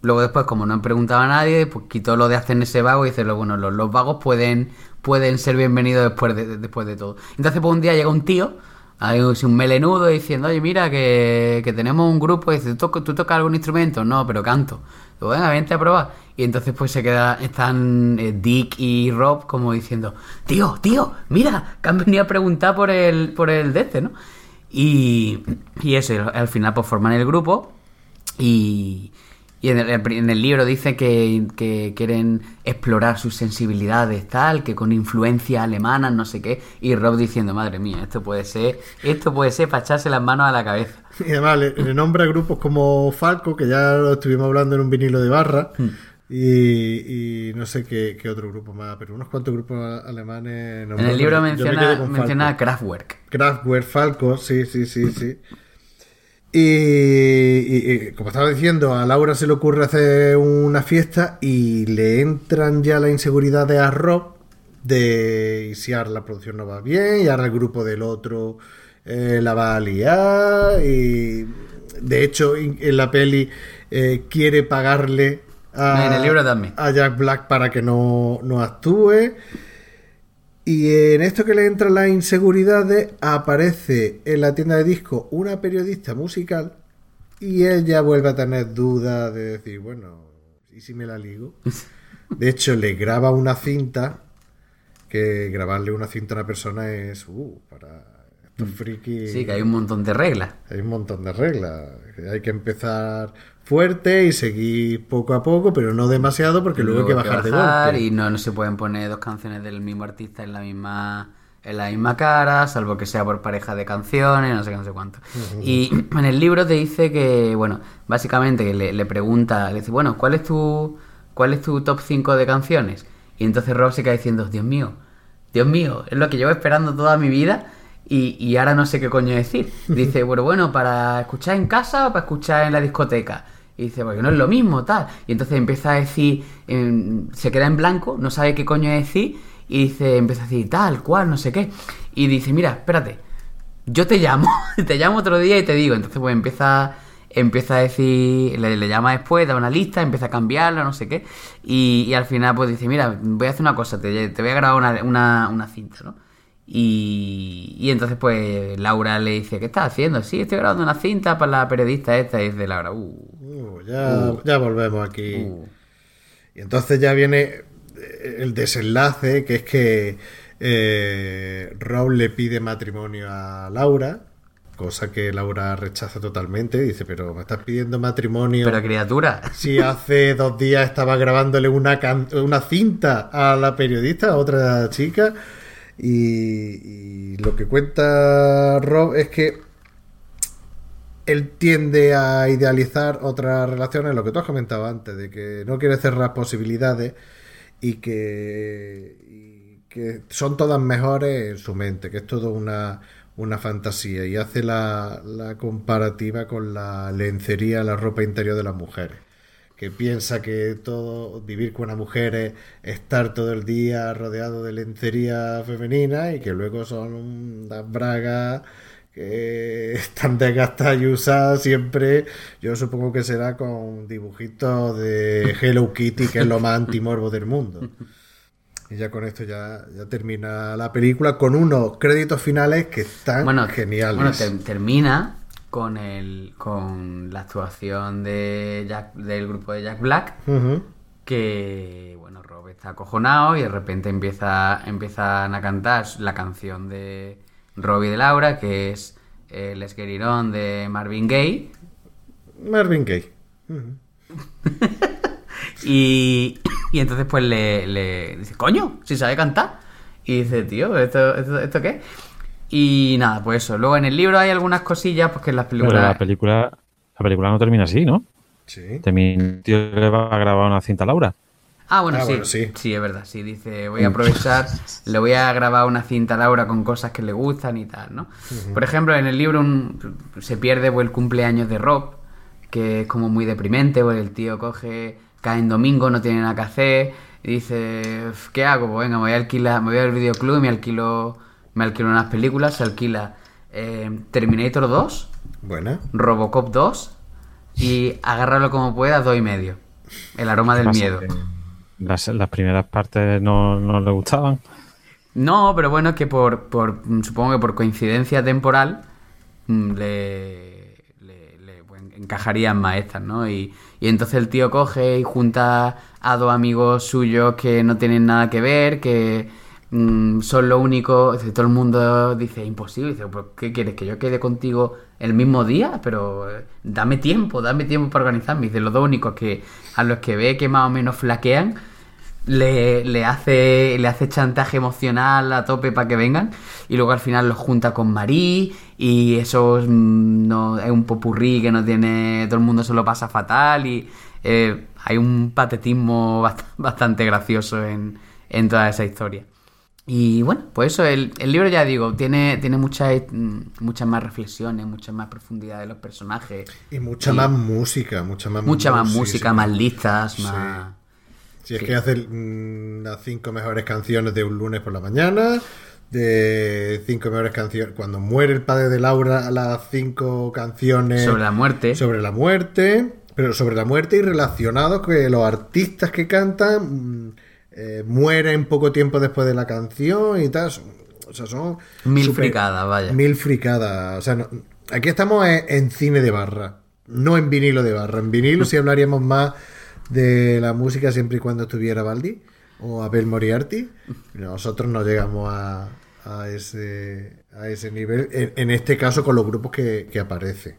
Luego después, como no han preguntado a nadie, pues quitó lo de abstenerse vagos y dice, bueno, los, los vagos pueden, pueden ser bienvenidos después de, de- después de todo. Entonces, pues un día llega un tío, hay un melenudo, diciendo, oye, mira, que, que tenemos un grupo, y dice, ¿tú, ¿tú tocas algún instrumento? No, pero canto. Digo, venga, vente a probar. Y entonces pues se queda, están eh, Dick y Rob como diciendo, tío, tío, mira, que han venido a preguntar por el, por el de este, ¿no? Y, y eso, al final pues forman el grupo y, y en, el, en el libro dice que, que quieren explorar sus sensibilidades, tal, que con influencia alemana, no sé qué, y Rob diciendo, madre mía, esto puede ser, esto puede ser para echarse las manos a la cabeza. Y además le, le nombra grupos como Falco, que ya lo estuvimos hablando en un vinilo de barra. Y, y no sé qué, qué otro grupo más, pero unos cuantos grupos alemanes. no En me el libro me menciona, menciona. Kraftwerk. Kraftwerk, Falco, sí, sí, sí, sí. Y, y- y, como estaba diciendo, a Laura se le ocurre hacer una fiesta y le entran ya la inseguridad de a Rob de y si ahora la producción no va bien y ahora el grupo del otro eh, la va a liar y de hecho en en la peli eh, quiere pagarle a, En el libro también. a Jack Black para que no, no actúe. Y en esto que le entran las inseguridades, aparece en la tienda de disco una periodista musical y ella vuelve a tener dudas de decir, bueno, ¿y si me la ligo? <laughs> De hecho, le graba una cinta, que grabarle una cinta a una persona es, uh, para estos frikis... Sí, que hay un montón de reglas. Hay un montón de reglas. Hay que empezar fuerte y seguir poco a poco, pero no demasiado porque luego, hay que bajar, de golpe. y no, no se pueden poner dos canciones del mismo artista en la misma en la misma cara, salvo que sea por pareja de canciones, no sé qué, no sé cuánto. Y <clears throat> en el libro te dice que, bueno, básicamente que le, le pregunta, le dice, bueno, ¿cuál es tu cuál es tu top 5 de canciones? Y entonces Rob se queda diciendo, Dios mío, Dios mío, es lo que llevo esperando toda mi vida y, y ahora no sé qué coño decir. <laughs> Dice, bueno, bueno, ¿para escuchar en casa o para escuchar en la discoteca? Y dice, porque no es lo mismo, tal. Y entonces empieza a decir, em, se queda en blanco, no sabe qué coño decir, y dice, empieza a decir tal, cual, no sé qué. Y dice, mira, espérate, yo te llamo, <laughs> te llamo otro día y te digo. Entonces, pues empieza, empieza a decir, le, le llama después, da una lista, empieza a cambiarla, no sé qué. Y, y al final, pues dice, mira, voy a hacer una cosa, te, te voy a grabar una, una, una cinta, ¿no? Y, y entonces, pues Laura le dice, ¿qué estás haciendo? Sí, estoy grabando una cinta para la periodista esta. Y dice Laura, uh, Uh, ya, ya volvemos aquí. uh. Y entonces ya viene eh, el desenlace, que es que eh, Raúl le pide matrimonio a Laura, cosa que Laura rechaza totalmente. Dice, pero me estás pidiendo matrimonio. Pero criatura, Si hace dos días estaba grabándole una, can- una cinta a la periodista, a otra chica, y, lo que cuenta Rob es que él tiende a idealizar otras relaciones, lo que tú has comentado antes, de que no quiere cerrar posibilidades y que, y que son todas mejores en su mente, que es todo una, una fantasía. Y hace la, la comparativa con la lencería, la ropa interior de las mujeres que piensa que todo vivir con una mujer es estar todo el día rodeado de lencería femenina y que luego son unas bragas que <laughs> están desgastadas y usadas siempre yo supongo que será con dibujitos de Hello Kitty que es lo más antimorbo del mundo. Y ya con esto ya, ya termina la película con unos créditos finales que están bueno, geniales. bueno, ter- termina con el con la actuación de Jack, del grupo de Jack Black, que bueno, Rob está acojonado y de repente empieza empiezan a cantar la canción de Rob y de Laura, que es eh, Get It On de Marvin Gaye. Marvin Gaye. <laughs> Y, y entonces pues le, le dice, coño, si sabe cantar. Y dice, tío, ¿esto, esto, esto qué? Y nada, pues eso. Luego en el libro hay algunas cosillas, pues que en las Pero películas... la película, la película no termina así, ¿no? sí Termina, el tío le va a grabar una cinta a Laura. Ah, bueno, Ah, sí, bueno, sí. sí. es verdad. Sí, dice, voy a aprovechar, le voy a grabar una cinta a Laura con cosas que le gustan y tal, ¿no? Por ejemplo, en el libro un- se pierde pues, el cumpleaños de Rob, que es como muy deprimente, pues el tío coge, cae en domingo, no tiene nada que hacer, y dice, "Uf, ¿qué hago? Pues venga, me voy a alquilar, me voy al videoclub y me alquilo, me alquilo unas películas, se alquila eh, Terminator 2, buena Robocop 2 y agárralo como puedas, dos y medio. El aroma del miedo. Las, las primeras partes no, no le gustaban. No, pero bueno, es que por, por supongo que por coincidencia temporal mm, le, le- le, pues, encajarían más estas, ¿no? Y, y entonces el tío coge y junta a dos amigos suyos que no tienen nada que ver, que mm, son lo único, dice, todo el mundo dice, imposible, dice, "¿Pues ¿qué quieres? ¿Que yo quede contigo el mismo día? Pero eh, dame tiempo, dame tiempo para organizarme. Dice, los dos únicos que a los que ve que más o menos flaquean le, le hace le hace chantaje emocional a tope para que vengan y luego al final los junta con Marí y eso es, mm, no, es un popurrí que no tiene todo el mundo se lo pasa fatal y eh, hay un patetismo bast- <laughs> bastante gracioso en, en toda esa historia y bueno pues eso el, el libro ya digo tiene tiene muchas mm, muchas más reflexiones mucha más profundidad de los personajes Y mucha más música, mucha más mucha más música sí. más listas Sí. más Si es que hace mm, las cinco mejores canciones de un lunes por la mañana, de cinco mejores canciones. Cuando muere el padre de Laura, las cinco canciones sobre la muerte sobre la muerte, pero sobre la muerte y relacionados que los artistas que cantan mm, eh, mueren poco tiempo después de la canción y tal. O sea, son Mil fricadas, vaya. Mil fricadas. O sea, no- aquí estamos en, en cine de barra, no en vinilo de barra. En vinilo sí hablaríamos más de la música siempre y cuando estuviera Baldi o Abel Moriarty. Nosotros no llegamos a, a ese, a ese nivel, en, en este caso con los grupos que, que aparecen.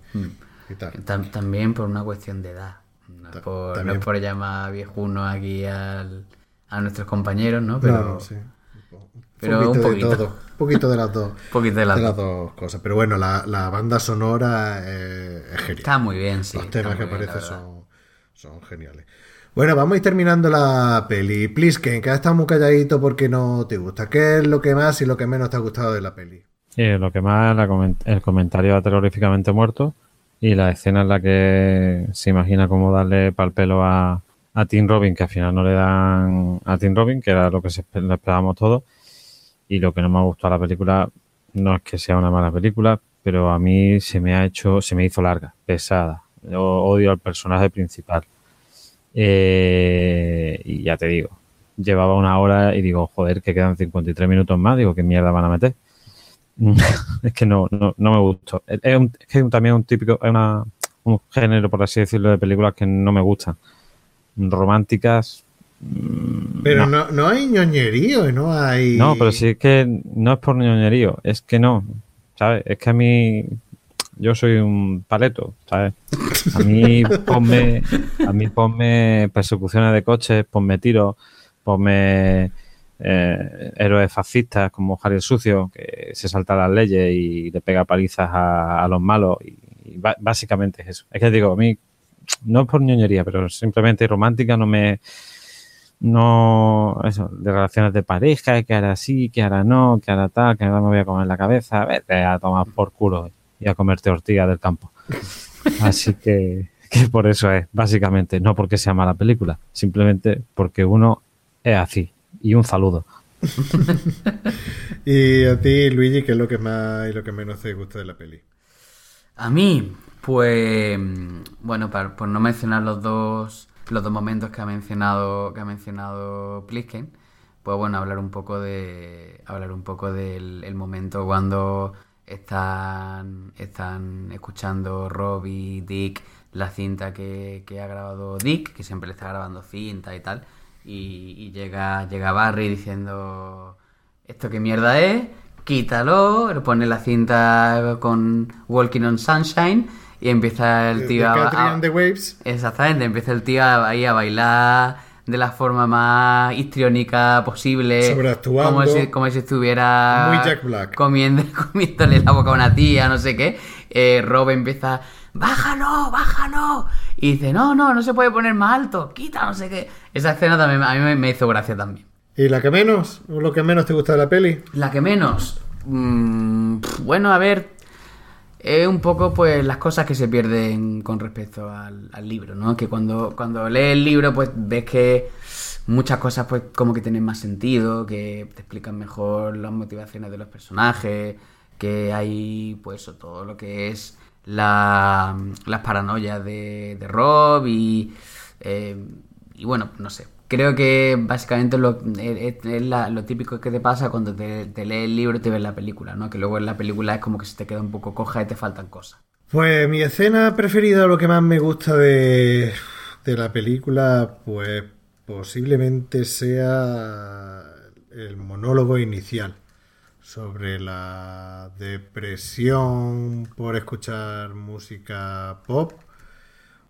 y tal. Tam- también por una cuestión de edad. No es por, no es por llamar viejuno aquí al- a nuestros compañeros, ¿no? Pero No, sí. Un poquito un de todo. Un poquito de las dos. <laughs> poquito de la- de las dos cosas. Pero bueno, la, la banda sonora eh, es genial. Está muy bien, sí. Los temas que bien, aparecen son, son geniales. Bueno, vamos a ir terminando la peli. Plisken, que has estado muy calladito porque no te gusta. ¿Qué es lo que más y lo que menos te ha gustado de la peli? Sí, lo que más la el comentario a terroríficamente muerto y la escena en la que se imagina cómo darle pal pelo a, a Tim Robin, que al final no le dan a Tim Robin, que era lo que se esperábamos todos. Y lo que no me ha gustado la película no es que sea una mala película, pero a mí se me ha hecho, se me hizo larga, pesada. Yo odio al personaje principal. Eh, y ya te digo, llevaba una hora y digo, joder, que quedan 53 minutos más, digo, ¿qué mierda van a meter? <laughs> es que no, no, no me gustó. Es, un- es también un típico, es una, un género, por así decirlo, de películas que no me gustan. Románticas. mm, Pero no. no, no hay ñoñerío y no hay. No, pero si es que no es por ñoñerío, es que no, ¿sabes? Es que a mí, yo soy un paleto, ¿sabes? A mí <laughs> ponme, a mí ponme persecuciones de coches, ponme tiros, ponme eh, héroes fascistas como Harry el Sucio, que se salta las leyes y le pega palizas a, a los malos, y, y básicamente es eso. Es que digo, a mí, no es por ñoñería, pero simplemente romántica no me no, eso, de relaciones de pareja, que ahora sí, que ahora no, que ahora tal, que ahora me voy a comer la cabeza, vete a tomar por culo y a comerte ortigas del campo. <laughs> Así que, que por eso es, básicamente, no porque sea mala película, simplemente porque uno es así. Y un saludo. <laughs> Y a ti, Luigi, ¿qué es lo que más y lo que menos te gusta de la peli? A mí, pues bueno, para- por no mencionar los dos los dos momentos que ha mencionado que ha mencionado Plisken, pues bueno, hablar un poco de hablar un poco del el momento cuando están están escuchando Rob y Dick la cinta que, que ha grabado Dick, que siempre le está grabando cinta y tal, y, y llega llega Barry diciendo ¿esto qué mierda es? Quítalo, le pone la cinta con Walking on Sunshine y empieza el tío a, Catherine a- and the Waves. Exactamente, empieza el tío a- ahí a bailar de la forma más histriónica posible. Sobreactuando. Como si, como si estuviera Muy Jack Black. Comiendo, <laughs> comiéndole la boca a una tía, no sé qué. Eh, Rob empieza, bájalo, bájalo. Y dice, no, no, no se puede poner más alto, quita, no sé qué. Esa escena también a mí me, hizo gracia también. ¿Y la que menos? ¿O lo que menos te gusta de la peli? La que menos. Mm, bueno, a ver. Es un poco pues las cosas que se pierden con respecto al, libro, ¿no? Que cuando, cuando lees el libro pues ves que muchas cosas pues como que tienen más sentido, que te explican mejor las motivaciones de los personajes, que hay pues todo lo que es la, las paranoias de, de Rob y, eh, y bueno, no sé. Creo que básicamente lo, es, es la- lo típico que te pasa cuando te, te lees el libro y te ves la película, ¿no? Que luego en la película es como que se te queda un poco coja y te faltan cosas. Pues mi escena preferida, lo que más me gusta de, de la película, pues posiblemente sea el monólogo inicial sobre la depresión por escuchar música pop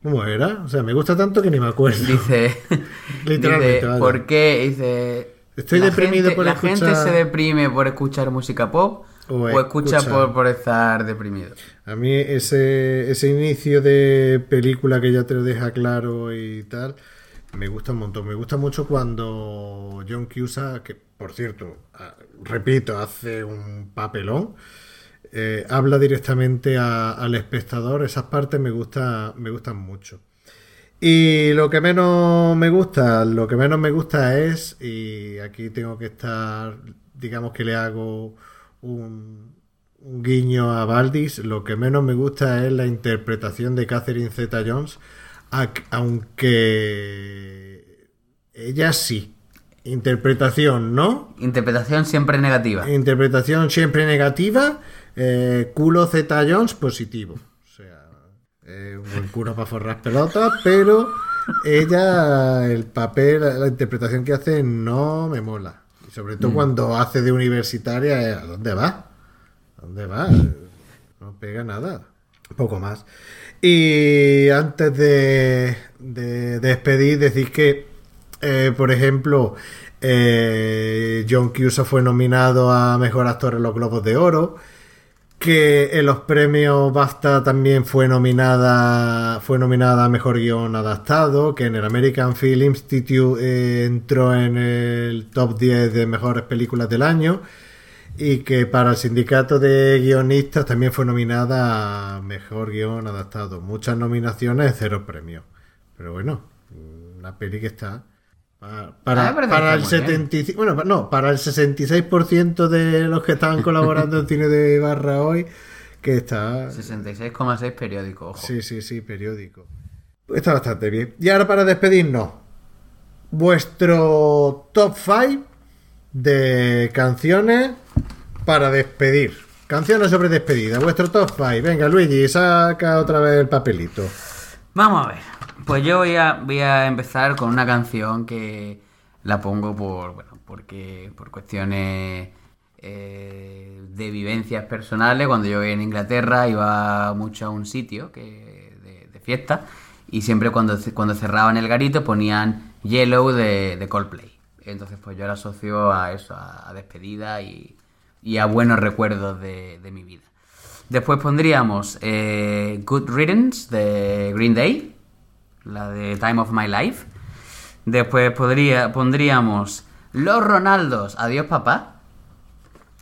¿Cómo era? O sea, me gusta tanto que ni me acuerdo. Dice, <laughs> Literalmente, dice. ¿por qué? Dice, Estoy deprimido gente- por la escuchar- gente se deprime por escuchar música pop O o, escucha escucha- por, por estar deprimido. A mí ese, ese inicio de película que ya te lo deja claro y tal, me gusta un montón. Me gusta mucho cuando John Cusack, que por cierto, ah, repito, hace un papelón, eh, habla directamente a- al espectador. Esas partes me, gusta, me gustan mucho. Y lo que menos me gusta, lo que menos me gusta es, y aquí tengo que estar, digamos que le hago un, un guiño a Valdis, lo que menos me gusta es la interpretación de Catherine Zeta Jones, aunque ella sí. Interpretación, ¿no? Interpretación siempre negativa. Interpretación siempre negativa, eh, culo Zeta Jones positivo. O sea, eh, un buen culo para forrar pelotas, pero ella, el papel, la interpretación que hace no me mola. Y sobre todo cuando hace de universitaria, eh, ¿a dónde va? ¿A dónde va? No pega nada. Poco más. Y antes de, de despedir, decir que, eh, por ejemplo, eh, John Cusack fue nominado a Mejor Actor en los Globos de Oro, que en los premios BAFTA también fue nominada fue nominada a Mejor Guión Adaptado, que en el American Film Institute eh, entró en el top 10 de mejores películas del año y que para el sindicato de guionistas también fue nominada a Mejor Guión Adaptado. Muchas nominaciones, cero premios. Pero bueno, una peli que está... Para, A mí para, me parece para que el está muy bien. 75, bueno, no, para el 66% de los que estaban colaborando en Cine de Barra hoy, que está... 66,6 periódico, ojo. Sí, sí, sí, periódico. Está bastante bien. Y ahora para despedirnos, vuestro top 5 de canciones para despedir. Canciones sobre despedida, vuestro top 5. Venga, Luigi, saca otra vez el papelito. Vamos a ver. Pues yo voy a, voy a empezar con una canción que la pongo por, bueno, porque por cuestiones eh, de vivencias personales. Cuando yo vivía en Inglaterra iba mucho a un sitio que, de, fiesta y siempre cuando, cuando cerraban el garito ponían Yellow de, Coldplay. Entonces pues yo la asocio a eso, a, despedida y, y a buenos recuerdos de, de mi vida. Después pondríamos eh, Good Riddance de Green Day, la de Time of My Life. Después podría, pondríamos Los Ronaldos, Adiós Papá.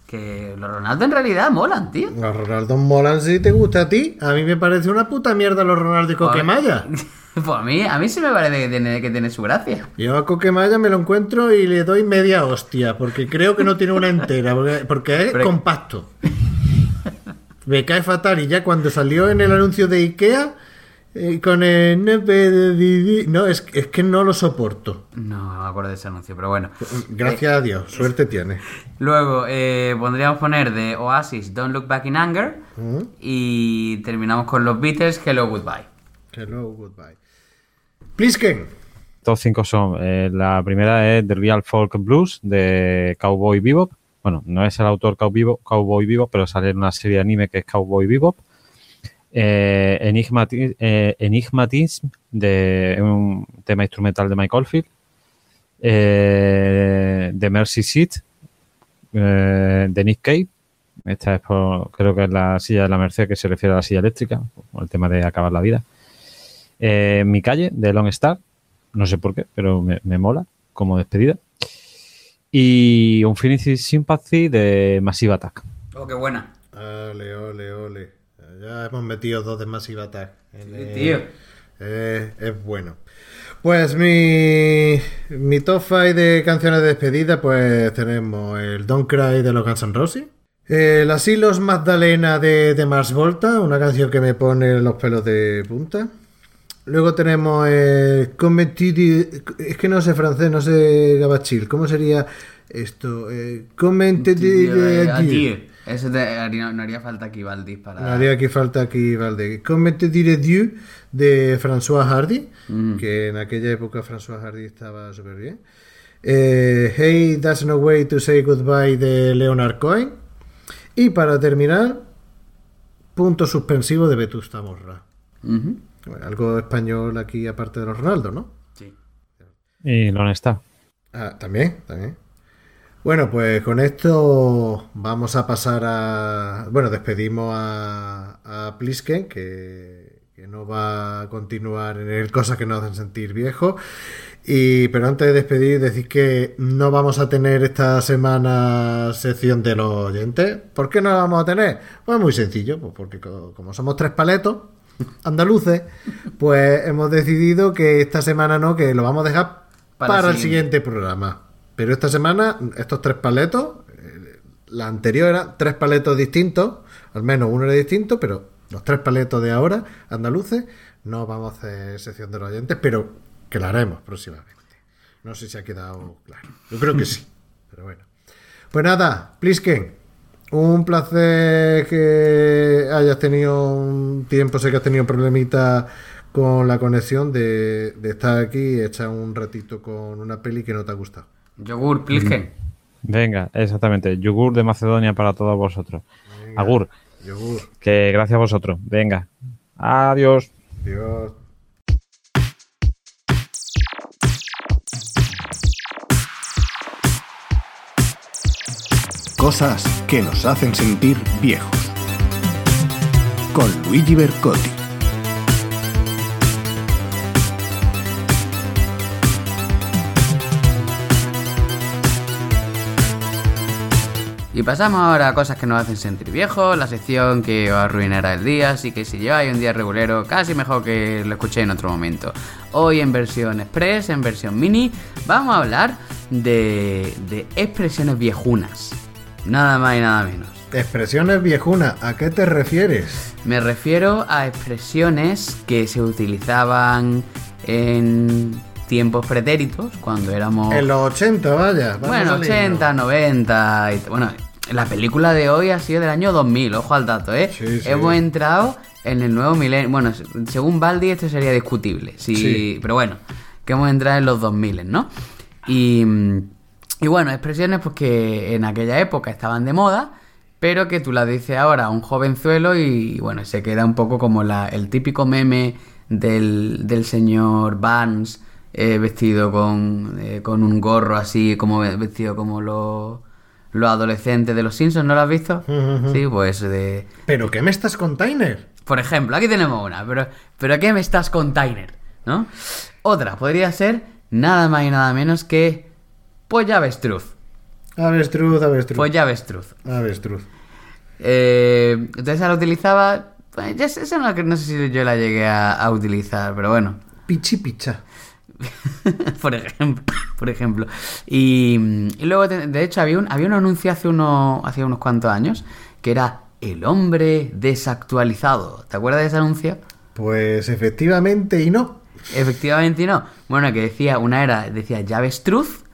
Que los Ronaldos en realidad molan, tío. Los Ronaldo molan si te gusta a ti. A mí me parece una puta mierda los Ronaldo y Coquemaya. <laughs> Pues a mí, a mí sí me parece que tiene, que tiene su gracia. Yo a Coquemaya me lo encuentro y le doy media hostia, porque creo que no tiene una entera, porque, porque es Pero- compacto. Me cae fatal y ya cuando salió en el anuncio de Ikea, eh, con el... No, es, es que no lo soporto. No me acuerdo de ese anuncio, pero bueno. Gracias a Dios, suerte tiene. Luego eh, pondríamos poner de Oasis Don't Look Back in Anger. Mm. Y terminamos con los Beatles Hello Goodbye. Hello, goodbye. Plisken. Top 5 son, eh, la primera es The Real Folk Blues de Cowboy Bebop. Bueno, no es el autor Cow- Bebop- Cowboy Bebop, pero sale en una serie de anime que es Cowboy Bebop. Eh, eh, Enigmatism de un tema instrumental de Michael Field. Eh, The Mercy Seat eh, de Nick Cave. Esta es por, creo que es la silla de la Merced que se refiere a la silla eléctrica, por el tema de acabar la vida. Eh, Mi calle de Long Star, no sé por qué, pero me, me mola como despedida. Y Infinity Sympathy de Massive Attack. Oh, qué buena. Ole, ole, ole. Ya hemos metido dos de Massive Attack. en Sí, el- tío. Eh, es bueno. Pues mi, mi top 5 de canciones de despedida, pues tenemos el Don't Cry de los Guns N' Roses. El Asilos Magdalena de, de Mars Volta, una canción que me pone los pelos de punta. Luego tenemos el. Es que no sé francés, no sé gabachil. ¿Cómo sería esto? Eh, Commentidi... Eso te haría- no haría falta aquí, Valdis, para... No haría que falta aquí, Valde. Comment te diré Dieu de François Hardy, que en aquella época François Hardy estaba súper bien. Eh, hey, That's No Way to Say Goodbye de Leonard Cohen. Y para terminar, punto suspensivo de Vetusta Morra. Bueno, algo español aquí aparte de los Ronaldo, ¿no? Sí. Y lo está. Ah, también, también. Bueno, pues con esto vamos a pasar a. Bueno, despedimos a, a Plisken, que, que no va a continuar en el cosas que nos hacen sentir viejos. Y, pero antes de despedir, decir que no vamos a tener esta semana sección de los oyentes. ¿Por qué no la vamos a tener? Pues muy sencillo, pues porque co- como somos tres paletos andaluces, pues hemos decidido que esta semana no, que lo vamos a dejar Para para, el el siguiente programa. Pero esta semana, estos tres paletos, eh, la anterior eran tres paletos distintos, al menos uno era distinto, pero los tres paletos de ahora, andaluces, no vamos a hacer sección de los oyentes, pero que la haremos próximamente. No sé si ha quedado claro. Yo creo que sí, pero bueno. Pues nada, Plisken, un placer que hayas tenido un tiempo, sé que has tenido problemita con la conexión de, de estar aquí y echar un ratito con una peli que no te ha gustado. Yogur, Plisken. Venga, exactamente. Yogur de Macedonia para todos vosotros. Agur, Yogur, que gracias a vosotros. Venga. Adiós. Dios. Cosas que nos hacen sentir viejos. Con Luigi Bercotti. Y pasamos ahora a cosas que nos hacen sentir viejos, la sección que os arruinará el día, así que si lleváis un día regulero, casi mejor que lo escuchéis en otro momento. Hoy en versión express, en versión mini, vamos a hablar de, de expresiones viejunas. Nada más y nada menos. Expresiones viejunas, ¿a qué te refieres? Me refiero a expresiones que se utilizaban en tiempos pretéritos, cuando éramos... En los 80, vaya. Bueno, al himno. 80, 90. Y, bueno, la película de hoy ha sido del año 2000, ojo al dato, ¿eh? Sí, sí. Hemos entrado en el nuevo milenio. Bueno, según Baldi, esto sería discutible. Sí, Sí. Pero bueno, que hemos entrado en los 2000, ¿no? Y, y bueno, expresiones pues que en aquella época estaban de moda, pero que tú las dices ahora a un jovenzuelo y bueno, se queda un poco como la, el típico meme del, del señor Barnes eh, vestido con, eh, con un gorro así, como vestido como los, los adolescentes de los Simpsons, ¿no lo has visto? Sí, pues de... ¿Pero qué me estás container? Por ejemplo, aquí tenemos una, pero, pero ¿qué me estás container? ¿No? Otra podría ser nada más y nada menos que Polla Avestruz. Avestruz, avestruz. Polla Avestruz. Avestruz. Eh, entonces esa la utilizaba. pues, ya sé- esa no, no sé si yo la llegué a, a utilizar, pero bueno. Pichi picha. <laughs> por ejemplo. Por ejemplo. Y, y luego, de, de hecho, había un, había un anuncio hace, uno, hace unos cuantos años que era El hombre desactualizado. ¿Te acuerdas de ese anuncio? Pues efectivamente y no. Efectivamente no. Bueno, que decía, una era, decía Javestruz,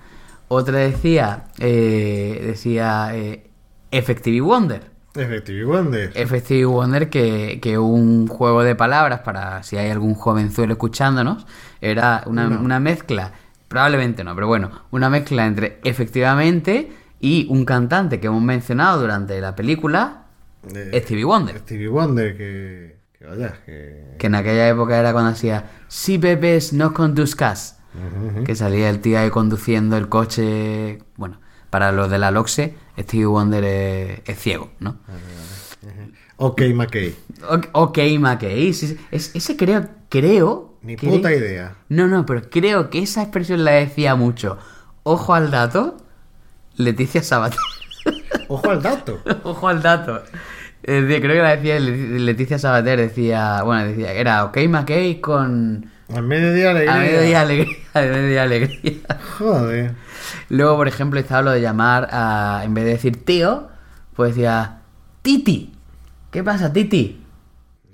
otra decía, eh, decía eh, Effective Wonder. Effective Wonder. Effective Wonder, que, que un juego de palabras para si hay algún jovenzuelo escuchándonos, era una, una mezcla, probablemente no, pero bueno, una mezcla entre efectivamente y un cantante que hemos mencionado durante la película, Eh, Stevie Wonder. Stevie Wonder, que, que vaya, que... Que en aquella época era cuando hacía Si bebés no conduzcas. Que salía el tío ahí conduciendo el coche. Bueno, para los de la Loxe, Stevie Wonder es, es ciego, ¿no? Ok, McKay. Ok, ok, McKay. sí, sí. Es- ese creo, creo. Ni puta idea. No, no, pero creo que esa expresión la decía mucho. Ojo al dato, Leticia Sabater. <laughs> Ojo al dato. Ojo al dato. Eh, creo que la decía Le- Leticia Sabater, decía, bueno, decía, era ok McKay con Al mediodía alegría. <laughs> a mediodía alegría, a mediodía alegría. Joder. Luego, por ejemplo, estaba lo de llamar a, en vez de decir tío, pues decía Titi. ¿Qué pasa, Titi?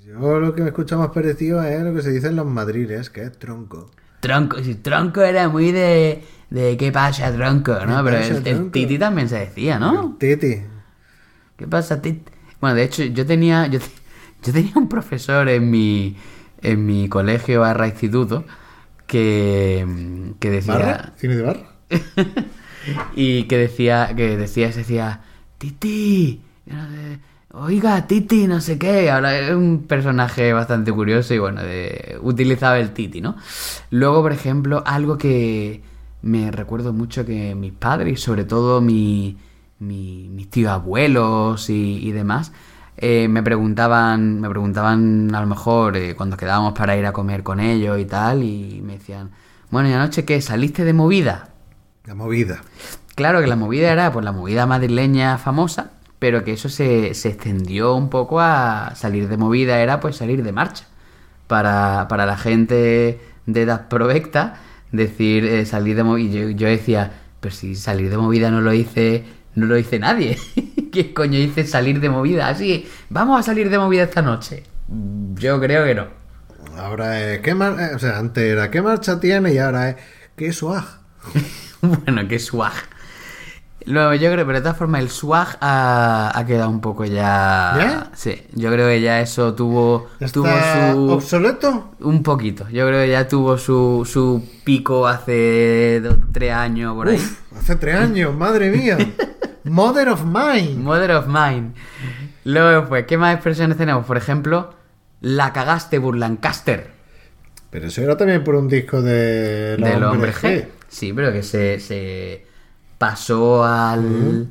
Yo lo que me escucha más parecido es lo que se dice en los madriles, que es tronco. Tronco, si tronco era muy de, de ¿qué pasa, tronco? ¿no? ¿Qué Pero el? Titi también se decía, ¿no? Titi. ¿Qué pasa, Titi? Bueno, de hecho, yo tenía, yo, <laughs> yo tenía un profesor en mi, en mi colegio barra instituto que, que decía... ¿Barra? ¿Cine de barra? <laughs> y que decía, que decía, se decía, Titi, oiga, Titi, no sé qué. Ahora es un personaje bastante curioso y bueno, de- utilizaba el Titi, ¿no? Luego, por ejemplo, algo que me recuerdo mucho que mis padres sobre todo mi- mi- mis tíos abuelos y, y demás, eh, me preguntaban, me preguntaban a lo mejor eh, cuando quedábamos para ir a comer con ellos y tal, y me decían, bueno, ¿y anoche qué? ¿Saliste de movida? La movida. Claro que la movida era pues la movida madrileña famosa, pero que eso se, se extendió un poco a salir de movida, era pues salir de marcha. Para, para la gente de edad provecta, decir eh, salir de movida. Yo, yo decía, pero si salir de movida no lo hice, no lo hice nadie. <laughs> ¿Qué coño dice salir de movida? Así, vamos a salir de movida esta noche. Yo creo que no. Ahora es, ¿qué mar- eh, O sea, antes era, ¿qué marcha tiene? Y ahora es, ¿qué swag? <laughs> <laughs> Bueno, qué swag. Luego, yo creo, pero de todas formas, el swag ha, ha quedado un poco ya. ¿Ya? Sí, yo creo que ya eso tuvo, tuvo ¿Está su. obsoleto? Un poquito. Yo creo que ya tuvo su, su pico hace dos, tres años por ahí. Hace tres años, madre mía. <laughs> Mother of mine. Mother of mine. Luego, pues, ¿qué más expresiones tenemos? Por ejemplo, la cagaste Burlancaster Pero eso era también por un disco de del hombre G. Sí, pero que se, se pasó al,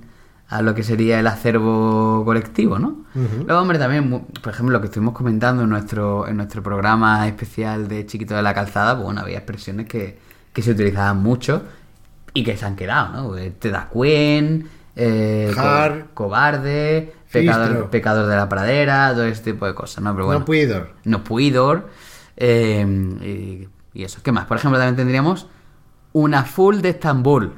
a lo que sería el acervo colectivo, ¿no? Luego, hombre, también, por ejemplo, lo que estuvimos comentando en nuestro, en nuestro programa especial de Chiquito de la Calzada, pues bueno, había expresiones que, que se utilizaban mucho y que se han quedado, ¿no? Pues, Te da cuen, eh, co- cobarde, pecador, pecador de la pradera, todo este tipo de cosas, ¿no? Pero bueno, No puedo. no puidor. eh, y, y eso. ¿Qué más? Por ejemplo, también tendríamos una full de Estambul.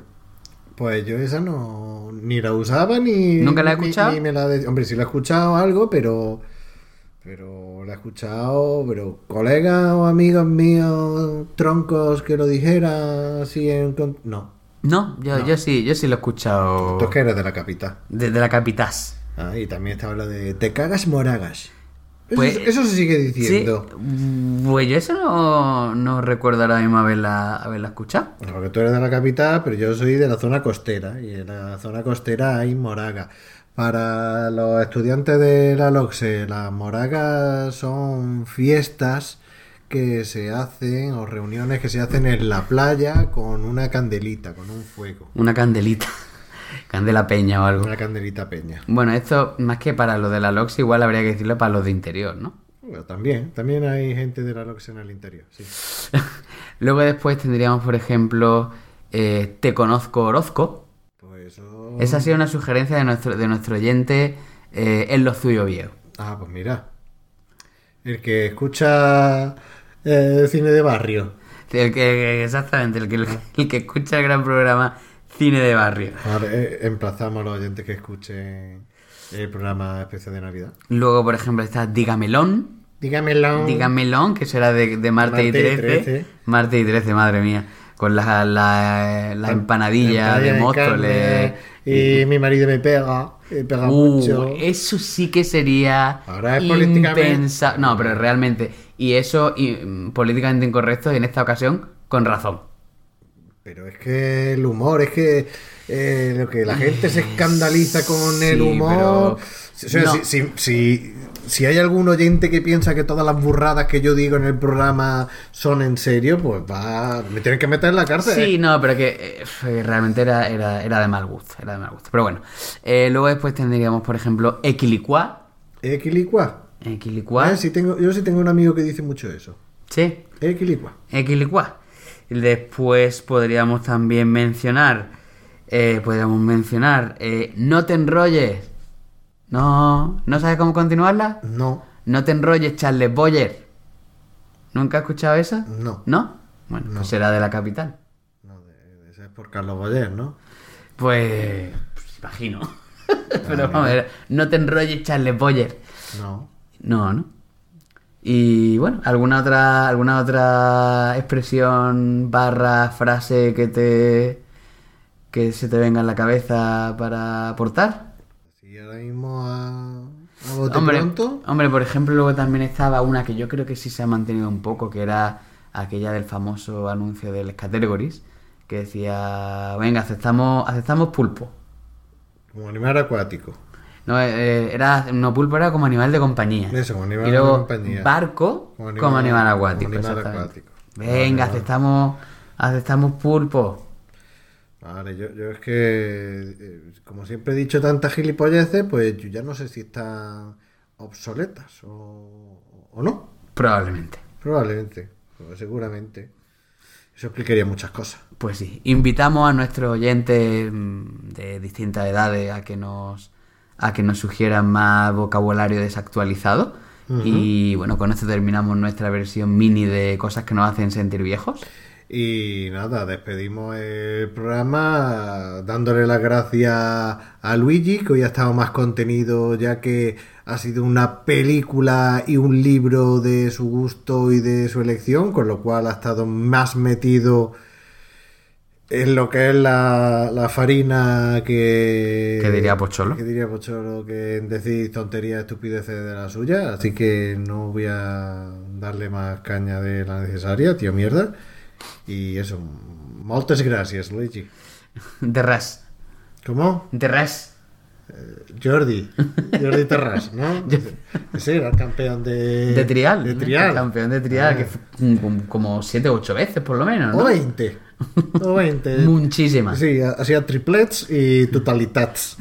Pues yo esa no ni la usaba ni ¿Nunca la he escuchado? ni me la de- hombre sí la he escuchado algo pero pero la he escuchado pero colegas o amigos míos troncos que lo dijera así en no No, yo, yo sí, yo sí lo he escuchado tú que eres de la capital desde la Capitas. ah, y también estaba lo de te cagas moragas Pues- eso se sigue Sí, diciendo pues yo eso no, no recuerdo ahora mismo haberla, haberla escuchado. Porque tú eres de la capital, pero yo soy de la zona costera. Y en la zona costera hay moraga. Para los estudiantes de la LOXE, las moragas son fiestas que se hacen o reuniones que se hacen en la playa con una candelita, con un fuego. Una candelita. Candela peña o algo. Una candelita peña. Bueno, esto más que para lo de la LOX, igual habría que decirlo para los de interior, ¿no? Bueno, también, también hay gente de la LOXE en el interior. Sí. <laughs> Luego después tendríamos, por ejemplo, eh, Te conozco Orozco. Pues eso. Esa ha sido una sugerencia de nuestro, de nuestro oyente eh, en lo suyo viejo. Ah, pues mira. El que escucha eh, cine de barrio. El que, exactamente, el que, el que escucha el gran programa Cine de Barrio. Ahora eh, emplazamos a los oyentes que escuchen el programa especial de Navidad. Luego, por ejemplo, está Dígamelón. Dígamelo. Dígamelón, que será de, de Marte, y Marte y 13. 13. Marte y 13, madre mía. Con la, la, la empanadilla de Móstoles. Y mi marido me pega. Me pega Uh, mucho. eso sí que sería Ahora es políticamente- No, pero realmente. Y eso y, mm, políticamente incorrecto y en esta ocasión con razón. Pero es que el humor, es que eh, lo que la gente se escandaliza con el humor. pero- O sea, no. si, si- si- si hay algún oyente que piensa que todas las burradas que yo digo en el programa son en serio, pues va. Me tienen que meter en la cárcel. Sí, no, pero que eh, realmente era, era, era de mal gusto. Era de mal gusto. Pero bueno. Eh, luego después tendríamos, por ejemplo, Equilicua. Equilicua. Equilicua. Ah, sí tengo, yo sí tengo un amigo que dice mucho eso. Sí. Equilicua. Equilicua. Y Después podríamos también mencionar. eh, podríamos mencionar. eh, no te enrolles. No. ¿No sabes cómo continuarla? No, No te enrolles, Charles Boyer. ¿Nunca has escuchado esa? no. ¿No? Bueno, pues será de la capital. no de- ese es por Carlos Boyer, ¿no? Pues. pues imagino. <laughs> Pero vamos a ver. No te enrolles, Charles Boyer. No. No, ¿no? Y bueno, ¿alguna otra, alguna otra expresión, barra, frase que te. que se te venga en la cabeza para aportar? Si ahora mismo a, a bote Hombre, pronto. hombre, por ejemplo, luego también estaba una que yo creo que sí se ha mantenido un poco, que era aquella del famoso anuncio del Categories, que decía, venga, aceptamos, aceptamos pulpo. Como animal acuático. No, eh, era, no, pulpo era como animal de compañía. Eso, como animal y luego de compañía. barco Como como animal- acuático. como animal exactamente. acuático. Venga, Vale, aceptamos, aceptamos pulpo. Vale, yo, yo es que, eh, como siempre he dicho tantas gilipolleces, pues yo ya no sé si están obsoletas o, o no. Probablemente. Probablemente, o seguramente. Eso explicaría muchas cosas. Pues sí, invitamos a nuestros oyentes mm, de distintas edades a que nos a que nos sugieran más vocabulario desactualizado. Y bueno, con esto terminamos nuestra versión mini de cosas que nos hacen sentir viejos. Y nada, despedimos el programa dándole las gracias a Luigi, que hoy ha estado más contenido ya que ha sido una película y un libro de su gusto y de su elección, con lo cual ha estado más metido en lo que es la, la farina que... Que diría Pocholo. Que diría Pocholo que en decir tonterías, estupideces de la suya, así que no voy a darle más caña de la necesaria, tío mierda. Y eso, moltes gracias, Luigi. De res. ¿Cómo? De res. Jordi. Jordi Terras, ¿no? <laughs> Sí, era el campeón de... De trial. De trial. Campeón de trial, Ah. que como- como 7 o 8 veces por lo menos, O ¿no? 20. O 20. Muchísimas. Sí, hacía triplets y totalitats.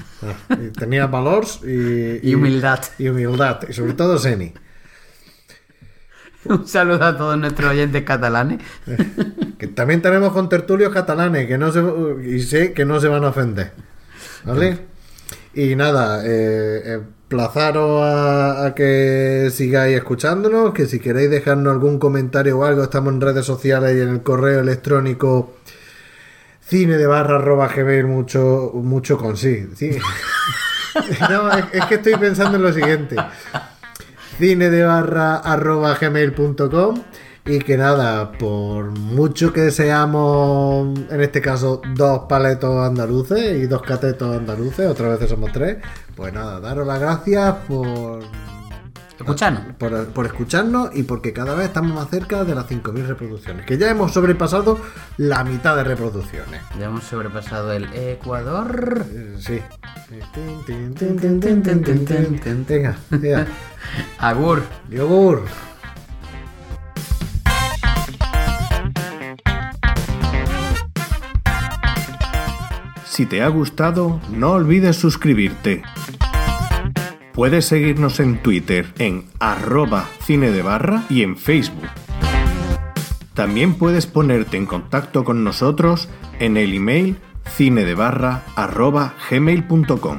Y tenía valors y, Y humildad. Y humildad. Y sobre todo Seni. Un saludo a todos nuestros oyentes catalanes. Que también tenemos contertulios catalanes que no se, y sé que no se van a ofender. ¿Vale? Y nada, eh, emplazaros a, que sigáis escuchándonos, que si queréis dejarnos algún comentario o algo, estamos en redes sociales y en el correo electrónico cine de barra arroba gmail mucho, mucho con sí. <laughs> No, es, que estoy pensando en lo siguiente cine de barra arroba gmail.com y que nada, por mucho que seamos, en este caso, dos paletos andaluces y dos catetos andaluces, otras veces somos tres, pues nada, daros las gracias por, Escuchanos. por, por escucharnos y porque cada vez estamos más cerca de las 5.000 reproducciones, que ya hemos sobrepasado la mitad de reproducciones. Ya hemos sobrepasado el Ecuador. Eh, Sí. Venga. <laughs> Agur. Yogur. Si te ha gustado, no olvides suscribirte. Puedes seguirnos en Twitter en arroba cine de barra y en Facebook. También puedes ponerte en contacto con nosotros en el email cinedebarra arroba gmail.com.